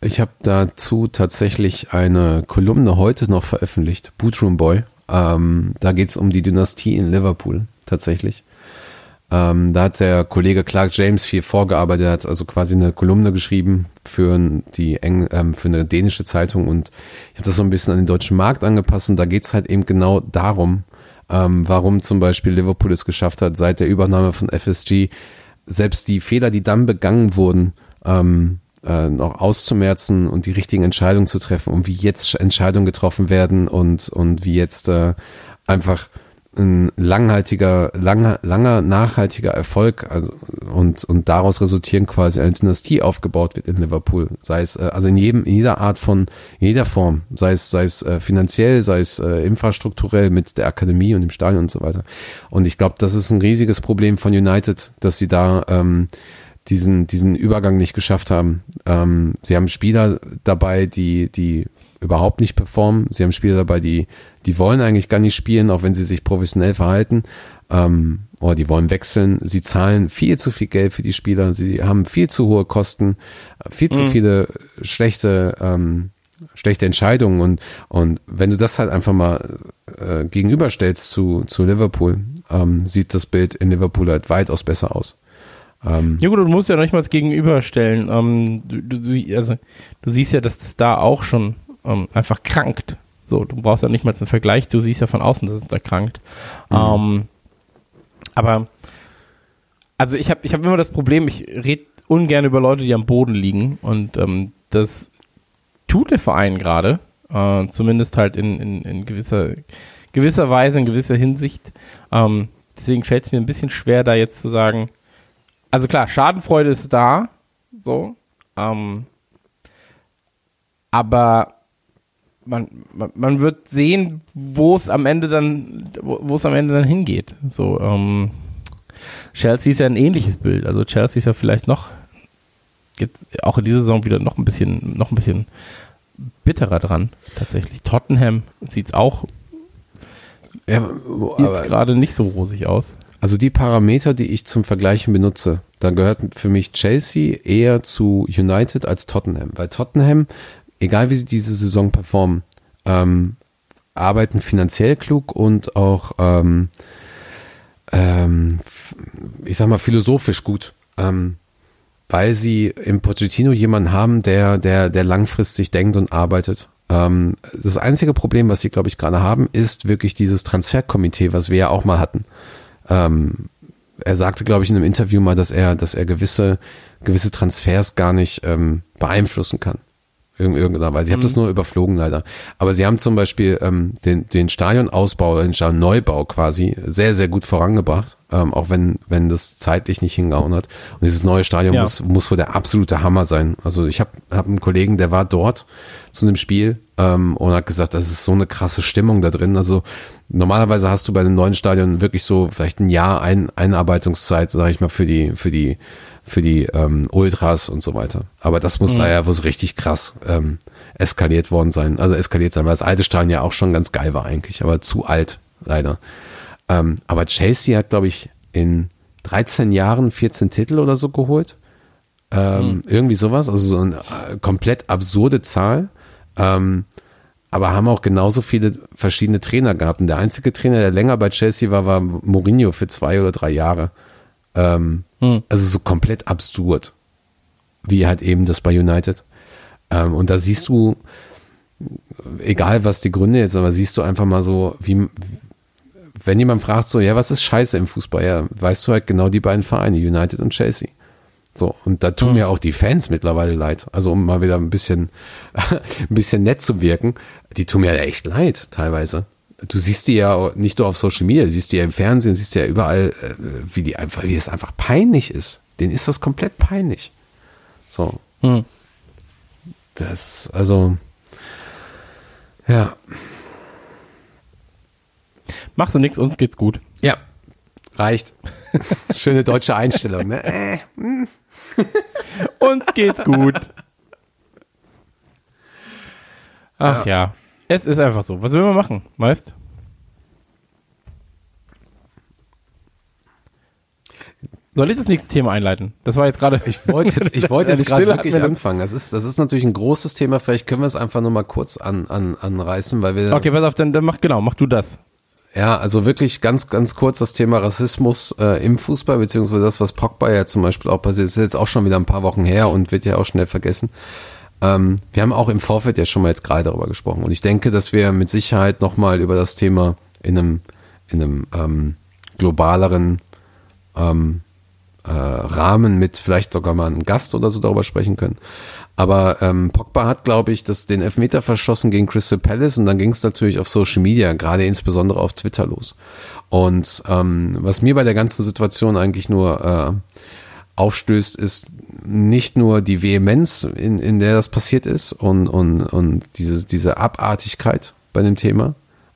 Ich habe dazu tatsächlich eine Kolumne heute noch veröffentlicht, Bootroom Boy. Ähm, da geht's um die Dynastie in Liverpool tatsächlich. Ähm, da hat der Kollege Clark James viel vorgearbeitet, hat also quasi eine Kolumne geschrieben für die Eng ähm, für eine dänische Zeitung und ich habe das so ein bisschen an den deutschen Markt angepasst und da geht's halt eben genau darum, ähm, warum zum Beispiel Liverpool es geschafft hat, seit der Übernahme von FSG, selbst die Fehler, die dann begangen wurden, ähm, äh, noch auszumerzen und die richtigen Entscheidungen zu treffen und wie jetzt Entscheidungen getroffen werden und, und wie jetzt äh, einfach ein langhaltiger, langer, langer, nachhaltiger Erfolg also, und, und daraus resultieren quasi eine Dynastie aufgebaut wird in Liverpool. Sei es, äh, also in jedem, in jeder Art von, in jeder Form. Sei es, sei es äh, finanziell, sei es äh, infrastrukturell mit der Akademie und dem Stadion und so weiter. Und ich glaube, das ist ein riesiges Problem von United, dass sie da ähm, diesen, diesen Übergang nicht geschafft haben. Ähm, sie haben Spieler dabei, die, die überhaupt nicht performen. Sie haben Spieler dabei, die, die wollen eigentlich gar nicht spielen, auch wenn sie sich professionell verhalten. Ähm, oder die wollen wechseln. Sie zahlen viel zu viel Geld für die Spieler. Sie haben viel zu hohe Kosten, viel zu Mhm. viele schlechte, ähm, schlechte Entscheidungen. Und, und wenn du das halt einfach mal äh, gegenüberstellst zu, zu Liverpool, ähm, sieht das Bild in Liverpool halt weitaus besser aus. Ähm, Ja gut, du musst ja noch nicht mal gegenüberstellen. Ähm, du, du- also, du siehst ja, dass das da auch schon ähm, einfach krankt. So, du brauchst ja nicht mal einen Vergleich, du siehst ja von außen, dass es da krankt. Ähm, aber also ich habe ich hab immer das Problem, ich rede ungern über Leute, die am Boden liegen und ähm, das tut der Verein gerade, äh, zumindest halt in, in, in gewisser, gewisser Weise, in gewisser Hinsicht. Ähm, deswegen fällt es mir ein bisschen schwer, da jetzt zu sagen, also klar, Schadenfreude ist da, so, ähm, aber man, man, man wird sehen, wo es am Ende dann, wo es am Ende dann hingeht. So, ähm, Chelsea ist ja ein ähnliches Bild. Also Chelsea ist ja vielleicht noch jetzt auch in dieser Saison wieder noch ein bisschen, noch ein bisschen bitterer dran, tatsächlich. Tottenham sieht es auch ja, jetzt gerade nicht so rosig aus. Also die Parameter, die ich zum Vergleichen benutze, da gehört für mich Chelsea eher zu United als Tottenham. Weil Tottenham, egal wie sie diese Saison performen, ähm, arbeiten finanziell klug und auch, ähm, ähm, ich sag mal, philosophisch gut. Ähm, weil sie im Pochettino jemanden haben, der, der, der langfristig denkt und arbeitet. Ähm, das einzige Problem, was sie, glaube ich, gerade haben, ist wirklich dieses Transferkomitee, was wir ja auch mal hatten. Ähm, er sagte, glaube ich, in einem Interview mal, dass er, dass er gewisse, gewisse Transfers gar nicht ähm, beeinflussen kann. In irgendeiner Weise. Ich habe das nur überflogen leider. Aber sie haben zum Beispiel ähm, den, den Stadionausbau, den Stadionneubau quasi sehr, sehr gut vorangebracht, ähm, auch wenn, wenn das zeitlich nicht hingehauen hat. Und dieses neue Stadion Ja. muss, muss wohl der absolute Hammer sein. Also ich habe hab einen Kollegen, der war dort zu einem Spiel ähm, und hat gesagt, das ist so eine krasse Stimmung da drin. Also normalerweise hast du bei einem neuen Stadion wirklich so vielleicht ein Jahr ein, Einarbeitungszeit, sage ich mal, für die, für die für die ähm, Ultras und so weiter. Aber das muss da ja wohl richtig krass ähm, eskaliert worden sein. Also eskaliert sein, weil das alte Stadion ja auch schon ganz geil war eigentlich, aber zu alt, leider. Ähm, aber Chelsea hat, glaube ich, in 13 Jahren 14 Titel oder so geholt. Ähm, Irgendwie sowas, also so eine äh, komplett absurde Zahl. Ähm, aber haben auch genauso viele verschiedene Trainer gehabt. Und der einzige Trainer, der länger bei Chelsea war, war Mourinho für zwei oder drei Jahre. Ähm, Also so komplett absurd, wie halt eben das bei United. Ähm, und da siehst du, egal was die Gründe jetzt, aber siehst du einfach mal so, wie, wenn jemand fragt so, ja, was ist scheiße im Fußball? Ja, weißt du halt genau die beiden Vereine, United und Chelsea. So, und da tun mir auch die Fans mittlerweile leid. Also um mal wieder ein bisschen, ein bisschen nett zu wirken, die tun mir echt leid, teilweise. Du siehst die ja nicht nur auf Social Media, siehst die ja im Fernsehen, siehst die ja überall, äh, wie die einfach, wie es einfach peinlich ist. Denen ist das komplett peinlich. So. Hm. Das, also, ja. Machst du nix, uns geht's gut. Ja. Reicht. Schöne deutsche Einstellung, ne? Äh. Uns geht's gut. Ach ja. Es ist einfach so. Was will man machen, weißt? Soll ich das nächste Thema einleiten? Das war jetzt gerade. Ich wollte jetzt, ich wollte jetzt gerade wirklich anfangen. Das ist, das ist natürlich ein großes Thema. Vielleicht können wir es einfach nur mal kurz an, an, anreißen, weil wir, Okay, pass auf, dann, dann mach genau, mach du das. ja, also wirklich ganz, ganz kurz das Thema Rassismus äh, im Fußball, beziehungsweise das, was Pogba ja zum Beispiel auch passiert, ist jetzt auch schon wieder ein paar Wochen her und wird ja auch schnell vergessen. Ähm, wir haben auch im Vorfeld ja schon mal jetzt gerade darüber gesprochen und ich denke, dass wir mit Sicherheit nochmal über das Thema in einem, in einem ähm, globaleren ähm, äh, Rahmen mit vielleicht sogar mal einem Gast oder so darüber sprechen können. Aber ähm, Pogba hat, glaube ich, das, den Elfmeter verschossen gegen Crystal Palace und dann ging es natürlich auf Social Media, gerade insbesondere auf Twitter los. Und ähm, was mir bei der ganzen Situation eigentlich nur äh, aufstößt, ist nicht nur die Vehemenz, in, in der das passiert ist und, und, und diese, diese Abartigkeit bei dem Thema.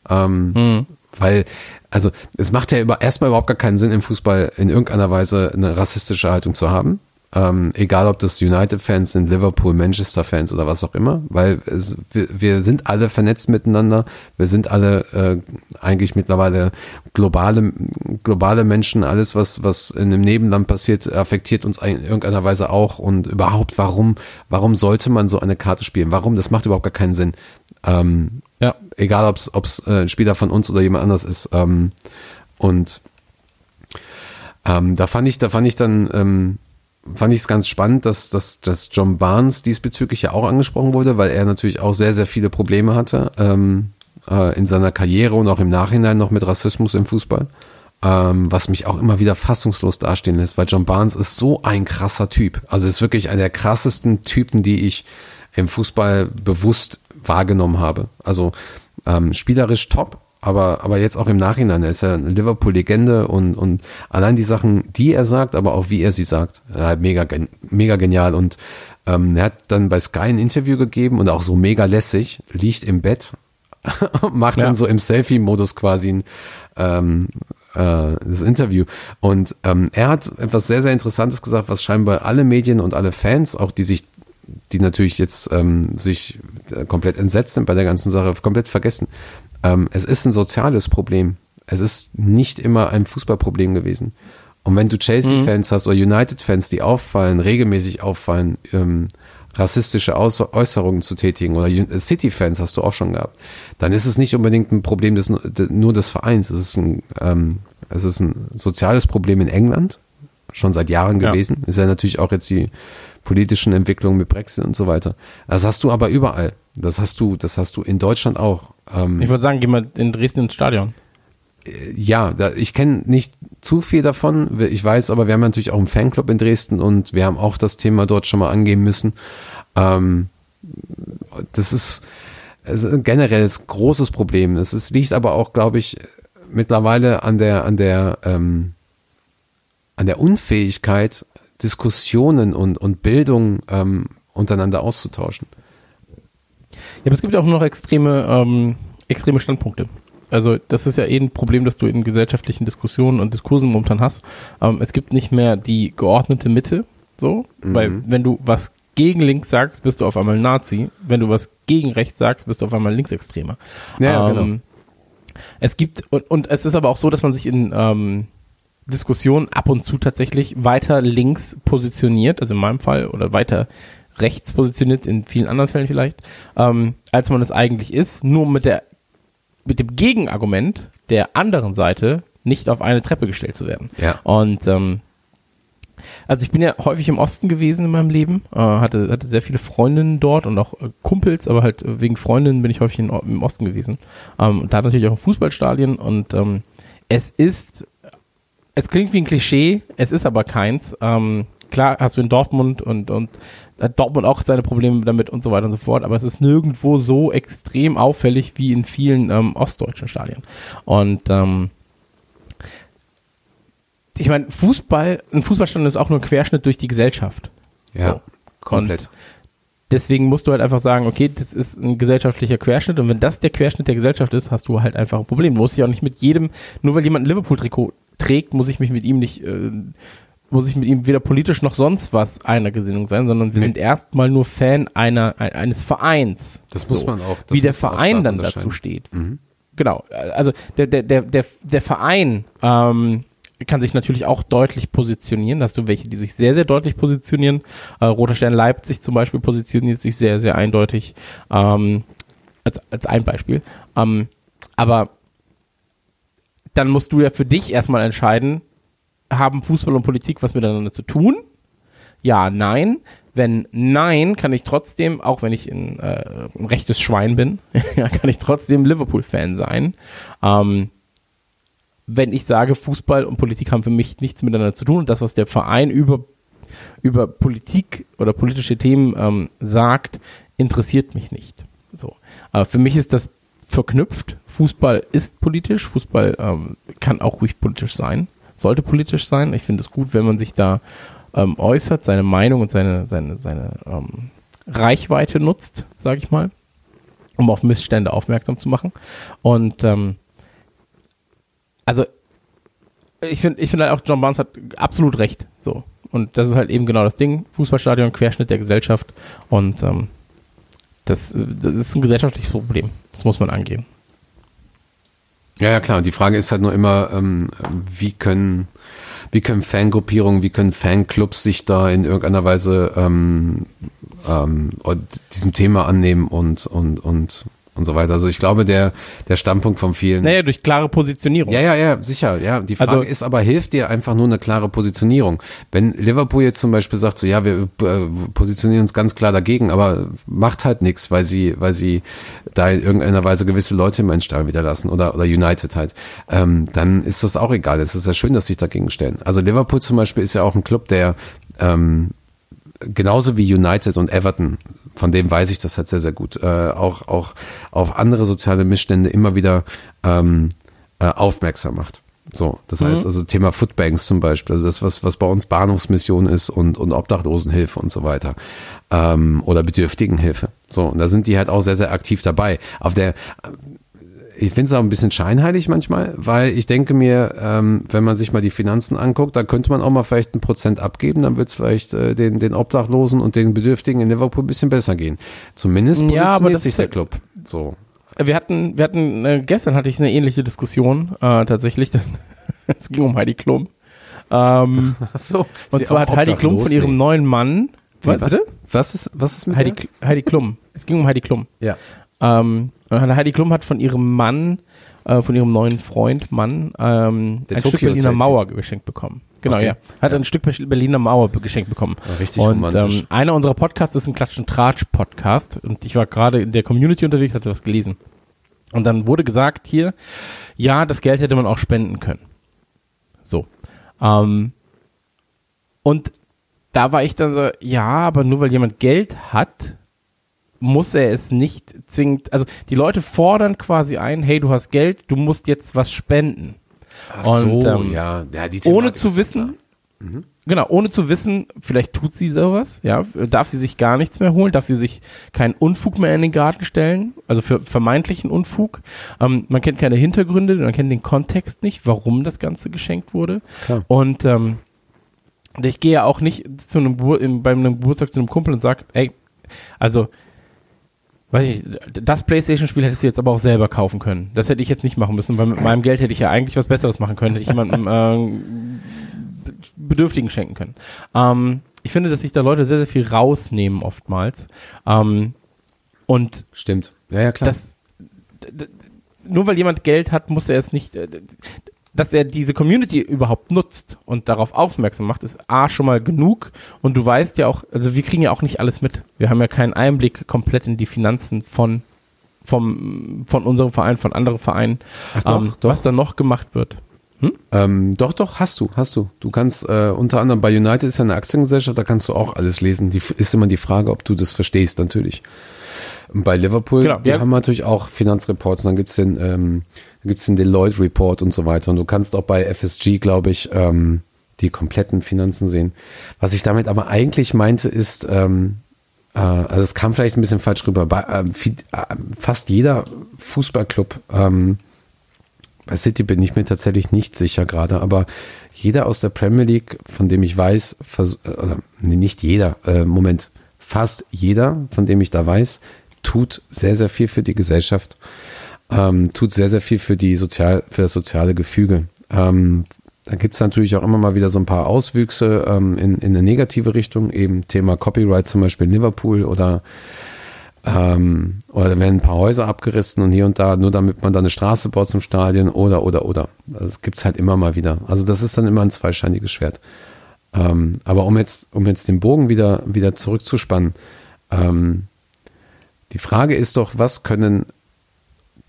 Ähm, Mhm. Weil, also es macht ja über, erstmal überhaupt gar keinen Sinn im Fußball in irgendeiner Weise eine rassistische Haltung zu haben. Ähm, egal ob das United-Fans sind, Liverpool, Manchester-Fans oder was auch immer, weil es, wir, wir sind alle vernetzt miteinander, wir sind alle äh, eigentlich mittlerweile globale, globale Menschen, alles was, was in einem Nebenland passiert, affektiert uns in irgendeiner Weise auch und überhaupt, warum, warum sollte man so eine Karte spielen? Warum? Das macht überhaupt gar keinen Sinn. Ähm, Ja. egal ob es äh, ein Spieler von uns oder jemand anders ist. Ähm, und ähm, da fand ich, da fand ich dann, ähm, fand ich es ganz spannend, dass, dass, dass John Barnes diesbezüglich ja auch angesprochen wurde, weil er natürlich auch sehr, sehr viele Probleme hatte ähm, äh, in seiner Karriere und auch im Nachhinein noch mit Rassismus im Fußball. Ähm, was mich auch immer wieder fassungslos dastehen lässt, weil John Barnes ist so ein krasser Typ. Also ist wirklich einer der krassesten Typen, die ich im Fußball bewusst wahrgenommen habe. Also ähm, spielerisch top, aber, aber jetzt auch im Nachhinein. Er ist ja eine Liverpool-Legende und, und allein die Sachen, die er sagt, aber auch wie er sie sagt, ja, mega, mega genial. Und ähm, er hat dann bei Sky ein Interview gegeben und auch so mega lässig, liegt im Bett, macht Ja. dann so im Selfie-Modus quasi ein, ähm, äh, das Interview. Und ähm, er hat etwas sehr, sehr Interessantes gesagt, was scheinbar alle Medien und alle Fans, auch die sich, die natürlich jetzt ähm, sich äh, komplett entsetzt sind bei der ganzen Sache, komplett vergessen. Ähm, es ist ein soziales Problem. Es ist nicht immer ein Fußballproblem gewesen. Und wenn du Chelsea-Fans hast oder United-Fans, die auffallen, regelmäßig auffallen, ähm, rassistische Aus Äußerungen zu tätigen oder City-Fans hast du auch schon gehabt, dann ist es nicht unbedingt ein Problem des, nur des Vereins. Es ist ein, ähm, es ist ein soziales Problem in England, schon seit Jahren Ja. gewesen. Ist ja natürlich auch jetzt die politischen Entwicklungen mit Brexit und so weiter. Das hast du aber überall. Das hast du, das hast du in Deutschland auch. Ähm, Ich würde sagen, geh mal in Dresden ins Stadion. ja, da, ich kenne nicht zu viel davon. Ich weiß aber, wir haben natürlich auch einen Fanclub in Dresden und wir haben auch das Thema dort schon mal angehen müssen. Ähm, das ist, ist ein generelles großes Problem. Es ist, liegt aber auch, glaube ich, mittlerweile an der, an der, ähm, an der Unfähigkeit, Diskussionen und, und Bildung ähm, untereinander auszutauschen. Ja, aber es gibt ja auch noch extreme, ähm, extreme Standpunkte. Also das ist ja eh ein Problem, das du in gesellschaftlichen Diskussionen und Diskursen momentan hast. Ähm, es gibt nicht mehr die geordnete Mitte, so, weil wenn du was gegen links sagst, bist du auf einmal Nazi. Wenn du was gegen rechts sagst, bist du auf einmal Linksextremer. Ja, ähm, genau. Es gibt, und, und es ist aber auch so, dass man sich in ähm, Diskussionen ab und zu tatsächlich weiter links positioniert, also in meinem Fall, oder weiter rechts positioniert, in vielen anderen Fällen vielleicht, ähm, als man es eigentlich ist, nur mit der mit dem Gegenargument der anderen Seite nicht auf eine Treppe gestellt zu werden. Ja. Und ähm, also ich bin ja häufig im Osten gewesen in meinem Leben, äh, hatte, hatte sehr viele Freundinnen dort und auch äh, Kumpels, aber halt wegen Freundinnen bin ich häufig in, im Osten gewesen. Ähm, und da natürlich auch ein Fußballstadion und ähm, es ist, es klingt wie ein Klischee, es ist aber keins. Ähm, klar hast du in Dortmund und, und hat Dortmund auch seine Probleme damit und so weiter und so fort, aber es ist nirgendwo so extrem auffällig wie in vielen ähm, ostdeutschen Stadien. Und ähm, ich meine, Fußball, ein Fußballstadion ist auch nur ein Querschnitt durch die Gesellschaft. Ja, So. komplett. Deswegen musst du halt einfach sagen, okay, das ist ein gesellschaftlicher Querschnitt und wenn das der Querschnitt der Gesellschaft ist, hast du halt einfach ein Problem. Du musst dich auch nicht mit jedem, nur weil jemand ein Liverpool-Trikot trägt, muss ich mich mit ihm nicht, äh, muss ich mit ihm weder politisch noch sonst was einer Gesinnung sein, sondern wir Nee. sind erstmal nur Fan einer, ein, eines Vereins. Das muss man auch- Wie der Verein dann dazu steht. Genau. Also der, der, der, der, der Verein ähm, kann sich natürlich auch deutlich positionieren. Da hast du welche, die sich sehr, sehr deutlich positionieren. Äh, Roter Stern Leipzig zum Beispiel positioniert sich sehr, sehr eindeutig. Ähm, als, als ein Beispiel. Ähm, aber dann musst du ja für dich erstmal entscheiden, haben Fußball und Politik was miteinander zu tun? Ja, nein. Wenn nein, kann ich trotzdem, auch wenn ich ein, äh, ein rechtes Schwein bin, kann ich trotzdem Liverpool-Fan sein. Ähm, wenn ich sage, Fußball und Politik haben für mich nichts miteinander zu tun und das, was der Verein über, über Politik oder politische Themen ähm, sagt, interessiert mich nicht. So. Aber für mich ist das verknüpft. Fußball ist politisch, Fußball ähm, kann auch ruhig politisch sein, sollte politisch sein. Ich finde es gut, wenn man sich da ähm, äußert, seine Meinung und seine, seine, seine ähm, Reichweite nutzt, sage ich mal, um auf Missstände aufmerksam zu machen. Und ähm, also ich finde, ich finde halt auch, John Barnes hat absolut recht. So. Und das ist halt eben genau das Ding. Fußballstadion, Querschnitt der Gesellschaft. Und ähm, das, das ist ein gesellschaftliches Problem. Das muss man angehen. Ja, ja, klar. Die Frage ist halt nur immer, ähm, wie können, wie können Fangruppierungen, wie können Fanclubs sich da in irgendeiner Weise ähm, ähm, diesem Thema annehmen und, und, und und so weiter. Also ich glaube, der, der Standpunkt von vielen. Naja, durch klare Positionierung. Ja, ja, ja, sicher. Ja, die Frage Also- ist aber, hilft dir einfach nur eine klare Positionierung? Wenn Liverpool jetzt zum Beispiel sagt, so ja, wir äh, positionieren uns ganz klar dagegen, aber macht halt nichts, weil sie, weil sie da in irgendeiner Weise gewisse Leute im Stall wieder lassen oder, oder United halt, ähm, dann ist das auch egal. Es ist ja schön, dass sie sich dagegen stellen. Also Liverpool zum Beispiel ist ja auch ein Club, der ähm, genauso wie United und Everton, von dem weiß ich das halt sehr, sehr gut, äh, auch, auch auf andere soziale Missstände immer wieder ähm, äh, aufmerksam macht. So, das heißt also Thema Foodbanks zum Beispiel, also das, was, was bei uns Bahnhofsmission ist und, und Obdachlosenhilfe und so weiter. Ähm, oder Bedürftigenhilfe. So, und da sind die halt auch sehr, sehr aktiv dabei. Auf der, ich finde es auch ein bisschen scheinheilig manchmal, weil ich denke mir, ähm, wenn man sich mal die Finanzen anguckt, da könnte man auch mal vielleicht ein Prozent abgeben, dann wird es vielleicht äh, den, den Obdachlosen und den Bedürftigen in Liverpool ein bisschen besser gehen. Zumindest Ja, positioniert aber das sich ist der Club. So. Wir hatten, wir hatten, äh, gestern hatte ich eine ähnliche Diskussion, äh, tatsächlich. es ging um Heidi Klum. Ähm, Ach so. und zwar hat Heidi Klum von ihrem neuen Mann, was, was, was ist was ist mit Heidi, der? Heidi Klum. Es ging um Heidi Klum. Ja. Ähm, und Heidi Klum hat von ihrem Mann, äh, von ihrem neuen Freund Mann, ähm, ein Stück Tokyo Berliner Hotel. Mauer geschenkt bekommen. Genau, Okay. ja. Hat Ja. ein Stück Berliner Mauer geschenkt bekommen. Ja, richtig und romantisch. ähm, einer unserer Podcasts ist ein Klatsch- und Tratsch-Podcast. Und ich war gerade in der Community unterwegs, hatte was gelesen. Und dann wurde gesagt hier, ja, das Geld hätte man auch spenden können. So. Ähm, und da war ich dann so, ja, aber nur weil jemand Geld hat, muss er es nicht zwingend, also die Leute fordern quasi ein, hey, du hast Geld, du musst jetzt was spenden. Ach so, Und, ähm, ja. ja Ohne zu wissen, genau, ohne zu wissen, vielleicht tut sie sowas, ja, darf sie sich gar nichts mehr holen, darf sie sich keinen Unfug mehr in den Garten stellen, also für vermeintlichen Unfug. Ähm, man kennt keine Hintergründe, man kennt den Kontext nicht, warum das Ganze geschenkt wurde. Klar. Und ähm, ich gehe ja auch nicht zu einem, Gebur bei einem Geburtstag zu einem Kumpel und sage, ey, also weiß ich, das Playstation-Spiel hättest du jetzt aber auch selber kaufen können. Das hätte ich jetzt nicht machen müssen, weil mit meinem Geld hätte ich ja eigentlich was Besseres machen können, hätte ich jemandem äh, Bedürftigen schenken können. Ähm, ich finde, dass sich da Leute sehr, sehr viel rausnehmen oftmals. Ähm, und Stimmt. Ja, ja, klar. das, nur weil jemand Geld hat, muss er es nicht, äh, dass er diese Community überhaupt nutzt und darauf aufmerksam macht, ist A schon mal genug und du weißt ja auch, also wir kriegen ja auch nicht alles mit. Wir haben ja keinen Einblick komplett in die Finanzen von vom, von unserem Verein, von anderen Vereinen, doch, ähm, doch. was da noch gemacht wird. Ähm, doch, doch, hast du, hast du. Du kannst äh, unter anderem bei United ist ja eine Aktiengesellschaft, da kannst du auch alles lesen. Die ist immer die Frage, ob du das verstehst, natürlich. Bei Liverpool, Genau, die ja. haben natürlich auch Finanzreports, dann gibt's den, ähm, dann gibt's den Deloitte Report und so weiter. Und du kannst auch bei FSG, glaube ich, ähm, die kompletten Finanzen sehen. Was ich damit aber eigentlich meinte, ist, ähm, äh, also es kam vielleicht ein bisschen falsch rüber, bei, ähm, viel, äh, fast jeder Fußballclub ähm, bei City bin ich mir tatsächlich nicht sicher gerade, aber jeder aus der Premier League, von dem ich weiß, äh, nee, nicht jeder, äh, Moment, fast jeder, von dem ich da weiß, tut sehr, sehr viel für die Gesellschaft, ähm, tut sehr, sehr viel für die sozial, für das soziale Gefüge. Ähm, da gibt es natürlich auch immer mal wieder so ein paar Auswüchse ähm, in, in eine negative Richtung, eben Thema Copyright zum Beispiel in Liverpool oder ähm, oder da werden ein paar Häuser abgerissen und hier und da, nur damit man da eine Straße baut zum Stadion oder, oder, oder. Das gibt's halt immer mal wieder. Also das ist dann immer ein zweischneidiges Schwert. Ähm, aber um jetzt, um jetzt den Bogen wieder, wieder zurückzuspannen, ähm, die Frage ist doch, was können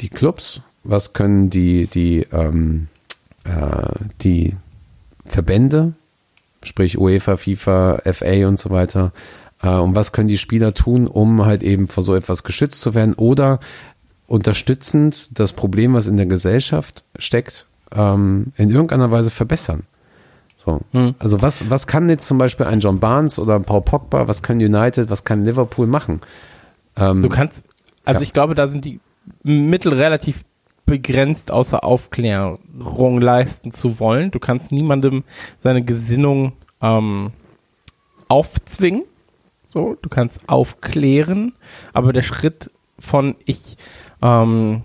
die Clubs, was können die, die, ähm, äh, die Verbände, sprich UEFA, FIFA, FA und so weiter, äh, und was können die Spieler tun, um halt eben vor so etwas geschützt zu werden oder unterstützend das Problem, was in der Gesellschaft steckt, ähm, in irgendeiner Weise verbessern. So. Hm. Also was, was kann jetzt zum Beispiel ein John Barnes oder ein Paul Pogba, was können United, was kann Liverpool machen? Ähm, Du kannst, also Ja. ich glaube, da sind die Mittel relativ begrenzt, außer Aufklärung leisten zu wollen. Du kannst niemandem seine Gesinnung ähm, aufzwingen. So, du kannst aufklären, aber der Schritt von ich ähm,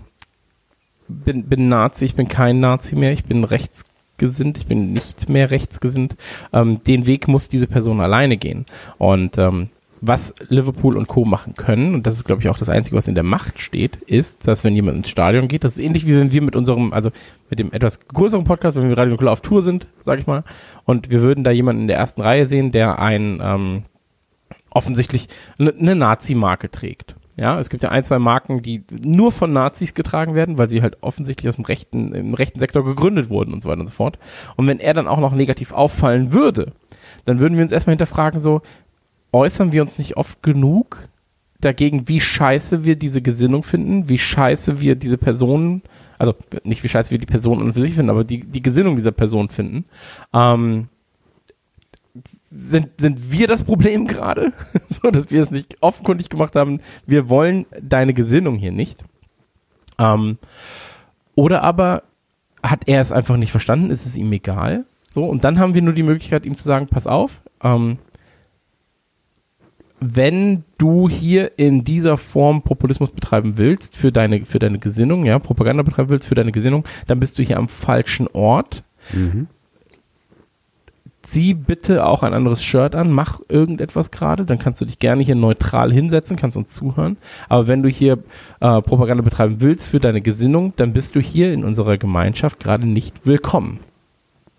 bin, bin Nazi, ich bin kein Nazi mehr, ich bin rechtsgesinnt, ich bin nicht mehr rechtsgesinnt, ähm, den Weg muss diese Person alleine gehen. Und ähm, was Liverpool und Co. machen können, und das ist, glaube ich, auch das Einzige, was in der Macht steht, ist, dass wenn jemand ins Stadion geht, das ist ähnlich wie wenn wir mit unserem, also mit dem etwas größeren Podcast, wenn wir Radio Nukular auf Tour sind, sage ich mal, und wir würden da jemanden in der ersten Reihe sehen, der ein ähm, offensichtlich eine ne Nazi-Marke trägt. Ja, es gibt ja ein, zwei Marken, die nur von Nazis getragen werden, weil sie halt offensichtlich aus dem rechten, im rechten Sektor gegründet wurden und so weiter und so fort. Und wenn er dann auch noch negativ auffallen würde, dann würden wir uns erstmal hinterfragen, so, äußern wir uns nicht oft genug dagegen, wie scheiße wir diese Gesinnung finden, wie scheiße wir diese Personen, also nicht wie scheiße wir die Person an sich finden, aber die, die Gesinnung dieser Person finden. Ähm, sind, sind wir das Problem gerade? so, dass wir es nicht offenkundig gemacht haben, wir wollen deine Gesinnung hier nicht. Ähm, oder aber hat er es einfach nicht verstanden, ist es ihm egal? So, und dann haben wir nur die Möglichkeit, ihm zu sagen, pass auf, ähm, wenn du hier in dieser Form Populismus betreiben willst für deine, für deine Gesinnung, ja, Propaganda betreiben willst für deine Gesinnung, dann bist du hier am falschen Ort. Zieh bitte auch ein anderes Shirt an, mach irgendetwas gerade, dann kannst du dich gerne hier neutral hinsetzen, kannst uns zuhören. Aber wenn du hier äh, Propaganda betreiben willst für deine Gesinnung, dann bist du hier in unserer Gemeinschaft gerade nicht willkommen.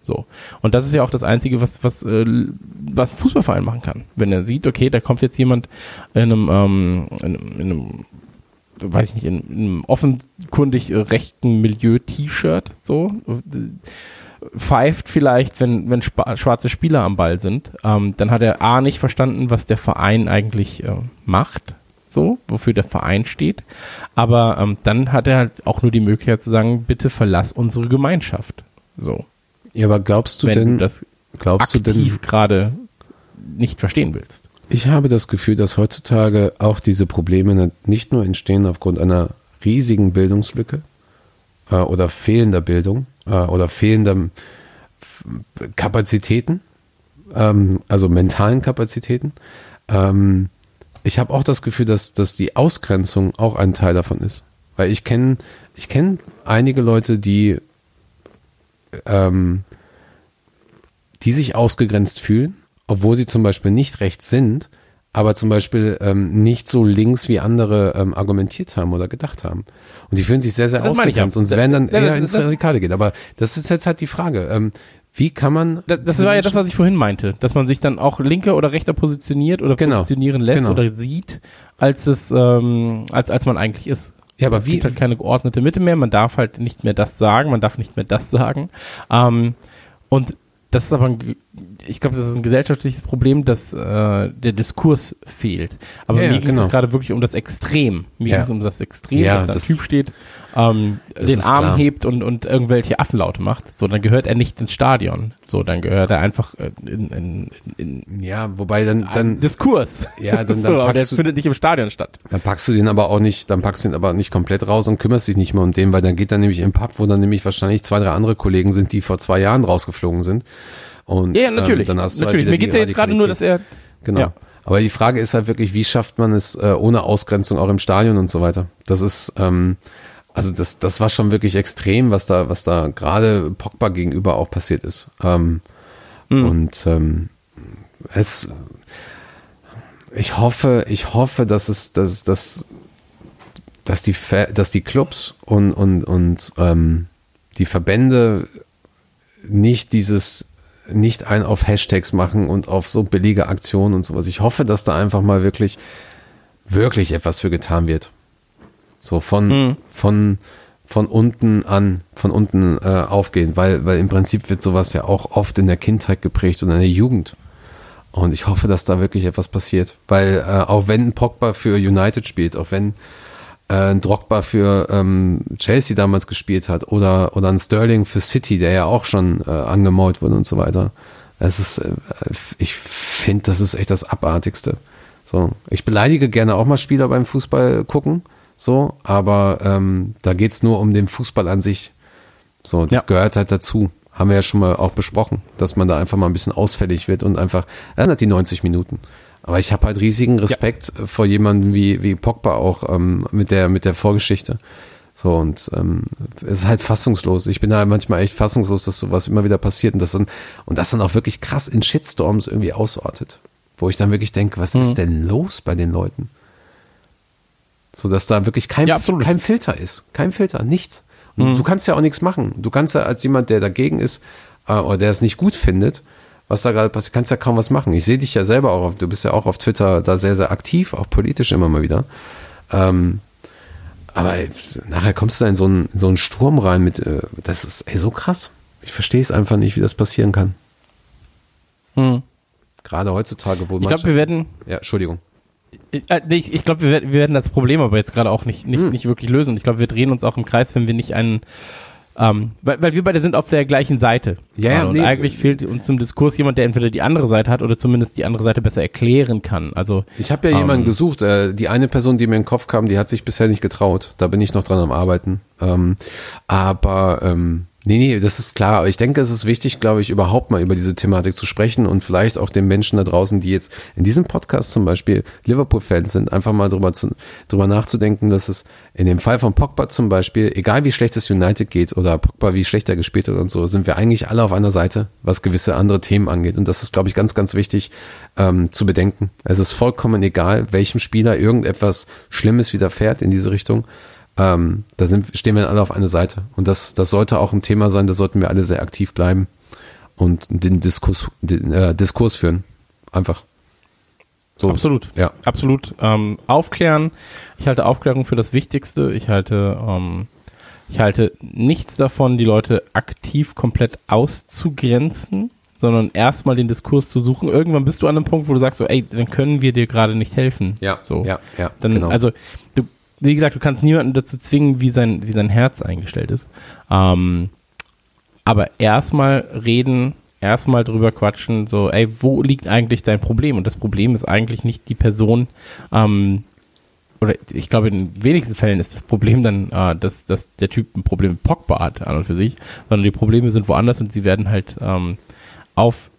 So. Und das ist ja auch das Einzige, was, was, äh, was ein Fußballverein machen kann. Wenn er sieht, okay, da kommt jetzt jemand in einem, ähm, in in einem weiß ich nicht, in, in einem offenkundig rechten Milieu-T-Shirt, so, pfeift vielleicht, wenn, wenn schwarze Spieler am Ball sind, ähm, dann hat er A nicht verstanden, was der Verein eigentlich äh, macht, so, wofür der Verein steht. Aber ähm, dann hat er halt auch nur die Möglichkeit zu sagen, bitte verlass unsere Gemeinschaft. So ja, aber glaubst du wenn denn, du das glaubst du denn, aktiv gerade nicht verstehen willst. Ich habe das Gefühl, dass heutzutage auch diese Probleme nicht nur entstehen aufgrund einer riesigen Bildungslücke äh, oder fehlender Bildung äh, oder fehlender Kapazitäten, ähm, also mentalen Kapazitäten. Ähm, ich habe auch das Gefühl, dass, dass die Ausgrenzung auch ein Teil davon ist. Weil ich kenne ich kenn einige Leute, die, ähm, die sich ausgegrenzt fühlen, obwohl sie zum Beispiel nicht rechts sind, aber zum Beispiel ähm, nicht so links wie andere ähm, argumentiert haben oder gedacht haben. Und die fühlen sich sehr, sehr Das ausgegrenzt und sie werden dann eher ins Radikale gehen. Aber das ist jetzt halt die Frage. Ähm, wie kann man. Das, das war ja das, was ich vorhin meinte, dass man sich dann auch linker oder rechter positioniert oder Genau. positionieren lässt Genau. oder sieht, als es ähm, als als man eigentlich ist. Ja, aber Es wie, gibt halt keine geordnete Mitte mehr, man darf halt nicht mehr das sagen, man darf nicht mehr das sagen. Ähm, und das ist aber, ein, ich glaube, das ist ein gesellschaftliches Problem, dass äh, der Diskurs fehlt. Aber Ja, mir ja, ging genau. es gerade wirklich um das Extrem. Mir Ja. ging es um das Extrem, Ja, dass da Typ steht, ähm, den Arm klar. hebt und, und irgendwelche Affenlaute macht. So, dann gehört er nicht ins Stadion. So, dann gehört er einfach äh, in, in, in, ja, wobei dann, dann, Diskurs. Ja, dann- dann so, aber der packst du- findet nicht im Stadion statt. dann packst du den aber auch nicht, dann packst du ihn aber nicht komplett raus und kümmerst dich nicht mehr um den, weil dann geht er nämlich im Pub, wo dann nämlich wahrscheinlich zwei, drei andere Kollegen sind, die vor zwei Jahren rausgeflogen sind. Und Ja, ja natürlich. Ähm, dann hast du natürlich. halt Mir geht's ja jetzt gerade nur, dass er Genau. Ja. Aber die Frage ist halt wirklich, wie schafft man es äh, ohne Ausgrenzung auch im Stadion und so weiter? Das ist, ähm, also das, das war schon wirklich extrem, was da, was da gerade Pogba gegenüber auch passiert ist. Ähm, Und ähm, es, ich hoffe, ich hoffe, dass es, dass, dass, dass die, dass die Clubs und und und ähm, die Verbände nicht dieses nicht ein auf Hashtags machen und auf so billige Aktionen und sowas. Ich hoffe, dass da einfach mal wirklich, wirklich etwas für getan wird. So von, von, von unten an, von unten äh, aufgehen, weil, weil im Prinzip wird sowas ja auch oft in der Kindheit geprägt und in der Jugend. Und ich hoffe, dass da wirklich etwas passiert, weil äh, auch wenn ein Pogba für United spielt, auch wenn äh, ein Drogba für ähm, Chelsea damals gespielt hat oder, oder ein Sterling für City, der ja auch schon äh, angemault wurde und so weiter. Es ist, äh, ich finde, das ist echt das Abartigste. So, ich beleidige gerne auch mal Spieler beim Fußball gucken, so, aber ähm, da geht's nur um den Fußball an sich. So, das Ja. gehört halt dazu. Haben wir ja schon mal auch besprochen, dass man da einfach mal ein bisschen ausfällig wird und einfach, er hat die 90 Minuten. Aber ich habe halt riesigen Respekt vor jemandem wie, wie Pogba auch ähm, mit der mit der Vorgeschichte. So und ähm, es ist halt fassungslos. Ich bin da manchmal echt fassungslos, dass sowas immer wieder passiert und das dann und das dann auch wirklich krass in Shitstorms irgendwie ausartet, wo ich dann wirklich denke, was Mhm. ist denn los bei den Leuten? So dass da wirklich kein Ja, kein Filter ist, kein Filter, nichts. Mhm. du kannst ja auch nichts machen. Du kannst ja als jemand, der dagegen ist äh, oder der es nicht gut findet, was da gerade passiert, kannst ja kaum was machen. Ich sehe dich ja selber auch, auf, du bist ja auch auf Twitter da sehr, sehr aktiv, auch politisch immer mal wieder. Ähm, aber nachher kommst du da in so einen, in so einen Sturm rein mit, äh, das ist ey, so krass. Ich verstehe es einfach nicht, wie das passieren kann. Hm. Gerade heutzutage, wo Ich glaube, wir werden, ja, Entschuldigung. Ich, äh, ich, ich glaube, wir, werden- wir werden das Problem aber jetzt gerade auch nicht, nicht, Hm. nicht wirklich lösen. Und ich glaube, wir drehen uns auch im Kreis, wenn wir nicht einen, ähm, weil, weil wir beide sind auf der gleichen Seite. Ja, ja, gerade. nee. Und eigentlich fehlt uns im Diskurs jemand, der entweder die andere Seite hat oder zumindest die andere Seite besser erklären kann. Also, Ich habe ja Ähm. jemanden gesucht. Äh, die eine Person, die mir in den Kopf kam, die hat sich bisher nicht getraut. Da bin ich noch dran am Arbeiten. Ähm, aber ähm, nee, nee, das ist klar. Aber ich denke, es ist wichtig, glaube ich, überhaupt mal über diese Thematik zu sprechen und vielleicht auch den Menschen da draußen, die jetzt in diesem Podcast zum Beispiel Liverpool-Fans sind, einfach mal drüber, zu, drüber nachzudenken, dass es in dem Fall von Pogba zum Beispiel, egal wie schlecht es United geht oder Pogba wie schlecht er gespielt hat und so, sind wir eigentlich alle auf einer Seite, was gewisse andere Themen angeht. Und das ist, glaube ich, ganz, ganz wichtig ähm, zu bedenken. Es ist vollkommen egal, welchem Spieler irgendetwas Schlimmes widerfährt in diese Richtung. Ähm, da sind, stehen wir alle auf einer Seite. Und das, das sollte auch ein Thema sein, da sollten wir alle sehr aktiv bleiben und den Diskurs, den, äh, Diskurs führen. Einfach. So. absolut. Ja. Absolut. Ähm, aufklären. Ich halte Aufklärung für das Wichtigste. Ich halte, ähm, ich halte nichts davon, die Leute aktiv komplett auszugrenzen, sondern erstmal den Diskurs zu suchen. Irgendwann bist du an einem Punkt, wo du sagst so, ey, dann können wir dir gerade nicht helfen. Ja, So. ja, ja. Dann, genau. also, du, wie gesagt, du kannst niemanden dazu zwingen, wie sein, wie sein Herz eingestellt ist. Ähm, aber erstmal reden, erstmal drüber quatschen, so, ey, wo liegt eigentlich dein Problem? Und das Problem ist eigentlich nicht die Person, ähm, oder ich glaube, in wenigsten Fällen ist das Problem dann, äh, dass, dass der Typ ein Problem mit Pogba hat, an und für sich, sondern die Probleme sind woanders und sie werden halt ähm, auf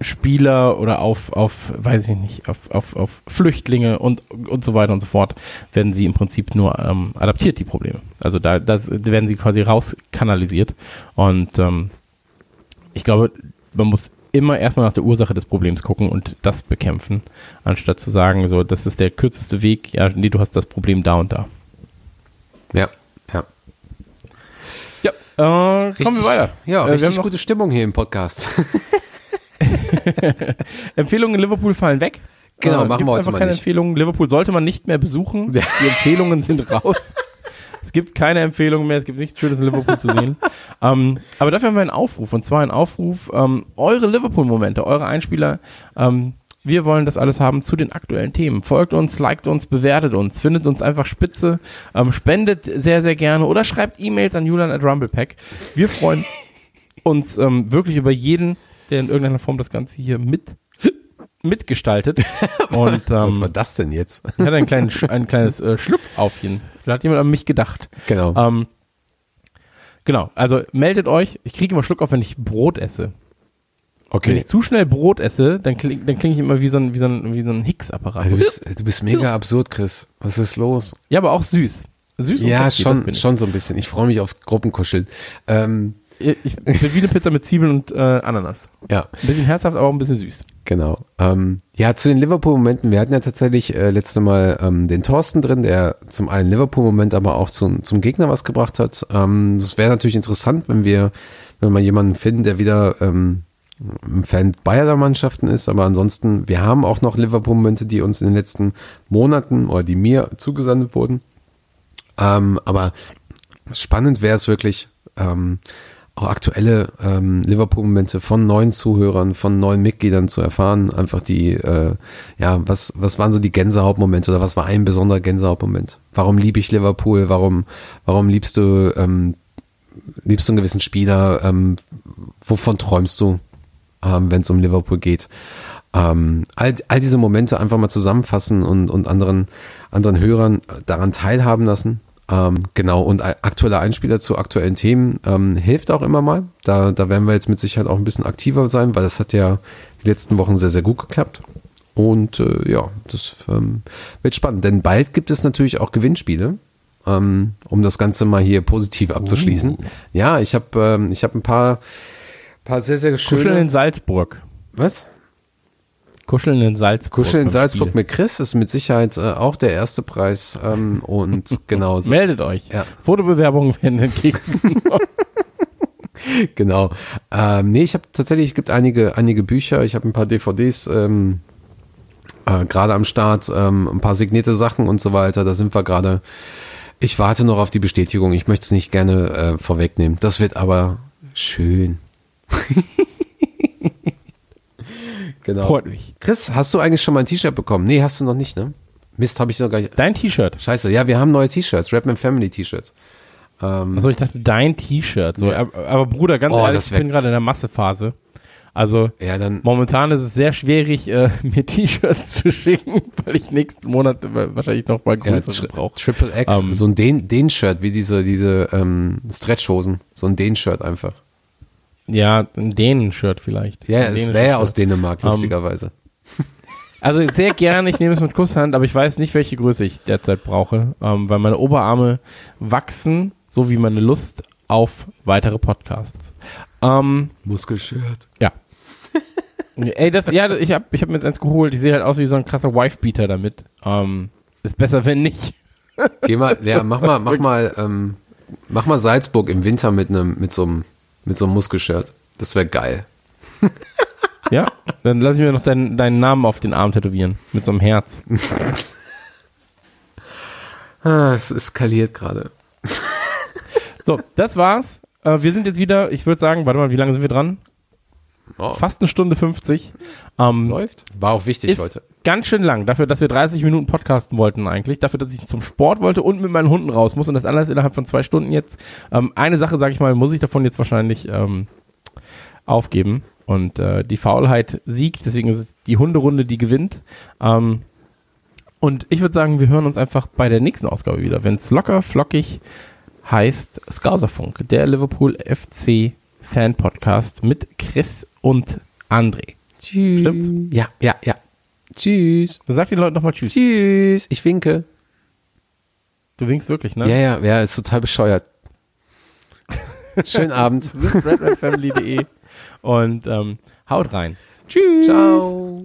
Spieler oder auf, auf, weiß ich nicht, auf, auf, auf Flüchtlinge und, und so weiter und so fort, werden sie im Prinzip nur ähm, adaptiert, die Probleme. Also da das, werden sie quasi rauskanalisiert. Und ähm, ich glaube, man muss immer erstmal nach der Ursache des Problems gucken und das bekämpfen, anstatt zu sagen, so, das ist der kürzeste Weg, ja, nee, du hast das Problem da und da. ja, ja. Ja, äh, kommen wir weiter. Ja, äh, wir richtig gute Stimmung hier im Podcast. Empfehlungen in Liverpool fallen weg. Genau, machen wir heute mal keine nicht. Empfehlungen. Liverpool sollte man nicht mehr besuchen. Die Empfehlungen sind raus. Es gibt keine Empfehlungen mehr, es gibt nichts Schönes in Liverpool zu sehen. ähm, aber dafür haben wir einen Aufruf, und zwar einen Aufruf, ähm, eure Liverpool-Momente, eure Einspieler, ähm, wir wollen das alles haben zu den aktuellen Themen. Folgt uns, liked uns, bewertet uns, findet uns einfach spitze, ähm, spendet sehr, sehr gerne oder schreibt E-Mails an Julian at Rumblepack. Wir freuen uns ähm, wirklich über jeden, der in irgendeiner Form das Ganze hier mit mitgestaltet. Und Was war ähm, das denn jetzt? ich hatte ein, kleines, ein kleines äh, Schluckaufchen. Da hat jemand an mich gedacht. Genau. Ähm, genau, also meldet euch. Ich kriege immer Schluck auf, wenn ich Brot esse. Wenn Okay. ich zu schnell Brot esse, dann klinge dann kling ich immer wie so ein, wie so ein, wie so ein Hicks-Apparat. Also du, bist, du bist mega absurd, Chris. Was ist los? ja, aber auch süß. Süß und Ja, sexy, schon, schon so ein bisschen. Ich freue mich aufs Gruppenkuscheln. Ähm, Ich, ich bin wie eine Pizza mit Zwiebeln und äh, Ananas. ja, Ein bisschen herzhaft, aber auch ein bisschen süß. genau. Ähm, ja, zu den Liverpool-Momenten. Wir hatten ja tatsächlich äh, letzte Mal ähm, den Thorsten drin, der zum einen Liverpool-Moment, aber auch zum, zum Gegner was gebracht hat. Ähm, das wäre natürlich interessant, wenn wir, wenn wir jemanden finden, der wieder ähm, ein Fan beider Mannschaften ist, aber ansonsten, wir haben auch noch Liverpool-Momente, die uns in den letzten Monaten oder die mir zugesandt wurden. Ähm, aber spannend wäre es wirklich, ähm, auch aktuelle ähm, Liverpool-Momente von neuen Zuhörern, von neuen Mitgliedern zu erfahren. Einfach die, äh, ja, was, was waren so die Gänsehautmomente oder was war ein besonderer Gänsehautmoment? Warum liebe ich Liverpool? Warum, warum liebst du, ähm, liebst du einen gewissen Spieler? Ähm, wovon träumst du, ähm, wenn es um Liverpool geht? Ähm, all, all diese Momente einfach mal zusammenfassen und, und anderen, anderen Hörern daran teilhaben lassen. Ähm, genau, und aktuelle Einspieler zu aktuellen Themen ähm, hilft auch immer mal. Da, da werden wir jetzt mit Sicherheit auch ein bisschen aktiver sein, weil das hat ja die letzten Wochen sehr, sehr gut geklappt. Und äh, ja, das ähm, wird spannend, denn bald gibt es natürlich auch Gewinnspiele, ähm, um das Ganze mal hier positiv abzuschließen. Uh. Ja, ich habe ähm, ich hab ein paar, paar sehr, sehr schöne... Kuscheln in Salzburg. Was? Kuscheln in Salzburg. Kuscheln in Salzburg mit Chris ist mit Sicherheit äh, auch der erste Preis. Ähm, und genau. Meldet euch. Ja. Fotobewerbungen werden entgegen. genau. Ähm, nee, ich habe tatsächlich, es gibt einige, einige Bücher, ich habe ein paar DVDs ähm, äh, gerade am Start, ähm, ein paar signierte Sachen und so weiter. Da sind wir gerade. Ich warte noch auf die Bestätigung. Ich möchte es nicht gerne äh, vorwegnehmen. Das wird aber schön. Genau. Freut mich. Chris, hast du eigentlich schon mal ein T-Shirt bekommen? Nee, hast du noch nicht, ne? Mist, habe ich noch gar nicht. Dein T-Shirt. Scheiße, ja, wir haben neue T-Shirts, Rapman Family T-Shirts. Ähm, also ich dachte, dein T-Shirt. So, ja. aber, Bruder, ganz oh, ehrlich, ich bin gerade in der Massephase. Also ja, dann, momentan ist es sehr schwierig, äh, mir T-Shirts zu schicken, weil ich nächsten Monat wahrscheinlich noch mal größere ja, brauche. Triple X, um, ähm, so ein Den-Shirt, wie diese, diese ähm, Stretchhosen. So ein Den-Shirt einfach. Ja, ein Dänen-Shirt vielleicht. Ja, es wäre ja aus Dänemark, um, lustigerweise. Also sehr gerne, ich nehme es mit Kusshand, aber ich weiß nicht, welche Größe ich derzeit brauche, ähm, weil meine Oberarme wachsen, so wie meine Lust auf weitere Podcasts. Ähm, Muskelshirt. Ja. Ey, das, ja, ich habe ich hab mir jetzt eins geholt. Ich sehe halt aus wie so ein krasser Wife-Beater damit. Ähm, ist besser, wenn nicht. Geh mal, ja, mach mal, mach mal, ähm, mach mal Salzburg im Winter mit einem, mit so einem mit so einem Muskelshirt. Das wäre geil. Ja, dann lass ich mir noch deinen, deinen Namen auf den Arm tätowieren. Mit so einem Herz. ah, es eskaliert gerade. so, das war's. Äh, wir sind jetzt wieder, ich würde sagen, warte mal, wie lange sind wir dran? Oh. Fast eine Stunde 50. Ähm, Läuft. War auch wichtig ist heute. Ganz schön lang. Dafür, dass wir 30 Minuten podcasten wollten eigentlich. Dafür, dass ich zum Sport wollte und mit meinen Hunden raus muss. Und das alles innerhalb von zwei Stunden jetzt. Ähm, eine Sache, sage ich mal, muss ich davon jetzt wahrscheinlich ähm, aufgeben. Und äh, die Faulheit siegt. Deswegen ist es die Hunderunde, die gewinnt. Ähm, und ich würde sagen, wir hören uns einfach bei der nächsten Ausgabe wieder. Wenn es locker, flockig heißt Skauserfunk, der Liverpool FC Fan Podcast mit Chris und André. Tschüss. Stimmt's? Ja, ja, ja. Tschüss. Dann sag den Leuten nochmal Tschüss. Tschüss. Ich winke. Du winkst wirklich, ne? Ja, ja, ja, ist total bescheuert. Schönen Abend. redredfamily.de und ähm, haut rein. Tschüss. Ciao.